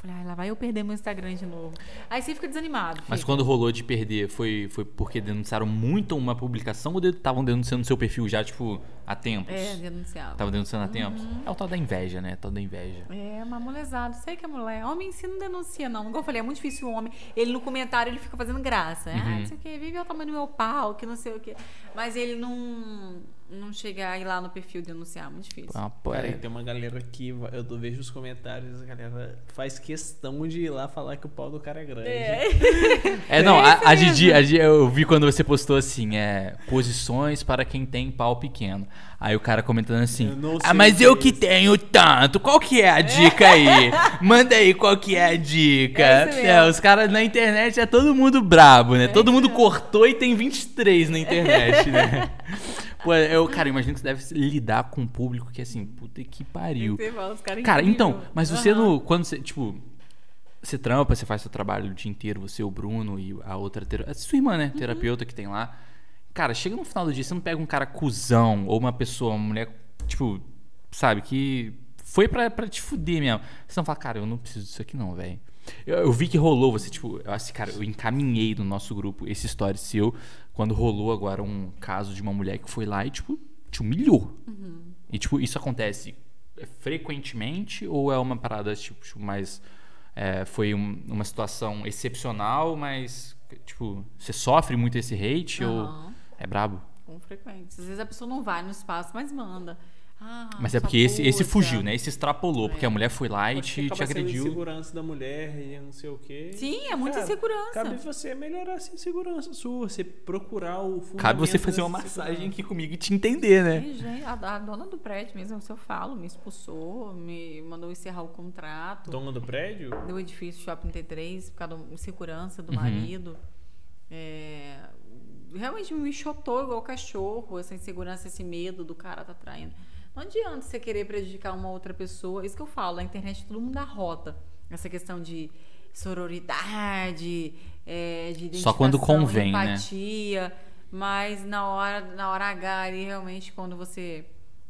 Eu Falei, ai, lá vai eu perder meu Instagram de novo. Aí você fica desanimado. Mas fica. quando rolou de perder, foi, foi porque denunciaram muito uma publicação ou estavam denunciando seu perfil já, tipo, há tempos? É, denunciava. Tava denunciando há tempos? É o tal da inveja, né? Tal da inveja. É, uma molezada. Sei que é mulher. Homem em si não denuncia, não. Igual eu falei, é muito difícil o homem. Ele no comentário ele fica fazendo graça. Ah, Uhum. não sei o quê, vive ao tamanho do meu pau, que não sei o quê. Mas ele não, não chega a ir lá no perfil denunciar. Muito difícil. Ah, Cara, é- e tem uma galera que vai- eu vejo os comentários, a galera faz questão de ir lá falar que o pau do cara é grande. É, não, É a, a. Didi, a Didi, eu vi quando você postou assim, é, posições para quem tem pau pequeno. Aí o cara comentando assim, ah, mas que eu é que isso." tenho tanto, qual que é a dica aí? [LAUGHS] Manda aí qual que é a dica. É. É, os caras na internet é todo mundo brabo, né? todo mundo cortou e tem 23 na internet, né? [LAUGHS] Pô, eu, cara, eu imagino que você deve lidar com um público que assim, puta que pariu. Os caras Cara, então, mas você Aham. no. Quando você, tipo. Você trampa, você faz seu trabalho o dia inteiro, você, o Bruno e a outra. a Sua irmã, Uhum. né? Terapeuta que tem lá. Cara, chega no final do dia, você não pega um cara cuzão ou uma pessoa, uma mulher, tipo, sabe, que foi pra, pra te fuder mesmo. Você não fala, cara, eu não preciso disso aqui não, velho. Eu, eu vi que rolou, você, tipo, eu assim, cara, eu encaminhei no nosso grupo esse story seu quando rolou agora um caso de uma mulher que foi lá e, tipo, te humilhou. E, tipo, isso acontece frequentemente ou é uma parada, tipo, tipo, mais. é, foi um- uma situação excepcional, mas, tipo, você sofre muito esse hate ou Aham. é brabo? Com frequência. Às vezes a pessoa não vai no espaço, mas manda. Ah, Mas é porque esse, esse fugiu, né? Esse extrapolou, porque É. a mulher foi lá e te, te agrediu. insegurança da mulher e não sei o quê. Sim, é muita Cara, insegurança. Cabe você melhorar essa insegurança sua, você procurar o fundamento Cabe você fazer uma massagem aqui comigo e te entender, né? Gente, a, a dona do prédio mesmo, se eu falo, me expulsou, me mandou encerrar o contrato. Dona do prédio? do edifício Shopping T3 por causa da insegurança do Uhum. marido. É, realmente me enxotou igual cachorro, essa insegurança, esse medo do cara tá traindo. Não adianta você querer prejudicar uma outra pessoa. Isso que eu falo, na internet todo mundo arrota. Essa questão de sororidade, é, de Só quando convém, né? empatia. Mas na hora, na hora H, ali, realmente, quando você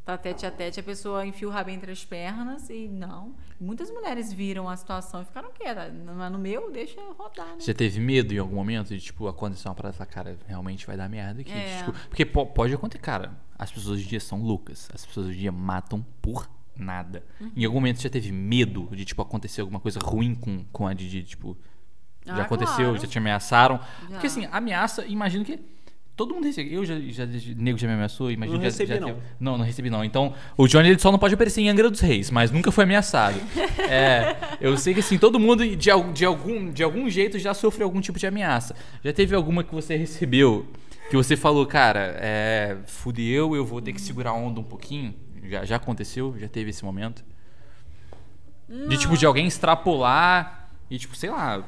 tá tete a tete, a pessoa enfia o rabo entre as pernas e não. Muitas mulheres viram a situação e ficaram quietas. Mas no meu, deixa rodar, né? Você já teve medo em algum momento de, tipo, acontecer uma parada e falar, cara, realmente vai dar merda aqui. É. Tipo, porque po- pode acontecer, cara. As pessoas hoje em dia são loucas. As pessoas hoje em dia matam por nada. Uhum. Em algum momento você já teve medo de, tipo, acontecer alguma coisa ruim com, com a Didi, tipo... Já Ah, aconteceu, claro. já te ameaçaram. Já. Porque, assim, ameaça, imagino que... Todo mundo recebe. Eu já, já, nego já me ameaçou, imagino Não já- recebi, já não. teve- não, não recebi não. Então, o Johnny ele só não pode aparecer em Angra dos Reis, mas nunca foi ameaçado. [LAUGHS] É, eu sei que assim, todo mundo de, de algum, de algum jeito já sofreu algum tipo de ameaça. Já teve alguma que você recebeu que você falou, cara, é, fudeu, eu vou ter que segurar a onda um pouquinho? Já, já aconteceu? Já teve esse momento? De tipo, de alguém extrapolar e tipo, sei lá,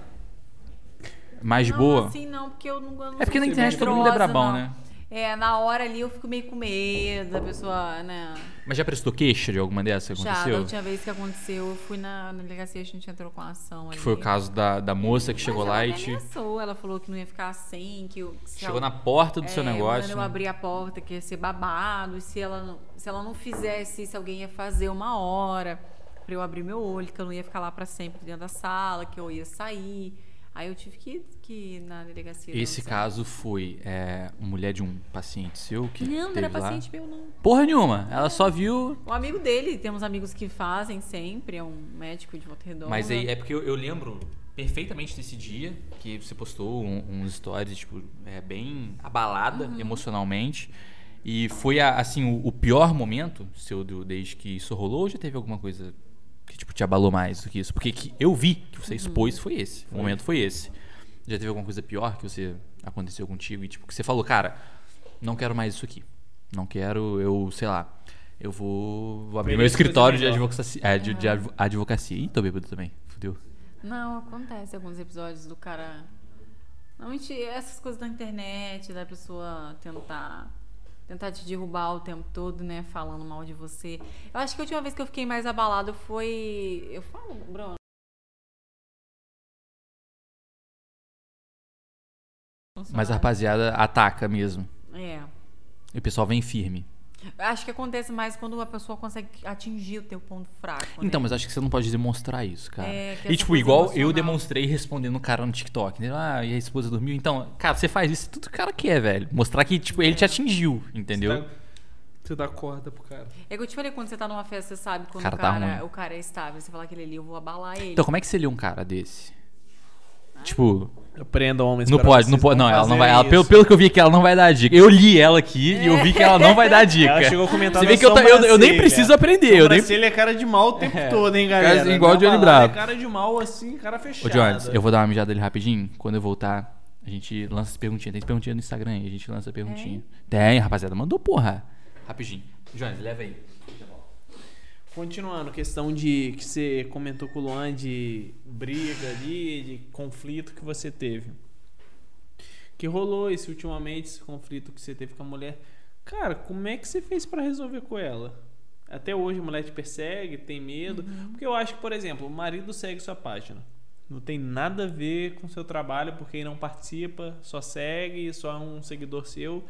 mais não, boa? assim não, porque eu não, não É porque na internet todo mundo é brabão, não. né? É, na hora ali eu fico meio com medo da pessoa, né? Mas já prestou queixa de alguma dessas que Já, da aconteceu? última vez que aconteceu, eu fui na, na delegacia, a gente entrou com a ação ali. Que foi o caso da, da moça que chegou Mas lá ela e te. ameaçou, ela falou que não ia ficar assim, que eu, que Chegou ela- na porta do seu É, negócio. mandando eu abrir a porta, que ia ser babado, e se ela, se ela não fizesse isso, alguém ia fazer uma hora pra eu abrir meu olho, que eu não ia ficar lá pra sempre dentro da sala, que eu ia sair. Aí eu tive que, que ir na delegacia. Esse caso foi é, mulher de um paciente seu que Não, não era lá? paciente meu, não. Porra nenhuma. Ela só viu. Um amigo dele, temos amigos que fazem sempre, é um médico de volta redonda. Mas aí é porque eu, eu lembro perfeitamente desse dia que você postou um- uns stories, tipo, é, bem abalada Uhum. emocionalmente. E foi, assim, o, o pior momento seu desde que isso rolou ou já teve alguma coisa tipo, te abalou mais do que isso? Porque que eu vi que Uhum. você expôs foi esse. O momento foi esse. Já teve alguma coisa pior que você aconteceu contigo e, tipo, que você falou, cara, não quero mais isso aqui. Não quero, eu, sei lá, eu vou, vou abrir meu escritório de advocacia. É, de, de advo- advocacia. Ih, tô bêbado também. Fudeu. Não, acontece alguns episódios do cara. Normalmente essas coisas da internet, da pessoa tentar tentar te derrubar o tempo todo, né, falando mal de você. Eu acho que a última vez que eu fiquei mais abalado foi, eu falo, Bruno. Mas a rapaziada ataca mesmo. É. E o pessoal vem firme. Acho que acontece mais quando a pessoa consegue atingir o teu ponto fraco. Então, né? mas acho que você não pode demonstrar isso, cara. É, que e tipo, igual eu emocional. demonstrei respondendo o cara no TikTok. Né? Ah, e a esposa dormiu. Então, cara, você faz isso tudo que o cara quer, velho. Mostrar que, tipo, ele te atingiu, entendeu? Você dá, você dá corda pro cara. É que eu te falei, quando você tá numa festa, você sabe quando Cara o, tá cara, ruim. o cara é estável. Você fala aquele ali, eu vou abalar ele. Então, como é que você lê um cara desse? Tipo, Aprenda homens não pode, não pode. Não, ela não vai. Ela, pelo, pelo que eu vi aqui, ela não vai dar dica. Eu li ela aqui e eu vi que ela não vai dar [LAUGHS] dica. Ela chegou a comentar Você vê que eu, eu, eu nem preciso aprender. Eu nem... É cara de mal o tempo É. todo, hein, Cara, galera? assim, igual o Johnny Bravo. É cara de mal, assim, cara Ô, fechado. Jones, eu vou dar uma mijada ali rapidinho. Quando eu voltar, a gente lança as perguntinhas. Tem perguntinha no Instagram aí, a gente lança a perguntinha. Tem, rapaziada. Mandou porra. Rapidinho. Jones, leva aí. Continuando, questão de que você comentou com o Luan de briga ali, de conflito que você teve. Que rolou esse ultimamente, esse conflito que você teve com a mulher. Cara, como é que você fez pra resolver com ela? Até hoje a mulher te persegue, tem medo. Porque eu acho que, por exemplo, o marido segue sua página. Não tem nada a ver com o seu trabalho, porque ele não participa, só segue, só é um seguidor seu.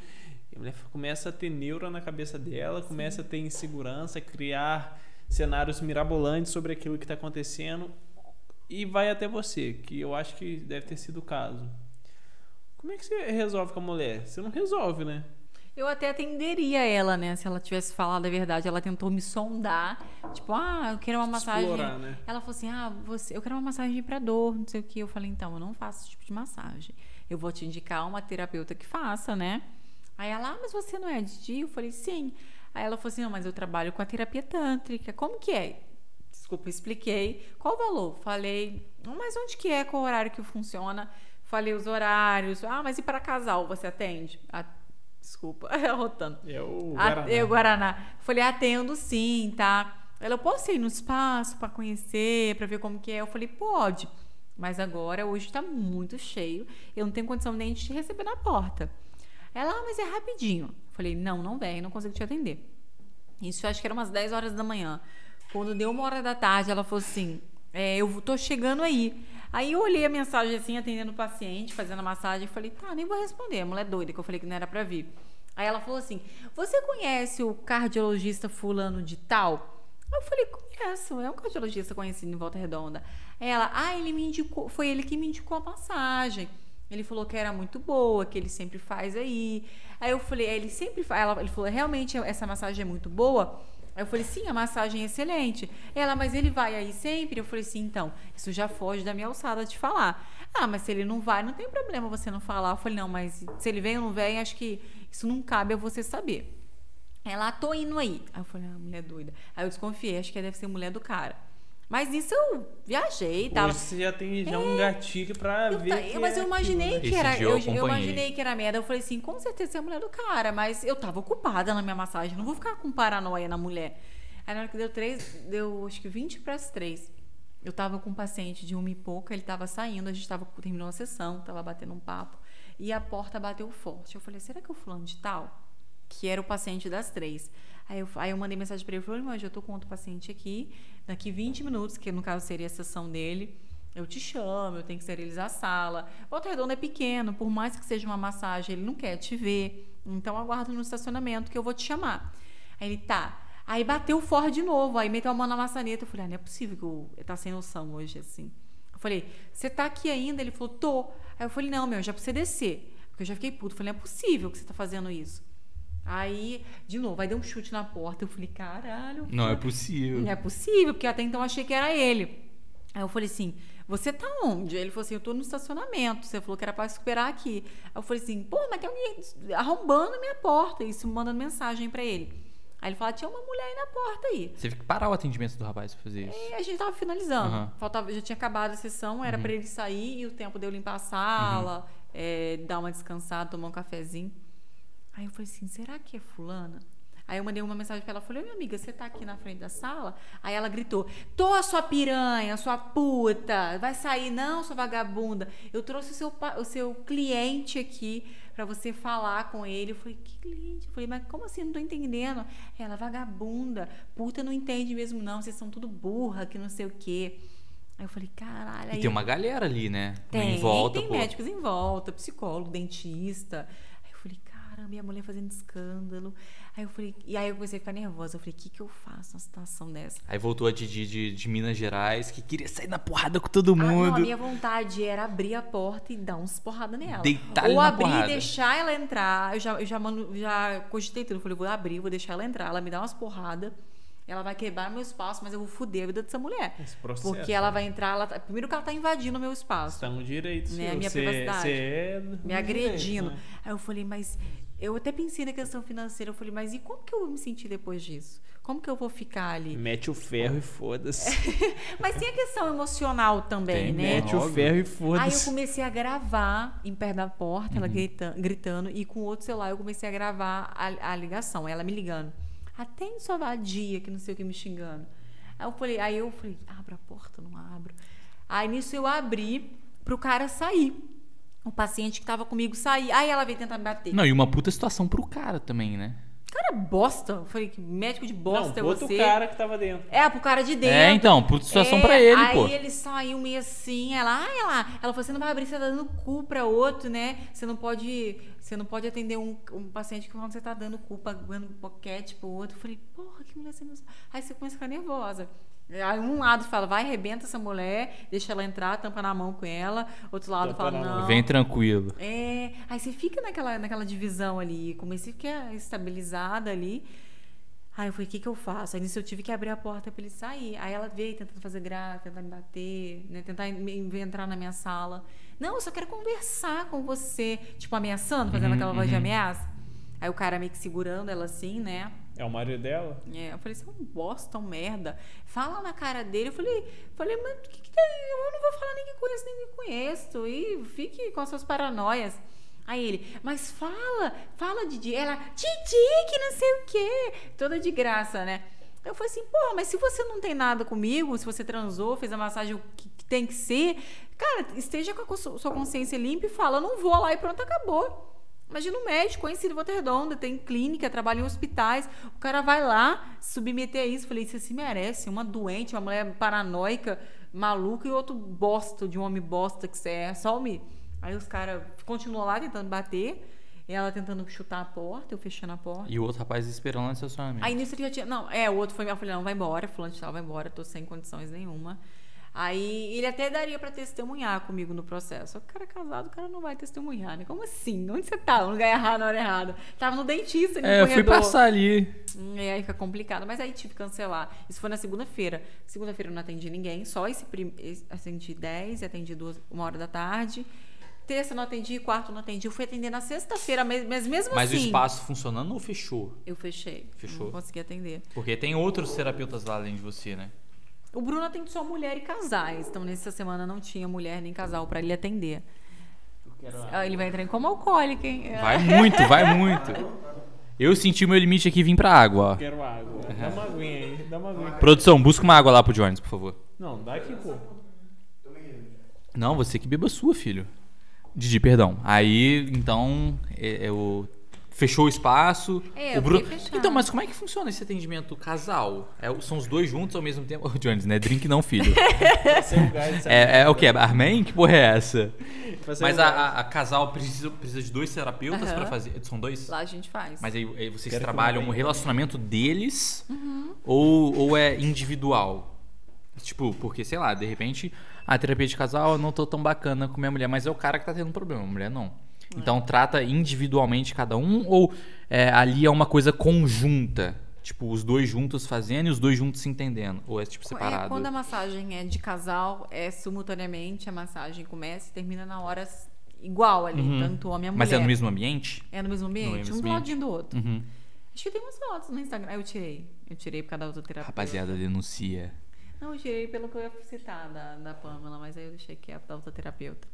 E a mulher começa a ter neura na cabeça dela, começa a ter insegurança, criar cenários mirabolantes sobre aquilo que está acontecendo e vai até você, que eu acho que deve ter sido o caso. Como é que você resolve com a mulher? Você não resolve, né? Eu até atenderia ela, né? Se ela tivesse falado a verdade, ela tentou me sondar. Tipo, ah, eu quero uma massagem. Explorar, né? Ela falou assim: ah, você, eu quero uma massagem pra dor, não sei o que. Eu falei, então, eu não faço esse tipo de massagem. Eu vou te indicar uma terapeuta que faça, né? Aí ela, ah, mas você não é de dia? Eu falei, sim. Aí ela falou assim: não, mas eu trabalho com a terapia tântrica. Como que é? Desculpa, expliquei. Qual o valor? Falei, "Não, mas onde que é? Qual horário que funciona? Falei os horários. Ah, mas e para casal você atende? Ah, desculpa, [LAUGHS] rotando. É o A- Guaraná. Eu, Guaraná. Falei, atendo sim, tá? Ela, eu posso ir no espaço pra conhecer, pra ver como que é? Eu falei, pode. Mas agora, hoje tá muito cheio. Eu não tenho condição nem de te receber na porta. Ela, ah, mas é rapidinho. Falei, não, não vem, não consigo te atender. Isso acho que era umas 10 horas da manhã. Quando deu uma hora da tarde, ela falou assim: é, eu tô chegando aí. Aí eu olhei a mensagem assim, atendendo o paciente, fazendo a massagem, e falei, tá, nem vou responder. A mulher doida, que eu falei que não era pra vir. Aí ela falou assim: Você conhece o cardiologista fulano de tal? Eu falei, conheço, é um cardiologista conhecido em Volta Redonda. Ela, ah, ele me indicou, foi ele que me indicou a massagem. Ele falou que era muito boa, que ele sempre faz aí. Aí eu falei, "É, ele sempre faz. Ela, ele falou, realmente essa massagem é muito boa. Aí eu falei, sim, a massagem é excelente. Ela, mas ele vai aí sempre? Eu falei, sim, então, isso já foge da minha alçada de falar. Ah, mas se ele não vai, não tem problema você não falar. Eu falei, não, mas se ele vem ou não vem, acho que isso não cabe a você saber. Ela, "Ah, tô indo aí. Aí eu falei, ah, mulher doida. Aí eu desconfiei, acho que deve ser mulher do cara. Mas isso eu viajei, tava. Hoje você já tem já um gatilho pra Eu ver. que mas é eu imaginei aquilo, né? que era. Eu, eu eu imaginei que era merda. Eu falei assim, com certeza é a mulher do cara, mas eu tava ocupada na minha massagem. Não vou ficar com paranoia na mulher. Aí na hora que deu três, deu acho que 20 para as três. Eu tava com um paciente de uma e pouca, ele tava saindo, a gente tava terminou a sessão, tava batendo um papo. E a porta bateu forte. Eu falei, será que é o fulano de tal? Que era o paciente das três. Aí eu, aí eu mandei mensagem para ele, falei, mas eu tô com outro paciente aqui, daqui 20 minutos, que no caso seria a sessão dele, eu te chamo, eu tenho que esterilizar a sala. Volta Redonda é pequeno, por mais que seja uma massagem, ele não quer te ver. Então aguardo no estacionamento que eu vou te chamar. Aí ele, tá. Aí bateu forte de novo, aí meteu a mão na maçaneta. Eu falei, ah, não é possível que eu, tá sem noção hoje, assim. Eu falei, você tá aqui ainda? Ele falou, tô. Aí eu falei, não, meu, já você descer. Porque eu já fiquei puto. Eu falei, não é possível que você tá fazendo isso. Aí, de novo, aí deu um chute na porta. Eu falei, caralho. Não é possível. Não é possível, porque até então eu achei que era ele. Aí eu falei assim, você tá onde? Ele falou assim, eu tô no estacionamento. Você falou que era pra esperar aqui. Aí eu falei assim, pô, mas tem alguém arrombando minha porta. Isso mandando mensagem pra ele. Aí ele falou, tinha uma mulher aí na porta aí. Você teve que parar o atendimento do rapaz pra fazer isso. E a gente tava finalizando. Aham. Faltava, já tinha acabado a sessão, era pra ele sair e o tempo de eu limpar a sala, é, dar uma descansada, tomar um cafezinho. Aí eu falei assim, será que é fulana? Aí eu mandei uma mensagem pra ela, falei, minha amiga, você tá aqui na frente da sala? Aí ela gritou, tô a sua piranha, sua puta, vai sair não, sua vagabunda. Eu trouxe o seu, o seu cliente aqui pra você falar com ele. Eu falei, que cliente? Eu falei, mas como assim? Não tô entendendo. Ela, vagabunda, puta não entende mesmo não, vocês são tudo burra, que não sei o quê. Aí eu falei, caralho. E aí tem uma galera ali, né? tem, em volta, tem pô. médicos em volta, psicólogo, dentista. Caramba, e a mulher fazendo escândalo. Aí eu falei, e aí eu comecei a ficar nervosa. Eu falei, o que, que eu faço numa situação dessa? Aí voltou a Didi de, de Minas Gerais, que queria sair na porrada com todo Ah, não, mundo. a minha vontade era abrir a porta e dar uns porrada nela. Deitar-lhe Ou abrir porrada. e deixar ela entrar. Eu já, eu já, mando, já cogitei tudo. Eu falei, vou abrir, vou deixar ela entrar. Ela me dá umas porradas. Ela vai quebrar meu espaço, mas eu vou foder a vida dessa mulher. Esse processo, Porque ela né? vai entrar. Ela tá- primeiro que ela tá invadindo o meu espaço. Está no direito, Né, minha Você- privacidade. você é me direito, agredindo. né? Aí eu falei, mas eu até pensei na questão financeira. Eu falei, mas e como que eu vou me sentir depois disso? Como que eu vou ficar ali? Mete o ferro e foda-se. [LAUGHS] Mas tem a questão emocional também, Tem, né? Mete o Óbvio. ferro e Aí eu foda-se. comecei a gravar em pé da porta, ela grita- gritando, e com outro celular eu comecei a gravar a, a ligação, ela me ligando. Atende sua vadia, que não sei o que, me xingando. Aí eu falei, aí eu falei, abra a porta, não abro. Aí nisso eu abri pro cara sair. O paciente que tava comigo sair. Aí ela veio tentar me bater. Não, e uma puta situação pro cara também, né? Cara bosta. Eu falei, que médico de bosta não, é outro você. cara que tava dentro. É, pro cara de dentro. É, então, puta situação É, pra ele, aí pô. ele saiu meio assim, ela, ai, ela, ela falou, você não vai abrir, você tá dando cu pra outro, né? Você não pode, você não pode atender um, um paciente que quando você tá dando cu, pagando boquete pro outro. Eu falei, porra, que mulher você não... Aí você começa a ficar nervosa. Aí um lado fala, vai, arrebenta essa mulher, deixa ela entrar, tampa na mão com ela. Outro lado Tampa fala, não. Vem tranquilo. É, aí você fica naquela, naquela divisão ali, comecei a ficar estabilizada ali. Aí eu falei, o que, que eu faço? Aí nisso eu tive que abrir a porta pra ele sair. Aí ela veio tentando fazer graça, tentar me bater, né? tentar entrar na minha sala. Não, eu só quero conversar com você. Tipo, ameaçando, fazendo Uhum, aquela voz de uhum. ameaça. Aí o cara meio que segurando ela assim, né? É o marido dela? É, eu falei, você é um bosta, um merda. Fala na cara dele. Eu falei, falei mas o que, que tem? Eu não vou falar nem que conheço, nem que conheço. E fique com as suas paranoias. Aí ele, mas fala, fala, Didi. Ela, Didi, que não sei o quê. Toda de graça, né? Eu falei assim, pô, mas se você não tem nada comigo, se você transou, fez a massagem o que, tem que ser, cara, esteja com a sua consciência limpa e fala, não vou lá e pronto, acabou. Imagina um médico, em Volta Redonda, tem clínica, trabalha em hospitais. O cara vai lá submeter a isso. Falei, isso se merece. Uma doente, uma mulher paranoica, maluca e outro bosta, de um homem bosta que você é. Some. Aí os caras continuam lá tentando bater. Ela tentando chutar a porta, eu fechando a porta. E o outro rapaz esperando lá no estacionamento. Aí nisso ele já tinha. Não, é, o outro foi minha filha, não, vai embora, fulano de tal, vai embora, tô sem condições nenhuma. Aí ele até daria pra testemunhar comigo no processo. Só que o cara é casado, o cara não vai testemunhar, né? Como assim? Onde você tá? No lugar errado, na hora errada. Tava no dentista, ali no É, eu fui passar ali. E aí fica complicado. Mas aí tive que cancelar. Isso foi na segunda-feira. Segunda-feira eu não atendi ninguém, só esse, prim... esse atendi 10 e atendi duas, uma hora da tarde. Terça não atendi, quarto não atendi. Eu fui atender na sexta-feira, mas mas mesmo Mas o assim. espaço funcionando ou fechou? Eu fechei. Fechou. Não consegui atender. Porque tem outros terapeutas lá além de você, né? O Bruno atende só mulher e casais. Então, nessa semana não tinha mulher nem casal pra ele atender. Ah, Ele vai entrar em como alcoólico, hein? Vai muito, vai muito. Eu senti o meu limite aqui e vim pra água, ó. Quero água. Dá uma aguinha aí, dá uma aguinha. Produção, busca uma água lá pro Jones, por favor. Não, dá aqui, pô. Não, você que beba a sua, filho. Didi, perdão. Aí, então, é, é o... fechou o espaço. É, o eu Bruno... Então, mas como é que funciona esse atendimento casal? É são os dois juntos ao mesmo tempo? Ô, Jones, não é drink não, filho. [LAUGHS] É é, é o quê? Armen? Que porra é essa? Mas a, a- a casal precisa, precisa de dois terapeutas Aham. pra fazer... São dois? Lá a gente faz. Mas aí, aí vocês Quero trabalham o relacionamento deles Uhum. ou, ou é individual? Tipo, porque, sei lá, de repente a terapia de casal eu não tô tão bacana com minha mulher, mas é o cara que tá tendo problema, a mulher não. Então trata individualmente cada um ou é, ali é uma coisa conjunta? Tipo, os dois juntos fazendo e os dois juntos se entendendo? Ou é tipo É, separado? quando a massagem é de casal, é simultaneamente a massagem começa e termina na hora igual ali, Uhum. tanto homem a mulher. Mas é no mesmo ambiente? É no mesmo ambiente? mesmo um do ambiente. ladinho do outro. Uhum. Acho que tem umas fotos no Instagram. Eu tirei. Eu tirei por causa da autoterapia. Rapaziada, denuncia. Não, eu tirei pelo que eu ia citar da, da Pamela, mas aí eu deixei que é da autoterapeuta.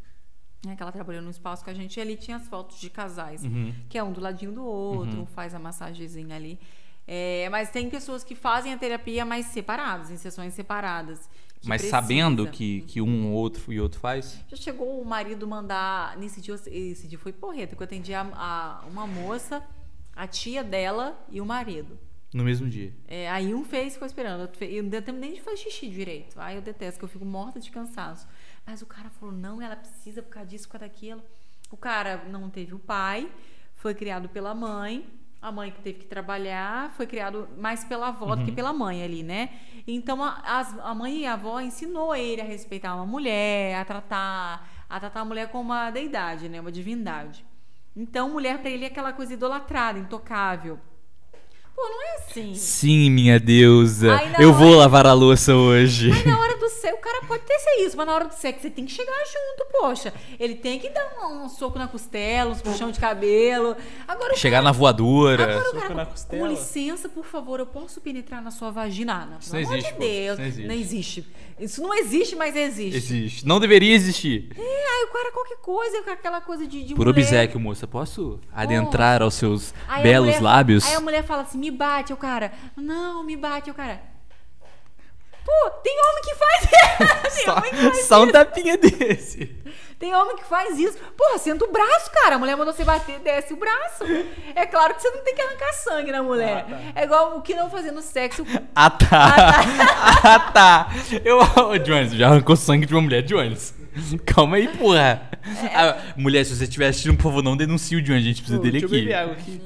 É que ela trabalhou num espaço com a gente e ali tinha as fotos de casais, Uhum. que é um do ladinho do outro, faz a massagenzinha ali. É, mas tem pessoas que fazem a terapia mais separadas, em sessões separadas. que Mas precisa. sabendo que, que um ou outro e outro faz? Já chegou o marido mandar. Nesse dia, esse dia foi porreta, que eu atendi a, a- uma moça, a tia dela e o marido. No mesmo dia. É, aí um fez ficou esperando. Eu não deu tempo nem de fazer xixi direito. Aí eu detesto, que eu fico morta de cansaço. Mas o cara falou: não, ela precisa por causa disso, por causa daquilo. O cara não teve o pai, foi criado pela mãe. A mãe que teve que trabalhar foi criado mais pela avó do que pela mãe ali, né? Então a, a mãe e a avó ensinou ele a respeitar uma mulher, a tratar, a tratar a mulher como uma deidade, né? Uma divindade. Então mulher pra ele é aquela coisa idolatrada, intocável. Pô, não é assim. Sim, minha deusa. Eu hora- vou lavar a louça hoje. Mas na hora do [LAUGHS] sexo, o cara pode ter ser isso, mas na hora do sexo você tem que chegar junto, poxa. Ele tem que dar um, um soco na costela, uns puxão de cabelo. Agora o Chegar na voadora. Agora o Soco cara, na com costela. licença, por favor, eu posso penetrar na sua vagina? Ah, Não, Isso pelo não amor existe, de. Deus. Isso não existe. Não existe. Isso não existe, mas existe. Existe. Não deveria existir. É, aí o cara qualquer coisa, com aquela coisa de, de Por mulher. obséquio, moça, posso adentrar aos seus Aí belos mulher- lábios? Aí a mulher fala assim, me bate, o cara. Não, me bate, o cara. Pô, tem homem que faz tem [LAUGHS] Só, homem que faz só um tapinha desse. Tem homem que faz isso. Porra, senta o braço, cara. A mulher mandou você bater, desce o braço. É claro que você não tem que arrancar sangue na mulher. É igual o que não fazer no sexo. Ah, tá. [LAUGHS] Ah, tá. Eu, ô, [LAUGHS] Jones, já arrancou sangue de uma mulher, Jones. [LAUGHS] Calma aí, porra. Ah, mulher, se você estiver assistindo, por favor, não denuncie o Jones. A gente precisa Pô, dele deixa eu aqui. beber água aqui.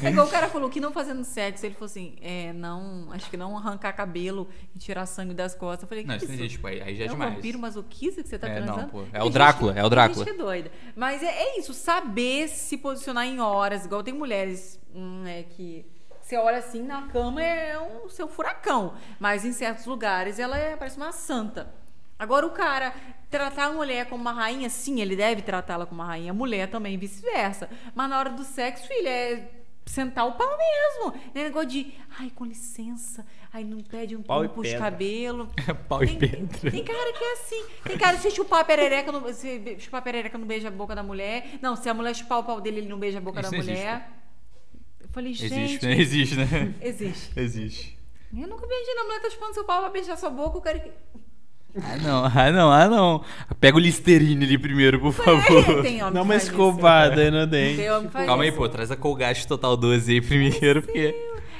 [LAUGHS] É igual o cara falou que não fazer no sexo. Ele falou assim: é, não, acho que não arrancar cabelo e tirar sangue das costas. Eu falei, Não, que isso não existe, pô. Aí aí já é É um demais. vampiro masoquista que você tá É, transando? não, pô. É o Drácula, é o Drácula. gente é doida. Mas é, é isso, saber se posicionar em horas. Igual tem mulheres hum, é, que você olha assim na cama é um seu furacão. Mas em certos lugares ela é, parece uma santa. Agora o cara tratar a mulher como uma rainha, sim, ele deve tratá-la como uma rainha. A mulher também, vice-versa. Mas na hora do sexo, filha, é sentar o pau mesmo. Não é negócio de, ai, com licença. Aí não pede um Pau e puxa cabelo. [LAUGHS] Pau e Tem, pedra. tem cara que é assim. Tem cara que se chupar a perereca, não, se chupar a perereca não beija a boca da mulher. Não, se a mulher chupar o pau dele, ele não beija a boca Isso da não existe, mulher. Eu falei, gente. Existe, né? Existe, [LAUGHS] né? Existe. Existe. Eu nunca beijei na mulher, tá chupando seu pau pra beijar sua boca, quero que. Ah, não, ah, não, ah, não. Pega o Listerine ali primeiro, por favor. Tem homem Dá que uma faz isso. escovada aí no dente. Tem homem que faz Calma aí, isso. pô. Traz a Colgate Total 12 aí primeiro, porque...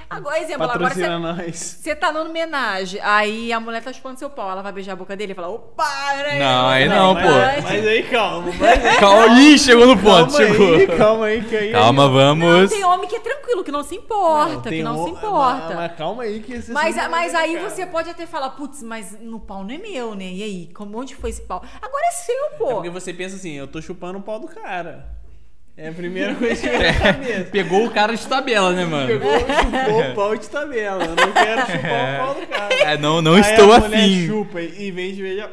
Agora, exemplo, agora você. Patrocina nós. Você tá numa homenagem, aí a mulher tá chupando seu pau, ela vai beijar a boca dele e fala, opa, peraí. Não, aí você não, pô. Mas, mas aí calma. Mas, [LAUGHS] Calma, ih, chegou no ponto, calma chegou. aí, calma aí, que aí. Calma, Não, vamos. tem homem que é tranquilo, que não se importa, Não, que não um- se importa. Mas, mas calma aí que esse Mas, mas é aí delicado. você pode até falar, putz, mas no pau não é meu, né? E aí, como onde foi esse pau? Agora é seu, É pô. porque você pensa assim, eu tô chupando o pau do cara. É a primeira coisa que vem na cabeça. Pegou o cara de tabela, né, mano? Pegou, chupou o pau de tabela. Eu não quero chupar o pau do cara. É, não, não Aí estou a afim. chupa e em vez de beijar.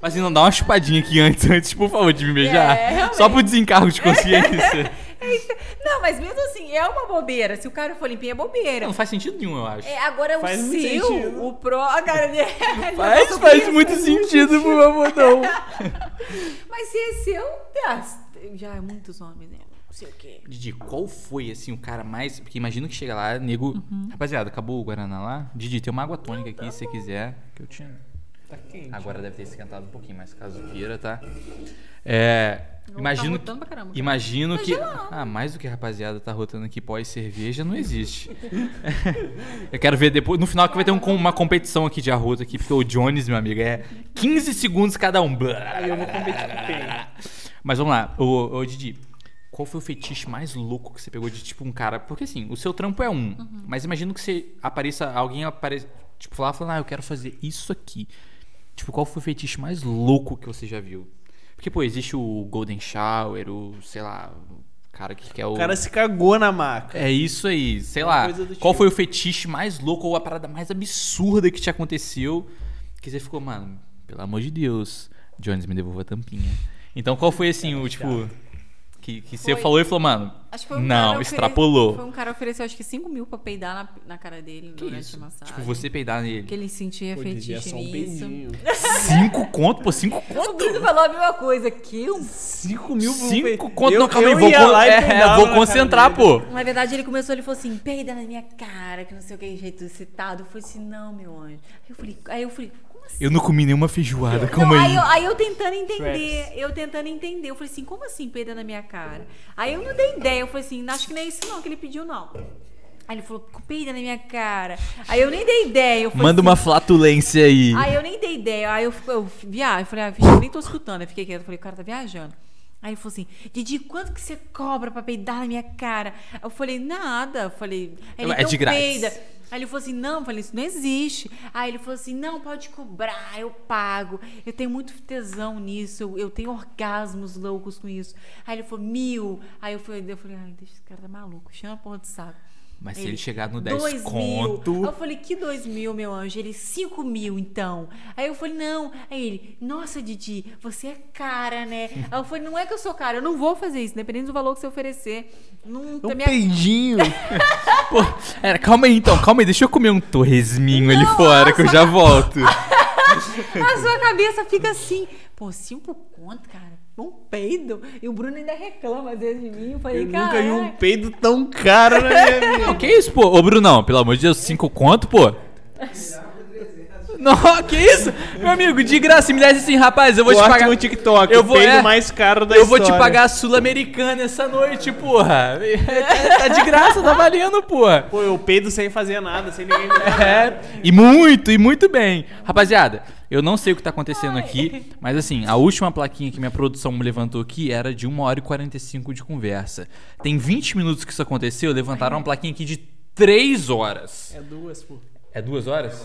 Mas assim, não dá uma chupadinha aqui antes, [LAUGHS] antes, por favor, de me beijar. É, realmente. Só pro desencargo de consciência. [LAUGHS] Não, mas mesmo assim, é uma bobeira. Se o cara for limpinho, é bobeira. não faz sentido nenhum, eu acho. É, agora Faz o seu, o pro, a cara dele. Faz, faz muito sentido, por favor, não. [LAUGHS] Mas se é seu, já é muitos homens, né? Não sei o quê. Didi, qual foi, assim, o cara mais... Porque imagino que chega lá, nego... Uhum. Rapaziada, acabou o Guaraná lá? Didi, tem uma água tônica aqui, se você quiser. Que eu tinha... Tá quente. Agora deve ter esquentado um pouquinho, mas caso queira, tá? É... Não, Imagino, tá rotando pra caramba. imagino Tá que... gelado. Ah, mais do que a rapaziada tá rotando aqui pós-cerveja, não existe. [LAUGHS] eu quero ver depois... No final que vai ter um uma competição aqui de arroto aqui, porque o Jones, meu amigo, é 15 segundos cada um. Eu vou competir com quem? Mas vamos lá, ô, ô Didi, qual foi o fetiche mais louco que você pegou de tipo um cara? Porque assim, o seu trampo é um, Uhum. mas imagino que você apareça, alguém apareça, tipo, lá falando, ah, eu quero fazer isso aqui. Tipo, qual foi o fetiche mais louco que você já viu? Porque, pô, existe o Golden Shower, o, sei lá, o cara que quer o. O cara se cagou na maca. É isso aí, sei Uma lá. Qual tipo. foi o fetiche mais louco ou a parada mais absurda que te aconteceu? Que você ficou, mano, pelo amor de Deus, Jones me devolva a tampinha. Então qual foi assim, o tipo. Que, que você falou e falou, mano. Acho que foi um não, cara extrapolou. Foi um cara que ofereceu acho que 5 mil pra peidar na, na cara dele Que durante isso? a massagem. Tipo, você peidar nele. Que ele sentia Pô, é fetiche um nisso. peidinho. Cinco conto, pô, cinco O conto. Bruno falou a mesma coisa que um. 5 mil um Cinco conto. Eu- não, calma aí, eu vou, con- lá e é, peidava vou concentrar, pô. Na verdade, ele começou, ele falou assim, peida na minha cara, que não sei o que, jeito excitado. Eu falei assim, não, meu anjo. Aí eu falei, aí eu falei assim? Eu não comi nenhuma feijoada, calma aí aí. eu, aí eu tentando entender, Traps. eu tentando entender. Eu falei assim, como assim peida na minha cara? Aí eu não dei ideia, eu falei assim, acho que não é isso não que ele pediu, não. Aí ele falou, peida na minha cara. Aí eu nem dei ideia. Eu falei Manda assim, uma flatulência aí. Aí eu nem dei ideia. Aí eu, eu viajei, eu falei, ah, eu nem tô escutando. Eu fiquei quieto, eu falei, o cara tá viajando. Aí ele falou assim, Didi, quanto que você cobra pra peidar na minha cara? Eu falei, nada. Eu falei, ele, É então de grátis. peida. Aí ele falou assim, não, eu falei, isso não existe. Aí ele falou assim, não, pode cobrar, eu pago. Eu tenho muito tesão nisso, eu, eu tenho orgasmos loucos com isso. Aí ele falou, mil. Aí eu falei, eu falei, ai, deixa esse cara tá maluco, chama a porra de saco. Mas se Aí ele chegar no 10 dois conto. Mil. Eu falei, que dois mil, meu anjo? Ele, cinco mil, então. Aí eu falei, não. Aí ele, nossa, Didi, você é cara, né? [LAUGHS] Aí eu falei, não é que eu sou cara, eu não vou fazer isso, dependendo do valor que você oferecer. Não, tá Um minha- peidinho. [LAUGHS] Pô, era, calma aí então, calma aí, deixa eu comer um torresminho ali Não, fora que eu já volto. [LAUGHS] A sua cabeça fica assim, pô, cinco conto, cara. Um peido. E o Bruno ainda reclama às vezes de mim. Eu falei, Eu cara. nunca vi um peido tão caro na minha [LAUGHS] vida. Não, que isso, pô? Ô, Brunão, pelo amor de Deus, cinco conto, pô? Não, [LAUGHS] que isso? Meu amigo, de graça, se me desse assim, rapaz, eu vou te pagar. no TikTok, Eu vou- é. mais caro da Eu vou te história. pagar a Sul-Americana essa noite, porra. Tá, [LAUGHS] tá de graça, tá valendo, porra. Pô, eu peido sem fazer nada, sem ninguém me [LAUGHS] É, e muito, e muito bem. Rapaziada, eu não sei o que tá acontecendo aqui, mas assim, a última plaquinha que minha produção me levantou aqui era de 1 hora e 45 de conversa. Tem 20 minutos que isso aconteceu, levantaram uma plaquinha aqui de 3 horas. É duas, pô. É duas horas?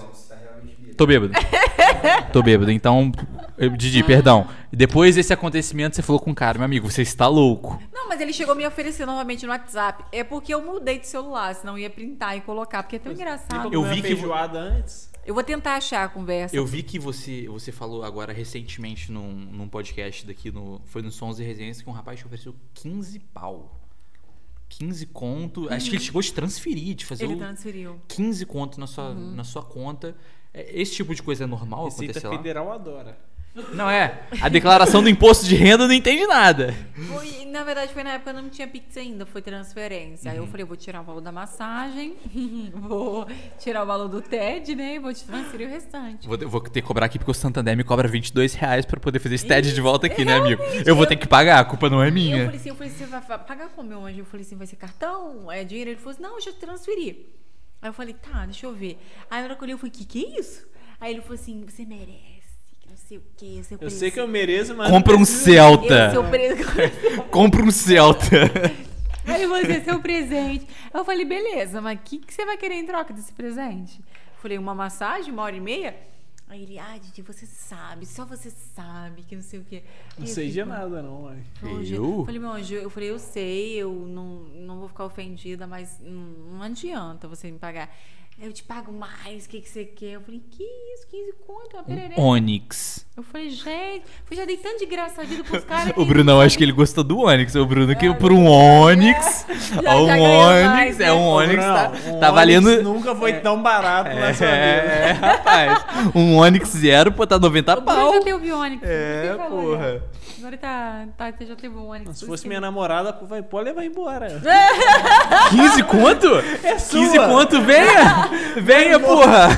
Tô bêbado. [LAUGHS] Tô bêbado, então. Didi, perdão. Depois desse acontecimento, você falou com o cara, meu amigo, você está louco. Não, mas ele chegou a me oferecer novamente no WhatsApp. É porque eu mudei de celular, senão ia printar e colocar, porque é tão engraçado. Eu vi que- feijoada antes. Eu vou tentar achar a conversa. Eu vi que você, você falou agora recentemente num, num podcast daqui no. Foi no Sons e Resenhas que um rapaz te ofereceu 15 pau. 15 conto. Acho que ele chegou a te transferir, de fazer Ele o transferiu. 15 conto na sua, na sua conta. É, Esse tipo de coisa é normal Receita acontecer lá? Federal adora. Não é. A declaração do imposto de renda não entende nada. Foi, na verdade, foi na época que eu não tinha Pix ainda, foi transferência. Aí Uhum. eu falei, eu vou tirar o valor da massagem, [LAUGHS] vou tirar o valor do TED, né? E vou te transferir o restante. Vou, vou ter que cobrar aqui porque o Santander me cobra 22 reais pra poder fazer esse TED de volta aqui, né, amigo? Eu vou ter que pagar, a culpa não é E eu minha. falei assim, eu falei, você vai pagar como, meu anjo? Eu falei assim, vai ser cartão? É dinheiro? Ele falou assim, não, eu já transferi. Aí eu falei, tá, deixa eu ver. Aí na hora que eu olhei, eu falei, que que é isso? Aí ele falou assim, você merece, que não sei o que, seu Eu sei que eu mereço, mas. Compra um Celta. Compra um Celta. Aí você, seu presente. Aí eu falei, beleza, mas o que, que você vai querer em troca desse presente? Eu falei, uma massagem, uma hora e meia? Aí ele, ah, Didi, você sabe, só você sabe, que não sei o quê. Não sei de nada, não, mãe. Hoje, eu falei, meu anjo, eu falei, eu sei, eu não, não vou ficar ofendida, mas não, não adianta você me pagar. Eu te pago mais, o que, que você quer? Eu falei, que isso, 15 conto, uma perereca. Onix. Eu falei, gente, eu já dei tanto de graça a vida pros caras. [LAUGHS] O Brunão, acho que ele gostou do Onix. O Bruno que por um Onix. [LAUGHS] Já- um já Onix. mais, é um Onix. Bruno, Tá, um tá Onix valendo. Nunca foi tão barato na sua vida. É, [LAUGHS] rapaz. Um Onix zero, pô, tá 90 O Bruno pau. já teve o Onix. É, falou, porra. né? Agora tá, tá, já teve o Onix. Se fosse minha namorada, vai, pode levar embora. [LAUGHS] 15 conto? É 15 sua. conto, venha! [LAUGHS] Venha, porra!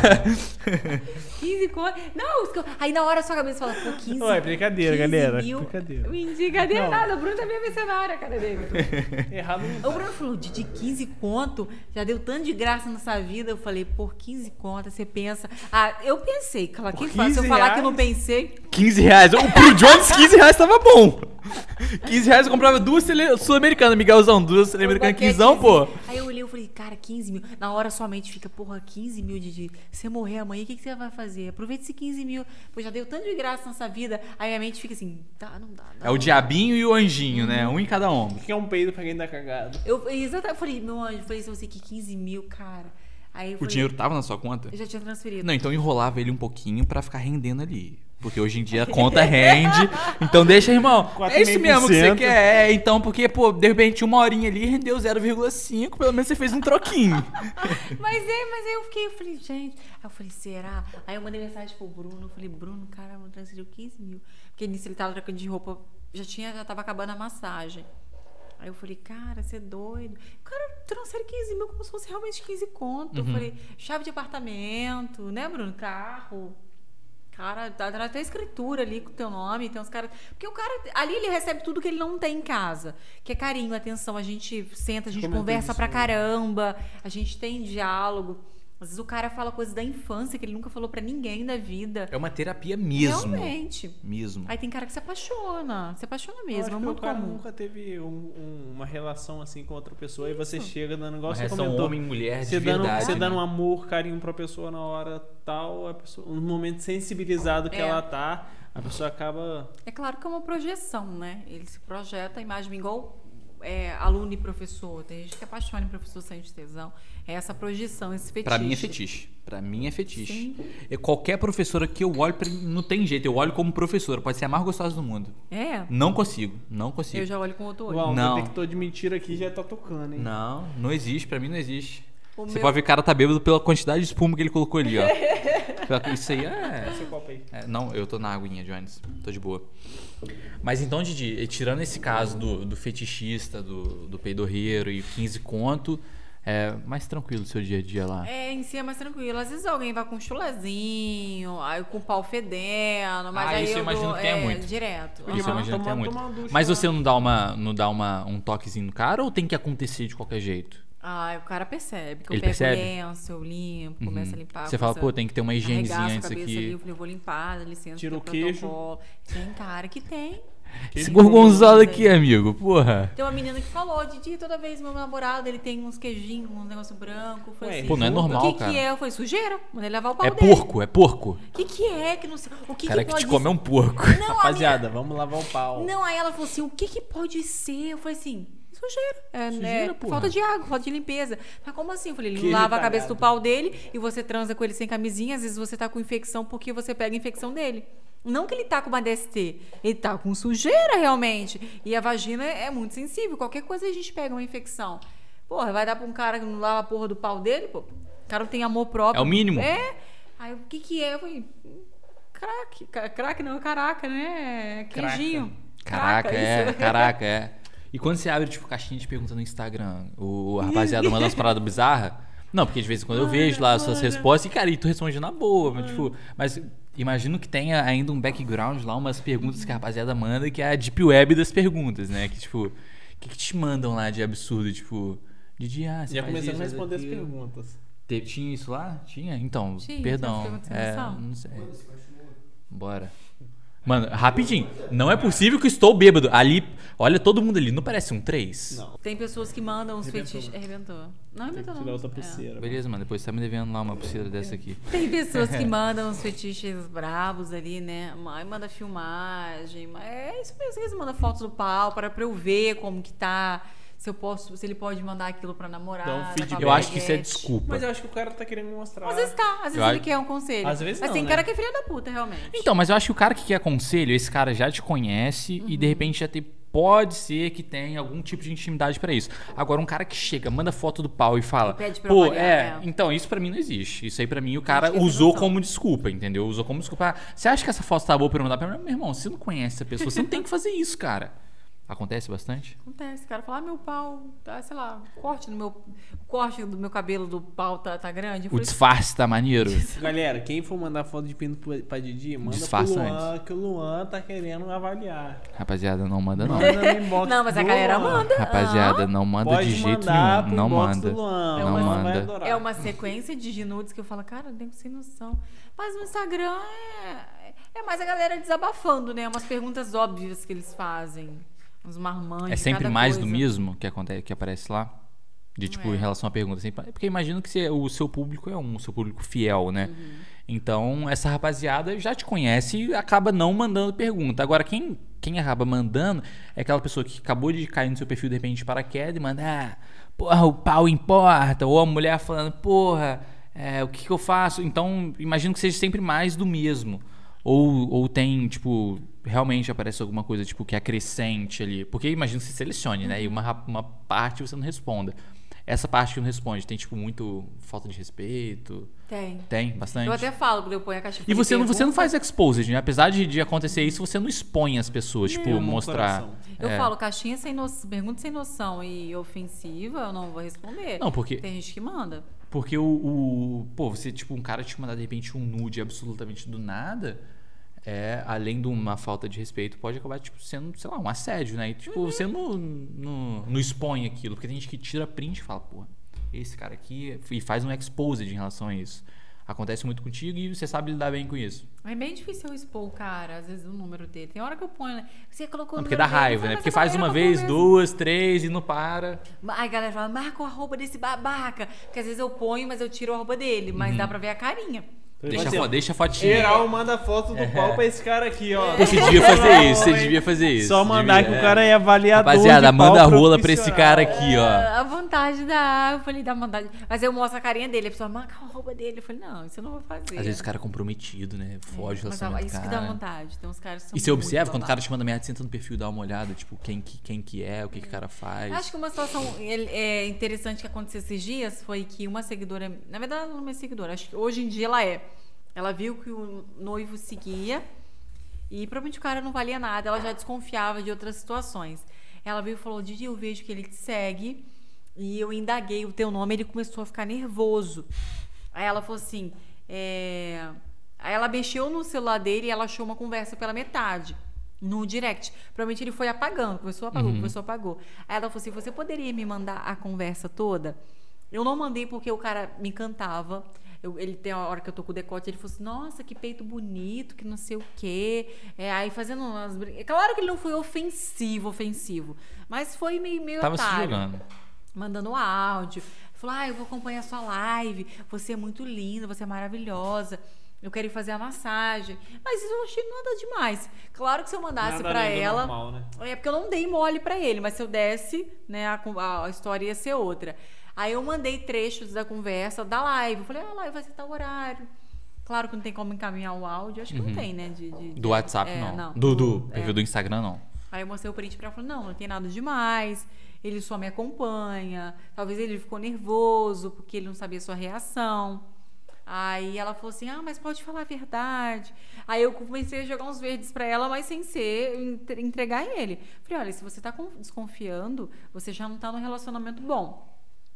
[LAUGHS] 15 conto. Não, aí na hora a sua cabeça fala, pô, 15 Ô, é brincadeira, 15 galera, Mil, brincadeira. Brincadeira nada. O Bruno também é mercenário, cara dele. [LAUGHS] Errado não O Bruno falou, de, de 15 conto, já deu tanto de graça nessa vida. Eu falei, por 15 conto, você pensa. Ah, eu pensei, claro, quem fala? Se eu 15 falar que eu não pensei. 15 reais. O pro Jones, 15 reais tava bom. [LAUGHS] 15 reais eu comprava duas sul-americanas, Miguelzão. Duas sul-americanas, Baquete, quinzão, pô. Aí eu olhei e falei, cara, 15 mil. Na hora sua mente fica, porra, 15 mil de. de você morrer amanhã, o que, que você vai fazer? Aproveita esse 15 mil. Pô, já deu tanto de graça nessa vida. Aí minha mente fica assim, tá, não dá. É o diabinho e o anjinho, né? Um em cada ombro. O que é um peido pra quem tá cagado? Eu, exatamente, eu falei, meu anjo, eu falei, se você que 15 mil, cara. Aí eu O falei, dinheiro tava na sua conta? Eu já tinha transferido. Não, então enrolava ele um pouquinho pra ficar rendendo ali. Porque hoje em dia a conta rende. [LAUGHS] Então deixa, irmão. É isso mesmo que você 4,5%. quer. É, então, porque, pô, de repente uma horinha ali rendeu 0,5, pelo menos você fez um troquinho. [LAUGHS] Mas é, mas aí eu fiquei, eu falei, gente. Aí eu falei, será? Aí eu mandei mensagem pro Bruno, eu falei, Bruno, cara, eu transferiu 15 mil. Porque nisso ele tava trocando de roupa, já tinha, já tava acabando a massagem. Aí eu falei, cara, você é doido. O cara transfere 15 mil como se fosse realmente 15 conto. Eu falei, chave de apartamento, né, Bruno? Carro. Cara, tá, tá até escritura ali com o teu nome, tem uns caras. Porque o cara, ali ele recebe tudo que ele não tem em casa. Que é carinho, atenção, a gente senta, a gente Comentou conversa pra né? caramba, a gente tem diálogo. Às vezes o cara fala coisas da infância que ele nunca falou pra ninguém da vida. É uma terapia mesmo. Realmente. Mesmo. Aí tem cara que se apaixona, se apaixona Eu mesmo, acho é que muito o cara comum. nunca teve um- um- uma relação assim com outra pessoa e você Isso. chega dando igual Uma você comentou. homem-mulher de Você dando, verdade. você né? dando um amor, carinho pra pessoa na hora tal, a pessoa, no momento sensibilizado que É. ela tá, a pessoa acaba. É claro que é uma projeção, né? Ele se projeta a imagem igual é, aluno e professor. Tem gente que apaixona em professor sem tesão. É essa projeção, esse fetiche. Pra mim é fetiche. Pra mim é fetiche. E qualquer professora que eu olho, não tem jeito. Eu olho como professora. Pode ser a mais gostosa do mundo. É. Não consigo. Não consigo. Eu já olho com outro olho. Uau, Não. o detector de mentira aqui já tá tocando, hein? Não, não existe. Pra mim não existe. O Você meu- pode ver que o cara tá bêbado pela quantidade de espuma que ele colocou ali, ó. [LAUGHS] Isso aí é... Seu copo aí. é, Não, eu tô na aguinha, Jones. Tô de boa. Mas então, Didi, tirando esse caso do, do fetichista, do, do peidorreiro e 15 conto, é mais tranquilo o seu dia a dia lá. É, em si é mais tranquilo. Às vezes alguém vai com um chulezinho, aí com o pau fedendo, mas Ah, aí isso eu eu imagino dou, que tenha é, muito. direto. Isso eu imagino que é muito. Mas você não dá, uma, não dá uma, um toquezinho no cara ou tem que acontecer de qualquer jeito? Ah, o cara percebe. Que eu Ele pego percebe? lenço, eu limpo, começo a limpar. Você fala, pô, tem que ter uma higienezinha antes cabeça aqui. Ali, eu falei, eu vou limpar, dá licença. Tira o queijo. Tem cara que tem. Esse gorgonzola aqui, amigo, porra. Tem uma menina que falou, Didi, toda vez meu namorado, ele tem uns queijinhos, um negócio branco. Eu falei Ué, assim, Pô, não é normal, O que cara. que é? Eu falei, sujeira. Mandei lavar o pau É dele. porco, é porco. O que que é? Que não sei. O que O cara que que pode te come é um porco. Não, Rapaziada, vamos lavar o pau. minha- Não, aí ela falou assim, o que que pode ser? Eu falei assim, sujeira. É, Sujeira, né, falta de água, falta de limpeza. Mas como assim? Eu falei, ele Que lava a cabeça do pau dele e você transa com ele sem camisinha, às vezes você tá com infecção porque você pega a infecção dele. Não que ele tá com uma DST, ele tá com sujeira realmente. E a vagina é muito sensível, qualquer coisa a gente pega uma infecção. Porra, vai dar pra um cara que não lava a porra do pau dele, pô? O cara não tem amor próprio. É o mínimo. É. Aí o que que é? Eu falei. Ca- Crack não, caraca, né? Queijinho. Caraca, Craca, é, caraca, é. [LAUGHS] E quando você abre, tipo, caixinha de pergunta no Instagram, o a rapaziada manda umas paradas bizarras. Não, porque de vez em quando eu vejo lá as suas respostas e, cara, e tu responde na boa, mas, tipo, mas imagino que tenha ainda um background lá, umas perguntas que a rapaziada manda, que é a deep web das perguntas, né? Que, tipo, o que, que te mandam lá de absurdo, tipo, de dia, ah, você Já começando a responder as perguntas. Te- Tinha isso lá? Tinha? Então, Tinha, perdão. tinha É, não sei. Bora. Mano, rapidinho. Não é possível que eu estou bêbado. Ali, olha todo mundo ali. Não parece um 3? Não. Tem pessoas que mandam os Arrebentou. fetiches. Arrebentou. Não arrebentou, não. outra É. pulseira. Beleza, mano. Depois você tá me devendo lá uma pulseira dessa aqui. [LAUGHS] Tem pessoas que [LAUGHS] mandam os fetiches bravos ali, né? Aí manda filmagem. mas É isso mesmo. Eles mandam fotos do pau para pra eu ver como que tá. Se eu posso, se ele pode mandar aquilo pra namorar. Dá um feedback. Eu acho que isso é desculpa. Mas eu acho que o cara tá querendo mostrar. Às vezes tá, às vezes Eu ele acho- quer um conselho. Às vezes Mas não, tem né? cara que é filha da puta, realmente. Então, mas eu acho que o cara que quer conselho, esse cara já te conhece e de repente já tem. Pode ser que tenha algum tipo de intimidade pra isso. Agora, um cara que chega, manda foto do pau e fala. E pede pra Pô, avaliar, é. é. Então, isso pra mim não existe. Isso aí pra mim o cara essa usou como desculpa, entendeu? Usou como desculpa. Ah, Você acha que essa foto tá boa pra eu mandar pra mim? Meu irmão, você não conhece a pessoa, você não tem que fazer isso, cara. Acontece bastante? Acontece, o cara fala, ah, meu pau, tá, sei lá, corte no meu. Corte do meu cabelo do pau tá, tá grande. O disfarce tá maneiro. [LAUGHS] Galera, quem for mandar foto de pinto pra Didi, manda Disfarça pro Luan, que o Luan tá querendo avaliar. Rapaziada, não manda não. Manda [LAUGHS] Não, mas a galera Luan. manda. Rapaziada, não manda Pode de jeito nenhum. pro Não manda. do Luan, Não manda. É uma sequência de ginudes que eu falo, cara, nego sem noção. Mas no Instagram é, é mais a galera desabafando, né? Umas perguntas óbvias que eles fazem. Uns marmanjos. É sempre mais do coisa. mesmo que acontece, que aparece lá? De tipo, É. em relação à pergunta. Sempre, porque imagino que você- o seu público é um, o seu público fiel, né? Uhum. Então, essa rapaziada já te conhece e acaba não mandando pergunta. Agora, quem, quem acaba mandando é aquela pessoa que acabou de cair no seu perfil de repente de paraquedas e manda, ah, porra, o pau importa. Ou a mulher falando, porra, é, o que, que eu faço? Então, imagino que seja sempre mais do mesmo. Ou, ou tem, tipo, realmente aparece alguma coisa, tipo, que é crescente ali. Porque imagino que você selecione, né? E uma, uma parte você não responda. Essa parte que não responde, tem, tipo, muito falta de respeito. Tem. Tem, bastante. Eu até falo quando eu ponho a caixa E você não, você não faz exposed, né? Apesar de, de acontecer isso, você não expõe as pessoas, tipo, amor no mostrar. coração. Eu É. falo, caixinha sem noção, pergunta sem noção e ofensiva, eu não vou responder. Não, porque, Tem gente que manda. Porque o, o- Pô, você, tipo, um cara te mandar de repente um nude absolutamente do nada. É, além de uma falta de respeito, pode acabar, tipo, sendo, sei lá, um assédio, né? E, tipo, Uhum. você não, não, não expõe aquilo. Porque tem gente que tira print e fala, pô, esse cara aqui. E faz um exposed em relação a isso. Acontece muito contigo e você sabe lidar bem com isso. É bem difícil eu expor o cara, às vezes, o número dele. Tem hora que eu ponho, né? Você colocou Não, porque dá dele, raiva, falo, né? "Mas Porque essa faz uma vez, mesmo." duas, três e não para. Aí a galera fala, marca o arroba desse babaca. Porque às vezes eu ponho, mas eu tiro o arroba dele. Mas dá pra ver a carinha. Deixa, Assim, a fo- deixa a fotinha. Geral manda foto do pau pra esse cara aqui, ó. Você devia fazer isso, você devia fazer isso. Só mandar devia, que o cara é avaliador Rapaziada, manda a rola pra esse cara aqui, ó. A vontade dá. Eu falei, dá vontade. Mas eu mostro a carinha dele. A pessoa marca o arroba dele. Eu falei, não, isso eu não vou fazer. Às vezes o cara é comprometido, né? Foge do Mas relacionamento isso do que dá cara. vontade. Tem uns caras são E você muito observa quando o cara te manda merda, você entra no perfil, dá uma olhada, tipo, quem que, quem que é, o que, que o cara faz. Acho que uma situação ele- é, interessante que aconteceu esses dias foi que uma seguidora, na verdade ela não é seguidora, acho que hoje em dia ela é. Ela viu que o noivo seguia e provavelmente o cara não valia nada, ela já desconfiava de outras situações. Ela veio e falou: Didi, eu vejo que ele te segue E eu indaguei o teu nome, ele começou a ficar nervoso. Aí ela falou assim: é... Aí ela mexeu no celular dele e ela achou uma conversa pela metade. No direct. Provavelmente ele foi apagando. Começou, apagou, Uhum. começou, apagou. Aí ela falou assim: Você poderia me mandar a conversa toda? Eu não mandei porque o cara me encantava. Eu- ele tem a hora que eu tô com o decote, ele falou assim: Nossa, que peito bonito, que não sei o quê. É, aí fazendo umas. brin- É claro que ele não foi ofensivo, ofensivo. Mas foi meio, meio Tava se otário jogando. mandando áudio. Falou: Ah, eu vou acompanhar sua live. Você é muito linda, você é maravilhosa. Eu quero ir fazer a massagem. Mas isso eu achei nada demais. Claro que se eu mandasse do ela. normal, né? É porque eu não dei mole pra ele, mas se eu desse, né, a, a história ia ser outra. Aí eu mandei trechos da conversa da live. Eu falei: Ah, a live vai ser tal horário. Claro que não tem como encaminhar o áudio. Acho que não tem, né? De, de- Uhum. Do de- WhatsApp, é, não. Do, do é. perfil do Instagram, não. Aí eu mostrei o print pra ela e falei, não, não tem nada demais. Ele só me acompanha. Talvez ele ficou nervoso porque ele não sabia a sua reação. Aí ela falou assim: Ah, mas pode falar a verdade. Aí eu comecei a jogar uns verdes pra ela, mas sem ser entre- entregar ele. Falei: Olha, se você tá con- desconfiando, você já não tá num relacionamento bom.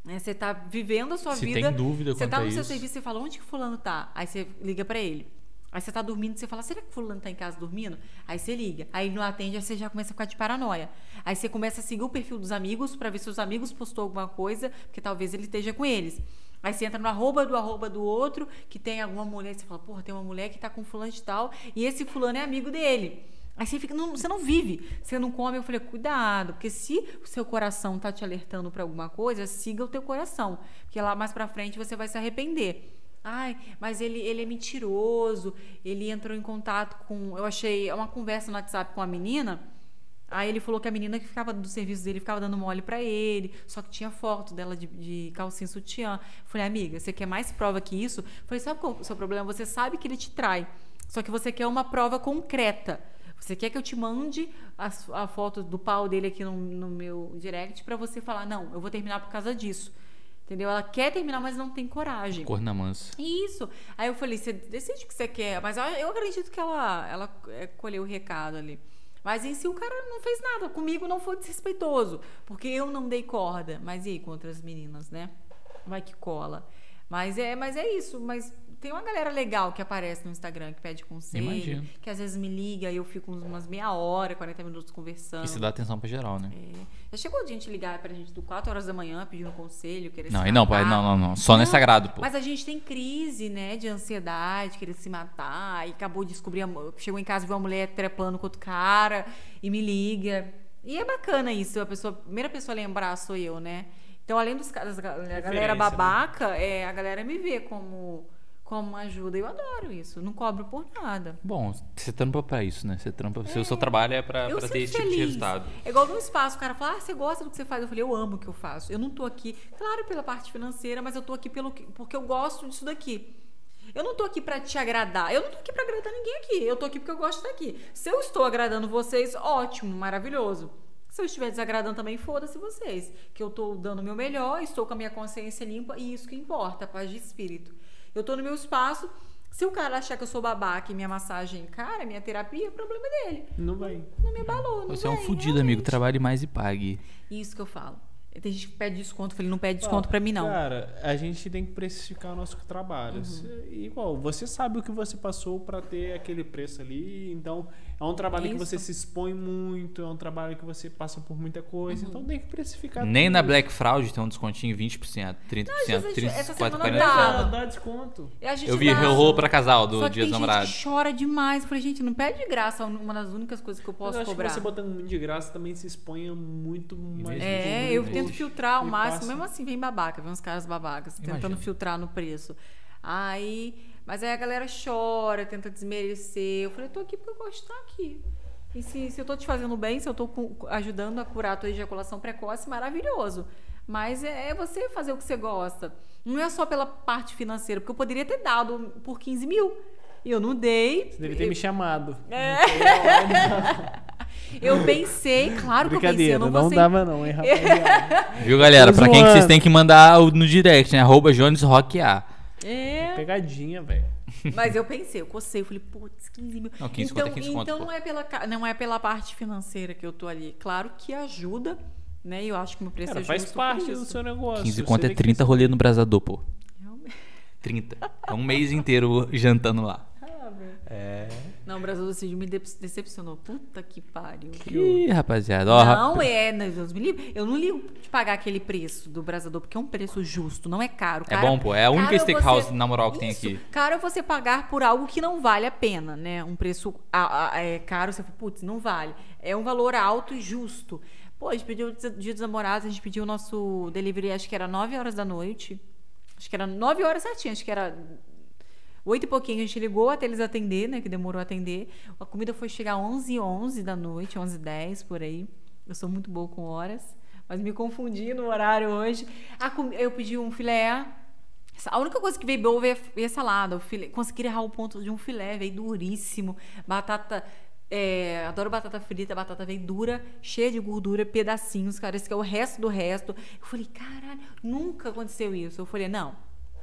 Né? Você tá vivendo a sua Se vida. tem dúvida Você tá a no seu isso. serviço, você fala: Onde que Fulano tá? Aí você liga pra ele. Aí você tá dormindo, você fala, será que fulano tá em casa dormindo? Aí você liga. Aí não atende, aí você já começa a ficar de paranoia. Aí você começa a seguir o perfil dos amigos pra ver se os amigos postou alguma coisa, porque talvez ele esteja com eles. Aí você entra no arroba do arroba do outro, que tem alguma mulher, e você fala, porra, tem uma mulher que tá com fulano de tal, e esse fulano é amigo dele. Aí você fica, não, você não vive, você não come. Eu falei, cuidado, porque se o seu coração tá te alertando pra alguma coisa, siga o teu coração, porque lá mais pra frente você vai se arrepender. Ai, mas ele, ele é mentiroso. Ele entrou em contato com. Eu achei uma conversa no WhatsApp com a menina. Aí ele falou que a menina que ficava do serviço dele ficava dando mole pra ele, só que tinha foto dela de, de calcinha sutiã. Falei, amiga, você quer mais prova que isso? Falei, sabe qual é o seu problema? Você sabe que ele te trai, só que você quer uma prova concreta. Você quer que eu te mande a, a foto do pau dele aqui no, no meu direct pra você falar, não, eu vou terminar por causa disso. Entendeu? Ela quer terminar, mas não tem coragem. Cor na mansa. Isso. Aí eu falei, você decide o que você quer. Mas eu- eu acredito que ela, ela é, colheu o recado ali. Mas em si o cara não fez nada. Comigo não foi desrespeitoso. Porque eu não dei corda. Mas e aí com outras meninas, né? Vai que cola. Mas é, mas é isso. Mas tem uma galera legal que aparece no Instagram, que pede conselho. Imagino. Que às vezes me liga e eu fico uns- umas meia hora, 40 minutos conversando. E se dá atenção pra geral, né? É. Já chegou a gente ligar pra gente do 4 horas da manhã pedindo conselho, querer Não, se e não, pai, matar. não, não, não. Só não é Não, sagrado, pô. Mas a gente tem crise, né, de ansiedade, querer se matar, e acabou de descobrir, a chegou em casa e viu uma mulher trepando com outro cara e me liga. E é bacana isso, a pessoa, a primeira pessoa a lembrar sou eu, né? Então, além dos caras, a galera né? babaca, é, a galera me vê como como ajuda. Eu adoro isso, não cobro por nada. Bom, você trampa pra isso, né? Você trampa. O seu trabalho é pra, pra ter esse tipo de feliz. resultado. É igual no espaço, o cara fala, ah, você gosta do que você faz? Eu falei, eu amo o que eu faço. Eu não tô aqui, claro, pela parte financeira, mas eu tô aqui pelo, que- porque eu gosto disso daqui. Eu não tô aqui pra te agradar. Eu não tô aqui pra agradar ninguém aqui. Eu tô aqui porque eu gosto daqui. Se eu estou agradando vocês, ótimo, maravilhoso. Se eu estiver desagradando também, foda-se vocês. Que eu tô dando o meu melhor, estou com a minha consciência limpa e isso que importa, paz de espírito. Eu tô no meu espaço. Se o cara achar que eu sou babaca e minha massagem cara, minha terapia, é problema dele. Não vai. Não me abalou, não Você é um vai, fudido, amigo. realmente. Trabalhe mais e pague. Isso que eu falo. Tem gente que pede desconto, eu falei, não pede desconto pra mim, não. Cara, a gente tem que precificar o nosso trabalho. Uhum. Igual, você sabe o que você passou pra ter aquele preço ali, então é um trabalho que Isso. você se expõe muito, é um trabalho que você passa por muita coisa, Uhum. então tem que precificar. Nem tudo na. Black Fraud tem um descontinho 20%, 30%, gente, 30%, essa 40%, semana 40%. tava. Dá, dá desconto. A gente Eu vi rolo pra casal do que Dia dos gente Namorados. que chora demais. Eu falei, gente, não pede de graça uma das únicas coisas que eu posso eu acho cobrar. que você botando de graça também se expõe muito mais. É, eu sim. Tento filtrar ao máximo, passa. mesmo assim vem babaca, vem uns caras babacas, tentando Imagino. filtrar no preço. Aí, mas aí a galera chora, tenta desmerecer. Eu falei, tô aqui porque eu gosto de estar aqui. E se, se eu tô te fazendo bem, se eu tô ajudando a curar a tua ejaculação precoce, maravilhoso. Mas é, é você fazer o que você gosta. Não é só pela parte financeira, porque eu poderia ter dado por 15 mil. E eu não dei. Você deve ter me chamado. É. [LAUGHS] Eu pensei, claro que eu pensei, Brincadeira, eu não não, ser dava não, hein, [LAUGHS] rapaziada. Viu, galera? Tô Pra quem que vocês têm que mandar no direct, né? Arroba Jones Rock A. É, Pegadinha, velho. mas eu pensei, eu cocei, eu falei, putz, 15 mil. Não, 15 então, conto é 15 conto, então pô. não é pela não é pela parte financeira que eu tô ali. Claro que ajuda Né? Eu acho que o meu preço Cara, é faz justo por parte do seu negócio. 15 Você conto é vê que 30 isso- rolê no Brasador, pô. Realmente. 30. É um mês inteiro jantando lá. É. Não, o Brasil do Cid me decepcionou. Puta que pariu. Ih, rapaziada. Ó, não é, né, Deus me livre. Eu não ligo de pagar aquele preço do Brasador, porque é um preço justo, não é caro. É Caro- bom, pô. É a única caro steakhouse, você- na moral, que tem Isso, aqui. Caro é você pagar por algo que não vale a pena, né? Um preço a- a- é caro, você fala, putz, não vale. É um valor alto e justo. Pô, a gente pediu dia dos namorados, a gente pediu o nosso delivery, acho que era 9 horas da noite. Acho que era 9 horas certinho, acho que era Oito e pouquinho a gente ligou até eles atender, né? Que demorou a atender. A comida foi chegar 11 11 da noite, 11 10 por aí. Eu sou muito boa com horas, mas me confundi no horário hoje. A comi- eu pedi um filé. A única coisa que veio boa veio, a salada. O filé, consegui errar o ponto de um filé, veio duríssimo. Batata. é, adoro batata frita, batata veio dura, cheia de gordura, pedacinhos, cara. Esse que é o resto do resto. Eu falei, caralho, nunca aconteceu isso. Eu falei, não.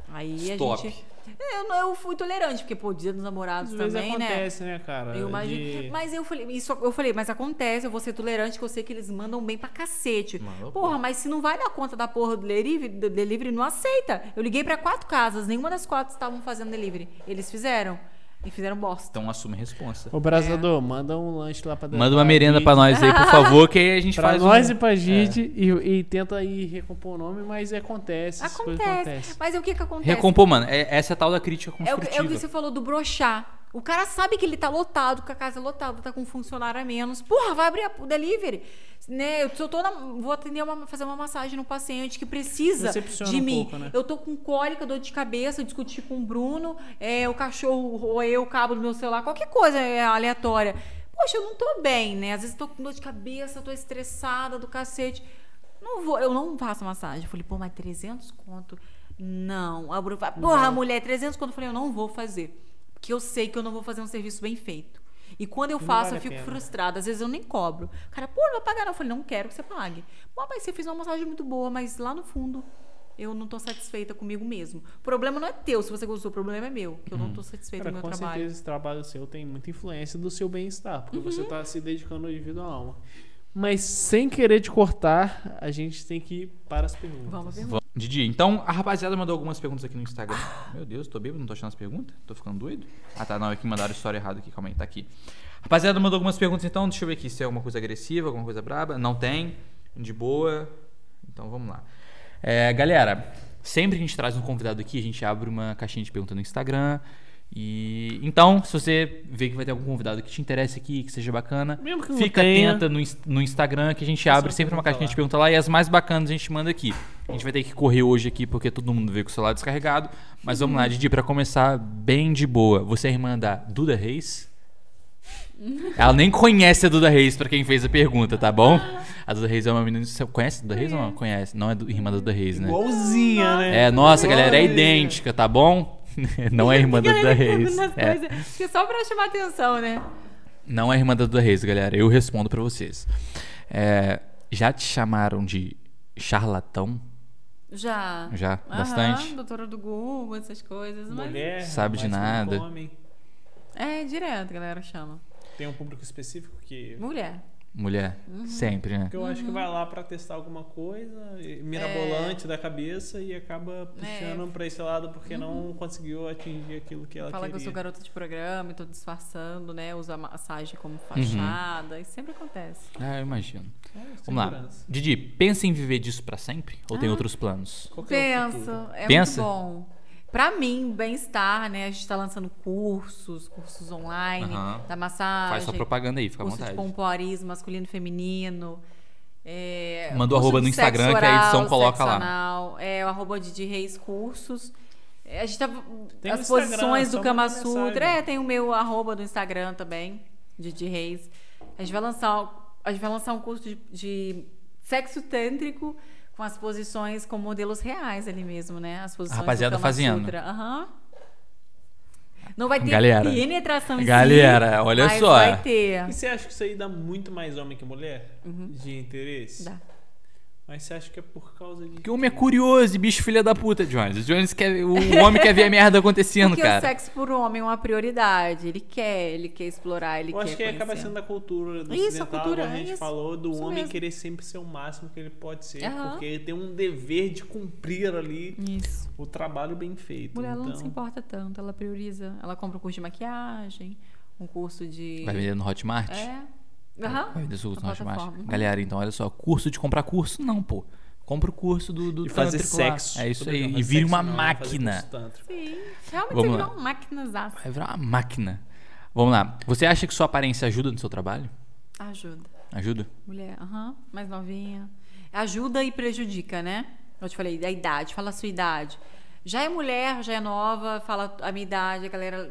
Aí Stop. a gente. É, Eu, eu fui tolerante, porque, pô, dia dos namorados Às vezes também, né? acontece, né, cara? Eu imagino. de- Mas eu falei, isso eu falei, mas acontece, eu vou ser tolerante, que eu sei que eles mandam bem pra cacete. Mano, porra, mas se não vai dar conta da porra do delivery, do delivery, não aceita. Eu liguei pra quatro casas, nenhuma das quatro estavam fazendo delivery. Eles fizeram. E fizeram bosta. Então assume a responsa. Ô, Brasador, manda um lanche lá pra Manda uma merenda pra nós aí, por [LAUGHS] favor, que aí a gente Pra faz nós um... e pra Gide e, e tenta aí recompor o nome, mas acontece. Acontece. acontecem. Mas o que que acontece? Recompor, mano. É, essa é a tal da crítica É o, que- construtiva. é o que você falou do brochar. O cara sabe que ele tá lotado, que a casa é lotada, tá com um funcionário a menos. Porra, vai abrir o delivery. Né? Eu, tô na, vou atender uma, fazer uma massagem no paciente que precisa de um mim. pouco, né? Eu tô com cólica, dor de cabeça, discuti com o Bruno, é, o cachorro roeu o cabo do meu celular, qualquer coisa é, aleatória. Poxa, eu não tô bem, né? Às vezes eu tô com dor de cabeça, tô estressada do cacete. Não vou, eu não faço massagem. Eu falei, pô, mas 300 conto? Não. A Bruna fala, porra, mulher, 300 conto. Eu falei, eu não vou fazer. Porque eu sei que eu não vou fazer um serviço bem feito. E quando eu Não faço, vale eu fico pena. frustrada. Às vezes eu nem cobro. O cara, pô, não vai pagar não. Eu falei, não quero que você pague. Pô, mas você fez uma massagem muito boa, mas lá no fundo eu não tô satisfeita comigo mesmo. O problema não é teu, se você gostou, o problema é meu. Que eu não tô satisfeita Cara, com o meu com trabalho. certeza esse trabalho seu tem muita influência do seu bem-estar, porque Uhum. você tá se dedicando de vida à alma. Mas sem querer te cortar, a gente tem que ir para as perguntas. Vamos ver. Vamos. Didi, então a rapaziada mandou algumas perguntas aqui no Instagram. Meu Deus, tô bêbado, não tô achando as perguntas? Tô ficando doido? Ah tá, não, é que mandaram história errada aqui, calma aí, tá aqui. Rapaziada mandou algumas perguntas então, deixa eu ver aqui se é alguma coisa agressiva, alguma coisa braba. Não tem, de boa. Então vamos lá. É, galera, sempre que a gente traz um convidado aqui, a gente abre uma caixinha de pergunta no Instagram. E então, se você vê que vai ter algum convidado que te interessa aqui, que seja bacana, que fica atenta no, no Instagram que a gente abre sempre uma pergunta caixinha de lá. pergunta lá e as mais bacanas a gente manda aqui. A gente vai ter que correr hoje aqui porque todo mundo veio com o celular descarregado. Mas vamos lá, Didi, pra começar bem de boa. Você é irmã da Duda Reis? Ela nem conhece a Duda Reis, pra quem fez a pergunta, tá bom? A Duda Reis é uma menina. Você conhece a Duda Reis ou não? Conhece. Não é do- irmã da Duda Reis, né? Igualzinha, né? É, nossa, galera, é Igualzinha. idêntica, tá bom? [LAUGHS] Não é irmã da Duda Reis. É. coisas, porque só pra chamar atenção, né? Não é irmã da Duda Reis, galera. Eu respondo pra vocês. É, já te chamaram de charlatão? Já. Já? Aham, Bastante? doutora do Google, essas coisas. Mas... Mulher, Sabe de nada. É, direto, galera chama. Tem um público específico que. Mulher. Mulher? Uhum. Sempre, né? Que eu acho que vai lá pra testar alguma coisa, mirabolante É. da cabeça e acaba puxando pra esse lado porque não conseguiu atingir aquilo que ela Uhum. Fala que queria. eu sou garota de programa e tô disfarçando, né? Usa a massagem como Uhum. fachada. Isso sempre acontece. Ah, eu imagino. É, Vamos lá. Didi, pensa em viver disso pra sempre? Ou Ah. tem outros planos? É Penso, é Pensa? muito bom. Pra mim, bem-estar, né? A gente tá lançando cursos, cursos online, Aham. da massagem. Faz sua propaganda aí, fica à curso de vontade. pompoarismo masculino e feminino. É, Manda o arroba de no Instagram sexo que a edição oral, coloca lá. É o arroba de Reis Cursos. É, A gente tá. Tem as posições do Kama. Sutra. É, tem o meu arroba do Instagram também, Didi Reis. A gente vai lançar, a gente vai lançar um curso de, de sexo tântrico com as posições com modelos reais ali mesmo, né? As posições rapaziada do Kama fazendo. Sutra. Aham. Não vai ter Galera, penetração em galera, si, olha mas só. vai ter. E você acha que isso aí dá muito mais homem que mulher? De interesse? Uhum. Dá. Mas você acha que é por causa de. Porque o homem é curioso e bicho filha da puta, Jones. O Jones quer. O [LAUGHS] homem quer ver a merda acontecendo, Porque cara. o sexo por homem é uma prioridade. Ele quer, ele quer explorar, ele Eu quer acho que acaba conhecer. sendo da cultura do Isso, a cultura, como a gente isso. falou, do homem mesmo. querer sempre ser o máximo que ele pode ser, Aham. porque ele tem um dever de cumprir ali Isso. o trabalho bem feito. Mulher ela não então, se importa tanto, ela prioriza. Ela compra um curso de maquiagem, um curso de. Vai vender no Hotmart? É. Aham. Vai vender Hotmart. plataforma. Galera, então olha só. Curso de comprar curso? Não, pô. Compra o curso do, do E fazer tântrico lá. sexo. É isso aí. E sexo uma não, máquina. Sim. Realmente Vamos virou uma máquina. Vai virar uma máquina. Vamos lá. Você acha que sua aparência ajuda no seu trabalho? Ajuda. Ajuda? Mulher, aham, mais novinha. Ajuda e prejudica, né? Eu te falei, da idade, fala a sua idade. Já é mulher, já é nova, fala a minha idade, a galera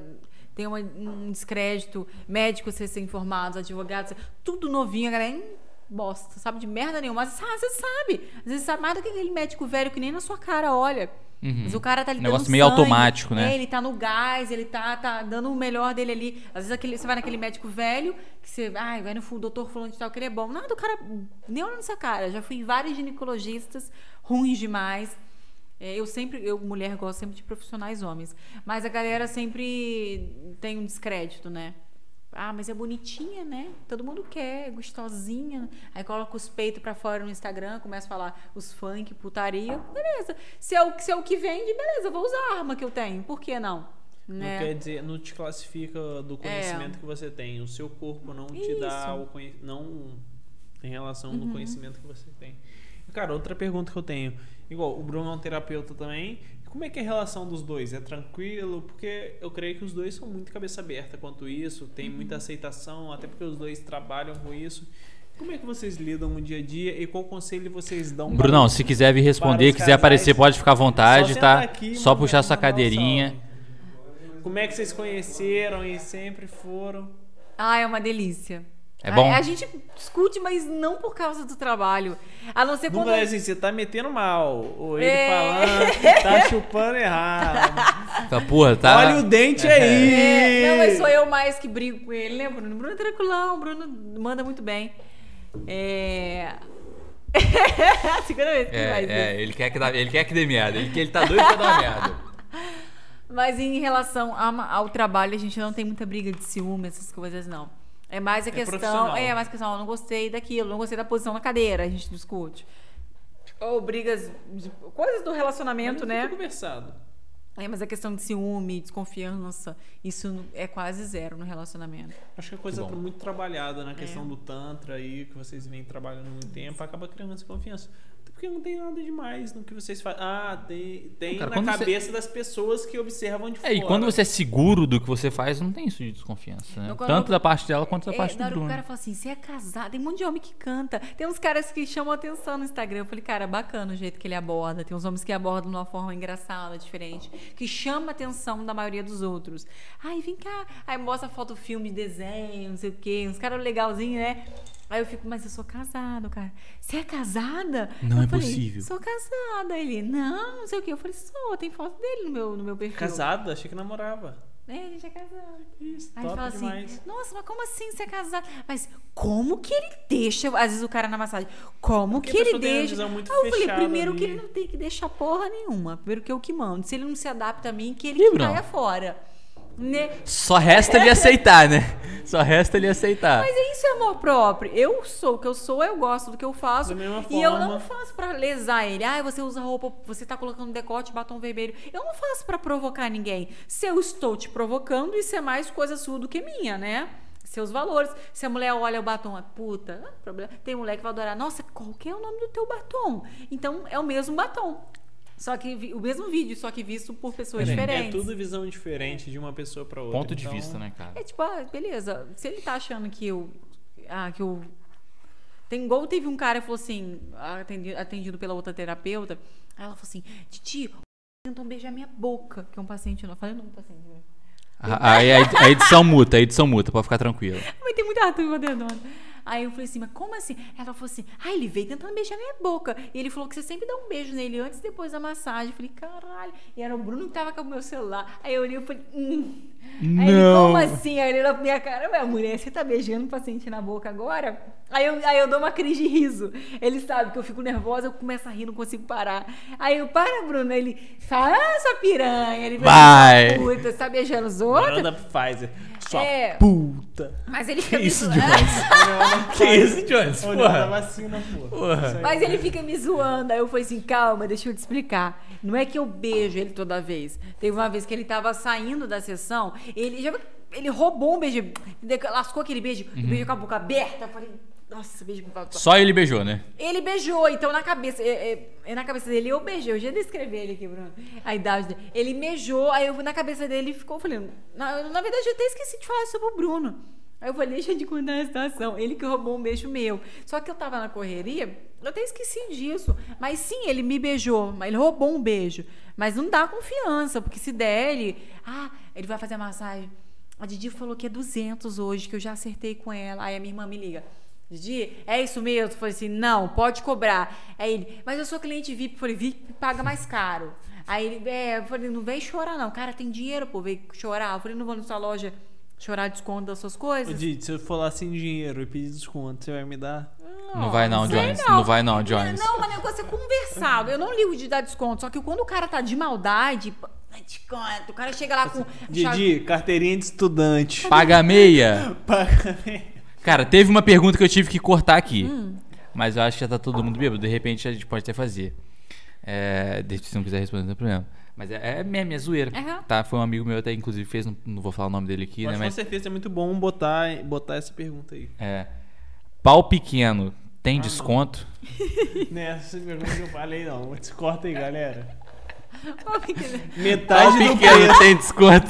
tem uma- um descrédito, médicos recém-formados, advogados, tudo novinho, a galera, bosta, sabe de merda nenhuma. Mas ah, você sabe. Às vezes sabe mais do que aquele médico velho que nem na sua cara olha. Uhum. Mas o cara tá ali Negócio meio automático, né? É, ele tá no gás, ele tá, tá dando o melhor dele ali. Às vezes aquele, você vai naquele médico velho, que você ai, vai no doutor fulano de tal, que ele é bom. Nada, o cara nem olha nessa cara. Já fui em vários ginecologistas ruins demais. É, eu sempre, eu, mulher, gosto sempre de profissionais homens. Mas a galera sempre tem um descrédito, né? Ah, mas é bonitinha, né? Todo mundo quer, é gostosinha. Aí coloca os peitos pra fora no Instagram, começa a falar os funk, putaria. Beleza. Se é o, se é o que vende, beleza, vou usar a arma que eu tenho. Por que não? Não Né? quer dizer, não te classifica do conhecimento que você tem. O seu corpo não te dá Isso. Uhum. o conhecimento. Não tem relação no conhecimento que você tem. Cara, outra pergunta que eu tenho. Igual, o Bruno é um terapeuta também. Como é que é a relação dos dois? É tranquilo? Porque eu creio que os dois são muito cabeça aberta quanto isso, tem Uhum. muita aceitação, até porque os dois trabalham com isso. Como é que vocês lidam no dia a dia e qual conselho vocês dão? para Brunão, se quiser vir responder, quiser aparecer, casais? pode ficar à vontade, Só tá? aqui, Só puxar sua cadeirinha. Como é que vocês conheceram e sempre foram? Ah, é uma delícia. É bom? A, a gente discute, mas não por causa do trabalho. A não ser quando. É assim, você tá metendo mal. Ou ele É. falando, tá [LAUGHS] chupando errado. Tá, porra, tá. Olha o dente aí! É, não, mas sou eu mais que brigo com ele, né, Bruno? Bruno é tranquilão, Bruno manda muito bem. É. [LAUGHS] Segunda vez que ele faz isso. É, é, ele quer que, dá, ele quer que dê merda. Ele, ele tá doido pra dar merda. [LAUGHS] Mas em relação a- ao trabalho, a gente não tem muita briga de ciúme, essas coisas, não. É mais a questão. profissional. É, mais a questão, não gostei daquilo, não gostei da posição na cadeira, a gente discute. Ou brigas, coisas do relacionamento, né? Conversado. É, mas a questão de ciúme, desconfiança, isso é quase zero no relacionamento. Acho que é coisa bom. muito trabalhada na questão É. do Tantra aí, que vocês vêm trabalhando muito tempo, acaba criando essa confiança. Porque não tem nada demais no que vocês fazem. Ah, tem, tem Cara, na quando você- cabeça das pessoas que observam de É, fora. e quando você é seguro do que você faz, não tem isso de desconfiança, né? Não, Tanto da parte dela quanto da É, parte do que o Bruno. cara fala assim, você é casado, tem um monte de homem que canta. Tem uns caras que chamam atenção no Instagram. Eu falei, cara, bacana o jeito que ele aborda. Tem uns homens que abordam de uma forma engraçada, diferente, que chama a atenção da maioria dos outros. Ai, vem cá. Aí mostra foto, filme, desenho, não sei o quê. Uns caras legalzinhos, né? Aí eu fico, mas eu sou casado, cara. Você é casada? Não Eu é falei, possível. Sou casada. Ele, não, não sei o quê. Eu falei, sou, tem foto dele no meu, no meu perfil. Casada, achei que namorava. É, a gente é casado. Isso, Aí top fala demais. assim, nossa, mas como assim você é casado? Mas como que ele deixa, às vezes o cara na massagem, como Porque que ele pessoa tem uma deixa? visão muito Aí eu falei, primeiro ali. que ele não tem que deixar porra nenhuma, primeiro que eu que mando. Se ele não se adapta a mim, que ele que Bruno. caia fora. Né? Só resta ele aceitar, né? Só resta ele aceitar. Mas é isso é amor próprio. Eu sou o que eu sou, eu gosto do que eu faço. E eu não faço pra lesar ele. Ah, você usa roupa, você tá colocando decote, batom vermelho. Eu não faço pra provocar ninguém. Se eu estou te provocando, isso é mais coisa sua do que minha, né? Seus valores. Se a mulher olha o batom, é puta, ah, problema. Tem mulher que vai adorar. Nossa, qual que é o nome do teu batom? Então é o mesmo batom. Só que o mesmo vídeo, só que visto por pessoas É, é É diferentes. tudo visão diferente de uma pessoa pra outra. Ponto de então- vista, né, cara? É tipo, ah, beleza. Se ele tá achando que eu. Ah, que eu. Tem igual teve um cara que falou assim, atendi- atendido pela outra terapeuta. Aí ela falou assim: Titi, tentam beijar minha boca, que é um paciente não. Eu falei, não, paciente. né? A, a- a a edição muta, a edição muta, pode ficar tranquilo. Mas tem muita turma dentro. Aí eu falei assim, mas como assim? Ela falou assim, ah, ele veio tentando beijar minha boca. E ele falou que você sempre dá um beijo nele antes e depois da massagem. Eu falei, caralho. E era o Bruno que tava com o meu celular. Aí eu olhei e falei, hum. Aí ele, Não. como assim? Aí ele olhou pra minha cara, ué, mulher, você tá beijando o paciente na boca agora? Aí eu, aí eu dou uma crise de riso. Ele sabe que eu fico nervosa, eu começo a rir, não consigo parar. Aí eu, para, Bruno. Ele fala, ah, sua piranha. Ele Vai. Puta, você tá beijando os outros? Manda pro Pfizer. Sua É. puta. Mas ele fica Que me isso, zoando. Jones? [LAUGHS] Que isso, Jones? Olhando Porra. vacina, pô. Porra. Aí. Mas ele fica me zoando. Aí eu falei assim, calma, deixa eu te explicar. Não é que eu beijo ele toda vez. Teve uma vez que ele tava saindo da sessão, ele já ele roubou um beijo, lascou aquele beijo, Uhum. o beijo com a boca aberta. Eu falei, nossa, beijo Só ele beijou, né? Ele beijou, então na cabeça, é, é, é na cabeça dele eu beijei. Eu já descrevi ele aqui, Bruno. A idade dele. Ele beijou, aí eu na cabeça dele ficou, falei, na, na verdade eu até esqueci de falar sobre o Bruno. Aí eu falei, deixa de contar a situação. Ele que roubou um beijo meu. Só que eu tava na correria, eu até esqueci disso. Mas sim, ele me beijou, mas ele roubou um beijo. Mas não dá confiança, porque se der ele, ah, ele vai fazer a massagem. A Didi falou que é 200 hoje, que eu já acertei com ela. Aí a minha irmã me liga. Didi, é isso mesmo? Eu falei assim, não, pode cobrar. Aí ele, mas eu sou cliente VIP. Eu falei, VIP paga mais caro. Aí ele, é, eu falei, não vem chorar não. Cara, tem dinheiro, pô, vem chorar. Eu falei, não vou na sua loja chorar desconto das suas coisas. Didi, se eu for lá sem dinheiro e pedir desconto, você vai me dar? Não vai não, Jones. Não vai não, Jones. Não, mas o negócio é conversado. Eu não ligo de dar desconto. Só que quando o cara tá de maldade, desconto. O cara chega lá com. Didi, carteirinha de estudante. Paga meia. [LAUGHS] Paga. Cara, teve uma pergunta que eu tive que cortar aqui. Hum. Mas eu acho que já tá todo mundo bêbado. De repente a gente pode até fazer. É, deixa- se não quiser responder, não tem problema. Mas é, é meme, é zoeira. Aham. Tá? Foi um amigo meu até, inclusive, fez. Não, não vou falar o nome dele aqui, Mas né? com Mas certeza é muito bom botar, botar essa pergunta aí. é. Pau pequeno tem Ah, desconto? [LAUGHS] Nessa pergunta que eu falei, não. Corta aí, galera. Pequeno. Pau Metade do pequeno preço. tem desconto.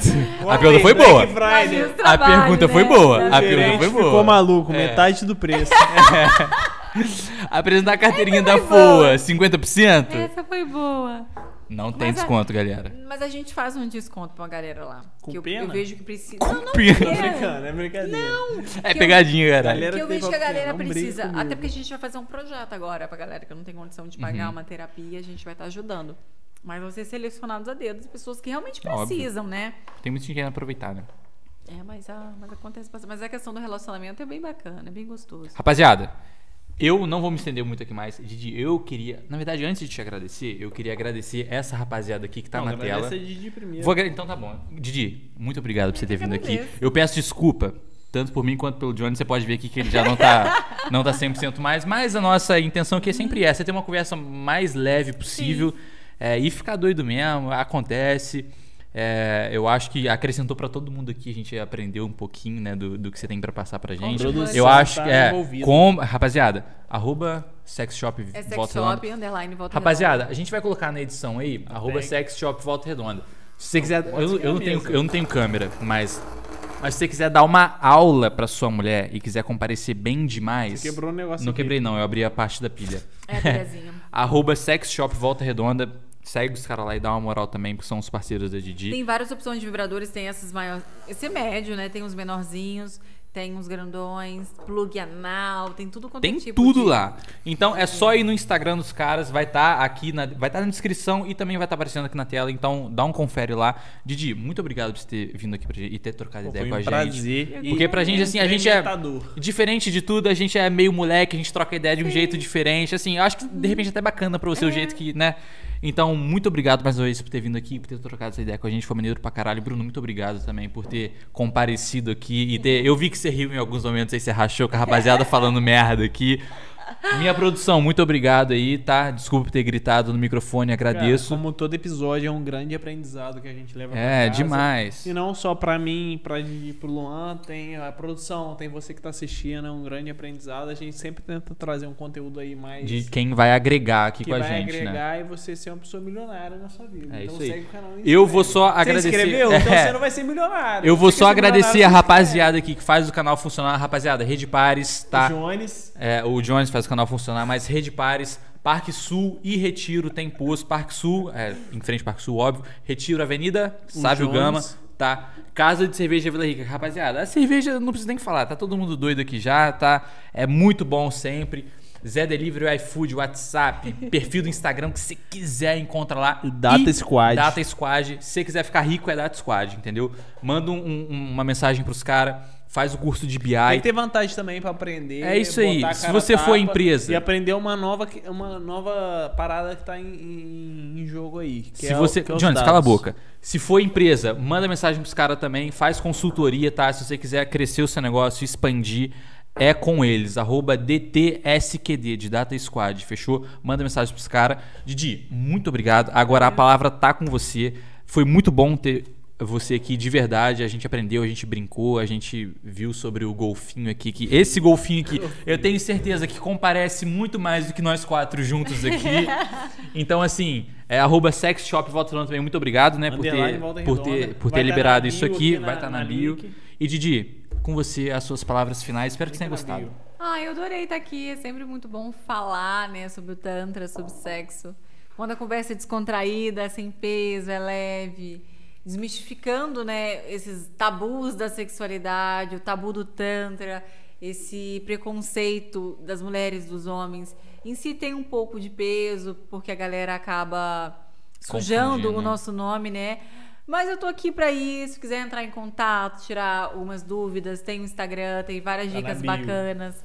A pergunta foi boa. A pergunta foi boa. A Tá pergunta foi Gerente boa. ficou maluco, É. metade do preço. [LAUGHS] Apresentar a carteirinha da foi boa. FOA, 50%? Essa foi boa. Não tem Mas a- desconto, galera. Mas a gente faz um desconto pra galera lá. Com que eu, pena? eu vejo que precisa. Com não, não pena. Tô é. brincando, é brincadeira. Não, É que pegadinha, galera. Galera- Que eu tem vejo que a galera não brinca precisa. comigo. Até porque a gente vai fazer um projeto agora pra galera que não tem condição de pagar Uhum. uma terapia, a gente vai estar ajudando. Mas vão ser selecionados a dedo as pessoas que realmente Óbvio. precisam, né? Tem muito dinheiro aproveitar, né? É, mas, ah, mas acontece bastante. Mas a questão do relacionamento é bem bacana, é bem gostoso. Rapaziada, eu não vou me estender muito aqui mais. Didi, eu queria. Na verdade, antes de te agradecer, eu queria agradecer essa rapaziada aqui que tá Não, na tela. agradece a Didi primeiro. Vou agra- Então tá bom. Didi, muito obrigado por você ter vindo aqui. Eu peço desculpa, tanto por mim quanto pelo Johnny. Você pode ver aqui que ele já não tá, [LAUGHS] não tá 100% mais. Mas a nossa intenção aqui é sempre essa: é ter uma conversa mais leve possível. É, e ficar doido mesmo, acontece. É, eu acho que acrescentou pra todo mundo aqui. A gente aprendeu um pouquinho né, do, do que você tem pra passar pra gente. produção Eu acho tá que é. Com, rapaziada, arroba sexshop É sex Volta Redonda. shop, underline, volta Rapaziada, a gente vai colocar na edição aí, arroba tag. sexshop Volta Redonda. Se você quiser, eu, eu não a tenho, eu não tenho câmera, mas, mas se você quiser dar uma aula pra sua mulher e quiser comparecer bem demais, Você quebrou o negócio não aqui. quebrei não, eu abri a parte da pilha. É, [LAUGHS] arroba sexshop Volta Redonda, segue os caras lá e dá uma moral também, porque são os parceiros da Didi. Tem várias opções de vibradores, tem esses maiores. Esse é médio, né? Tem uns menorzinhos, tem uns grandões, plug anal, tem tudo quanto Tem é tipo. tudo de- lá. Então é só ir no Instagram dos caras, vai estar aqui na, vai estar na descrição e também vai estar aparecendo aqui na tela. Então dá um confere lá. Didi, muito obrigado por você ter vindo aqui pra gente e ter trocado Pô, ideia foi com a um gente. prazer. E Porque pra gente, assim, a gente é. Diferente de tudo, a gente é meio moleque, a gente troca ideia de um jeito diferente. Assim, eu acho que de repente é até bacana pra você o jeito que, né? Então, muito obrigado mais uma vez por ter vindo aqui, por ter trocado essa ideia com a gente. Foi maneiro pra caralho. Bruno, muito obrigado também por ter comparecido aqui e ter. Eu vi que você riu em alguns momentos aí, você rachou com a rapaziada falando merda aqui. Minha produção, muito obrigado aí, tá? Desculpa por ter gritado no microfone, Cara, agradeço. como todo episódio é um grande aprendizado que a gente leva pra é, casa. demais. E não só pra mim, pra Didi, pro Luan, tem a produção, tem você que tá assistindo, é um grande aprendizado. A gente sempre tenta trazer um conteúdo aí mais De quem vai agregar aqui com a vai gente, né? agregar e você ser uma pessoa milionária na sua vida. É então isso aí. segue o canal Eu vou só Você agradecer- inscreveu? [LAUGHS] Então É. você não vai ser milionário. Eu vou Você só agradecer a rapaziada aqui que faz o canal funcionar. Rapaziada, Rede Pares, tá? O Jones. É, o Jones faz o canal funcionar, mas Rede Pares, Parque Sul e Retiro tem posto. Parque Sul, é, em frente ao Parque Sul, óbvio. Retiro, Avenida Sávio. Gama, tá? Casa de Cerveja Vila Rica. Rapaziada, a cerveja não precisa nem falar, tá todo mundo doido aqui já, tá? É muito bom sempre. Zé Delivery, iFood, WhatsApp, [LAUGHS] perfil do Instagram que você quiser encontra lá. Data E Squad. Data Squad. Se você quiser ficar rico, é Data Squad, entendeu? Manda um- um- uma mensagem pros caras, faz o curso de BI. Tem que ter vantagem também pra aprender. É isso aí. Se você for empresa- E aprender uma nova, uma nova parada que tá em, em- jogo aí. que Se é o- você. que é os Jones, cala a boca. Se for empresa, manda mensagem pros caras também, faz consultoria, tá? Se você quiser crescer o seu negócio, expandir, é com eles. Arroba DTSQD, de Data Squad, fechou? Manda mensagem pros caras. Didi, muito obrigado. Agora a palavra tá com você. Foi muito bom ter você aqui de verdade. A gente aprendeu, a gente brincou, a gente viu sobre o golfinho aqui. Que esse golfinho aqui, eu tenho certeza que comparece muito mais do que nós quatro juntos aqui. [LAUGHS] Então, assim, é arroba sexshop, volta falando também. Muito obrigado, né, por ter, Volta por ter, por ter tá liberado na isso bio aqui. aqui vai estar na, na bio. link. E Didi, com você, as suas palavras finais. Espero que você tenha gostado. Ah, eu adorei estar aqui. É sempre muito bom falar, né, sobre o Tantra, sobre sexo. Quando a conversa é descontraída, é sem peso, é leve. Desmistificando, né, esses tabus da sexualidade, o tabu do Tantra, esse preconceito das mulheres, dos homens. Em si tem um pouco de peso, porque a galera acaba sujando o nosso nome, né? Mas eu tô aqui pra isso. Se quiser entrar em contato, tirar algumas dúvidas, tem o Instagram, tem várias Tá dicas bacanas.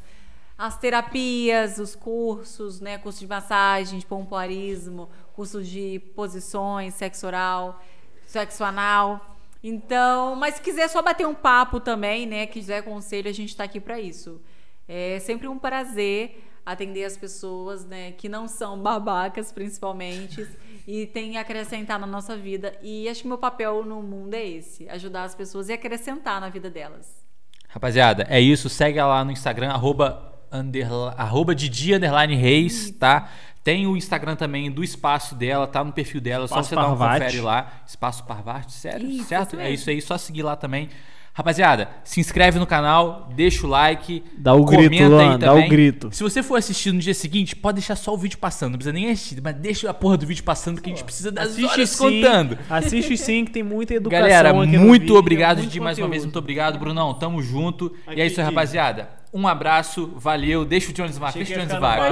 As terapias, os cursos, né? Curso de massagem, de pompoarismo, curso de posições, sexo oral, sexo anal. Então, mas se quiser só bater um papo também, né? Quiser conselho, a gente tá aqui pra isso. É sempre um prazer atender as pessoas, né, que não são babacas, principalmente, e tem a acrescentar na nossa vida. E acho que meu papel no mundo é esse: ajudar as pessoas e acrescentar na vida delas. Rapaziada, é isso. Segue lá no Instagram, arroba, underla- arroba Didi Reis, tá? Tem o Instagram também do espaço dela, tá no perfil dela, Espaço só você dar um Parvati. confere lá. Espaço Parvati, sério? Isso, certo? isso é isso aí, só seguir lá também. Rapaziada, se inscreve no canal, deixa o like, Dá o comenta grito, aí Luan, dá o também. grito. Se você for assistir no dia seguinte, pode deixar só o vídeo passando, não precisa nem assistir, mas deixa a porra do vídeo passando que a gente precisa das horas sim, contando. Assiste sim, que tem muita [LAUGHS] educação Galera, aqui no muito vídeo, obrigado, muito Didi, mais uma vez. Muito obrigado, Brunão. Tamo junto. e Aqui, é isso aí, rapaziada. Um abraço, valeu. Deixa o Jones vaca. Deixa o Jones vaca.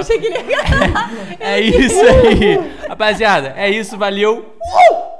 é isso aí. Rapaziada, é isso, valeu. Uh!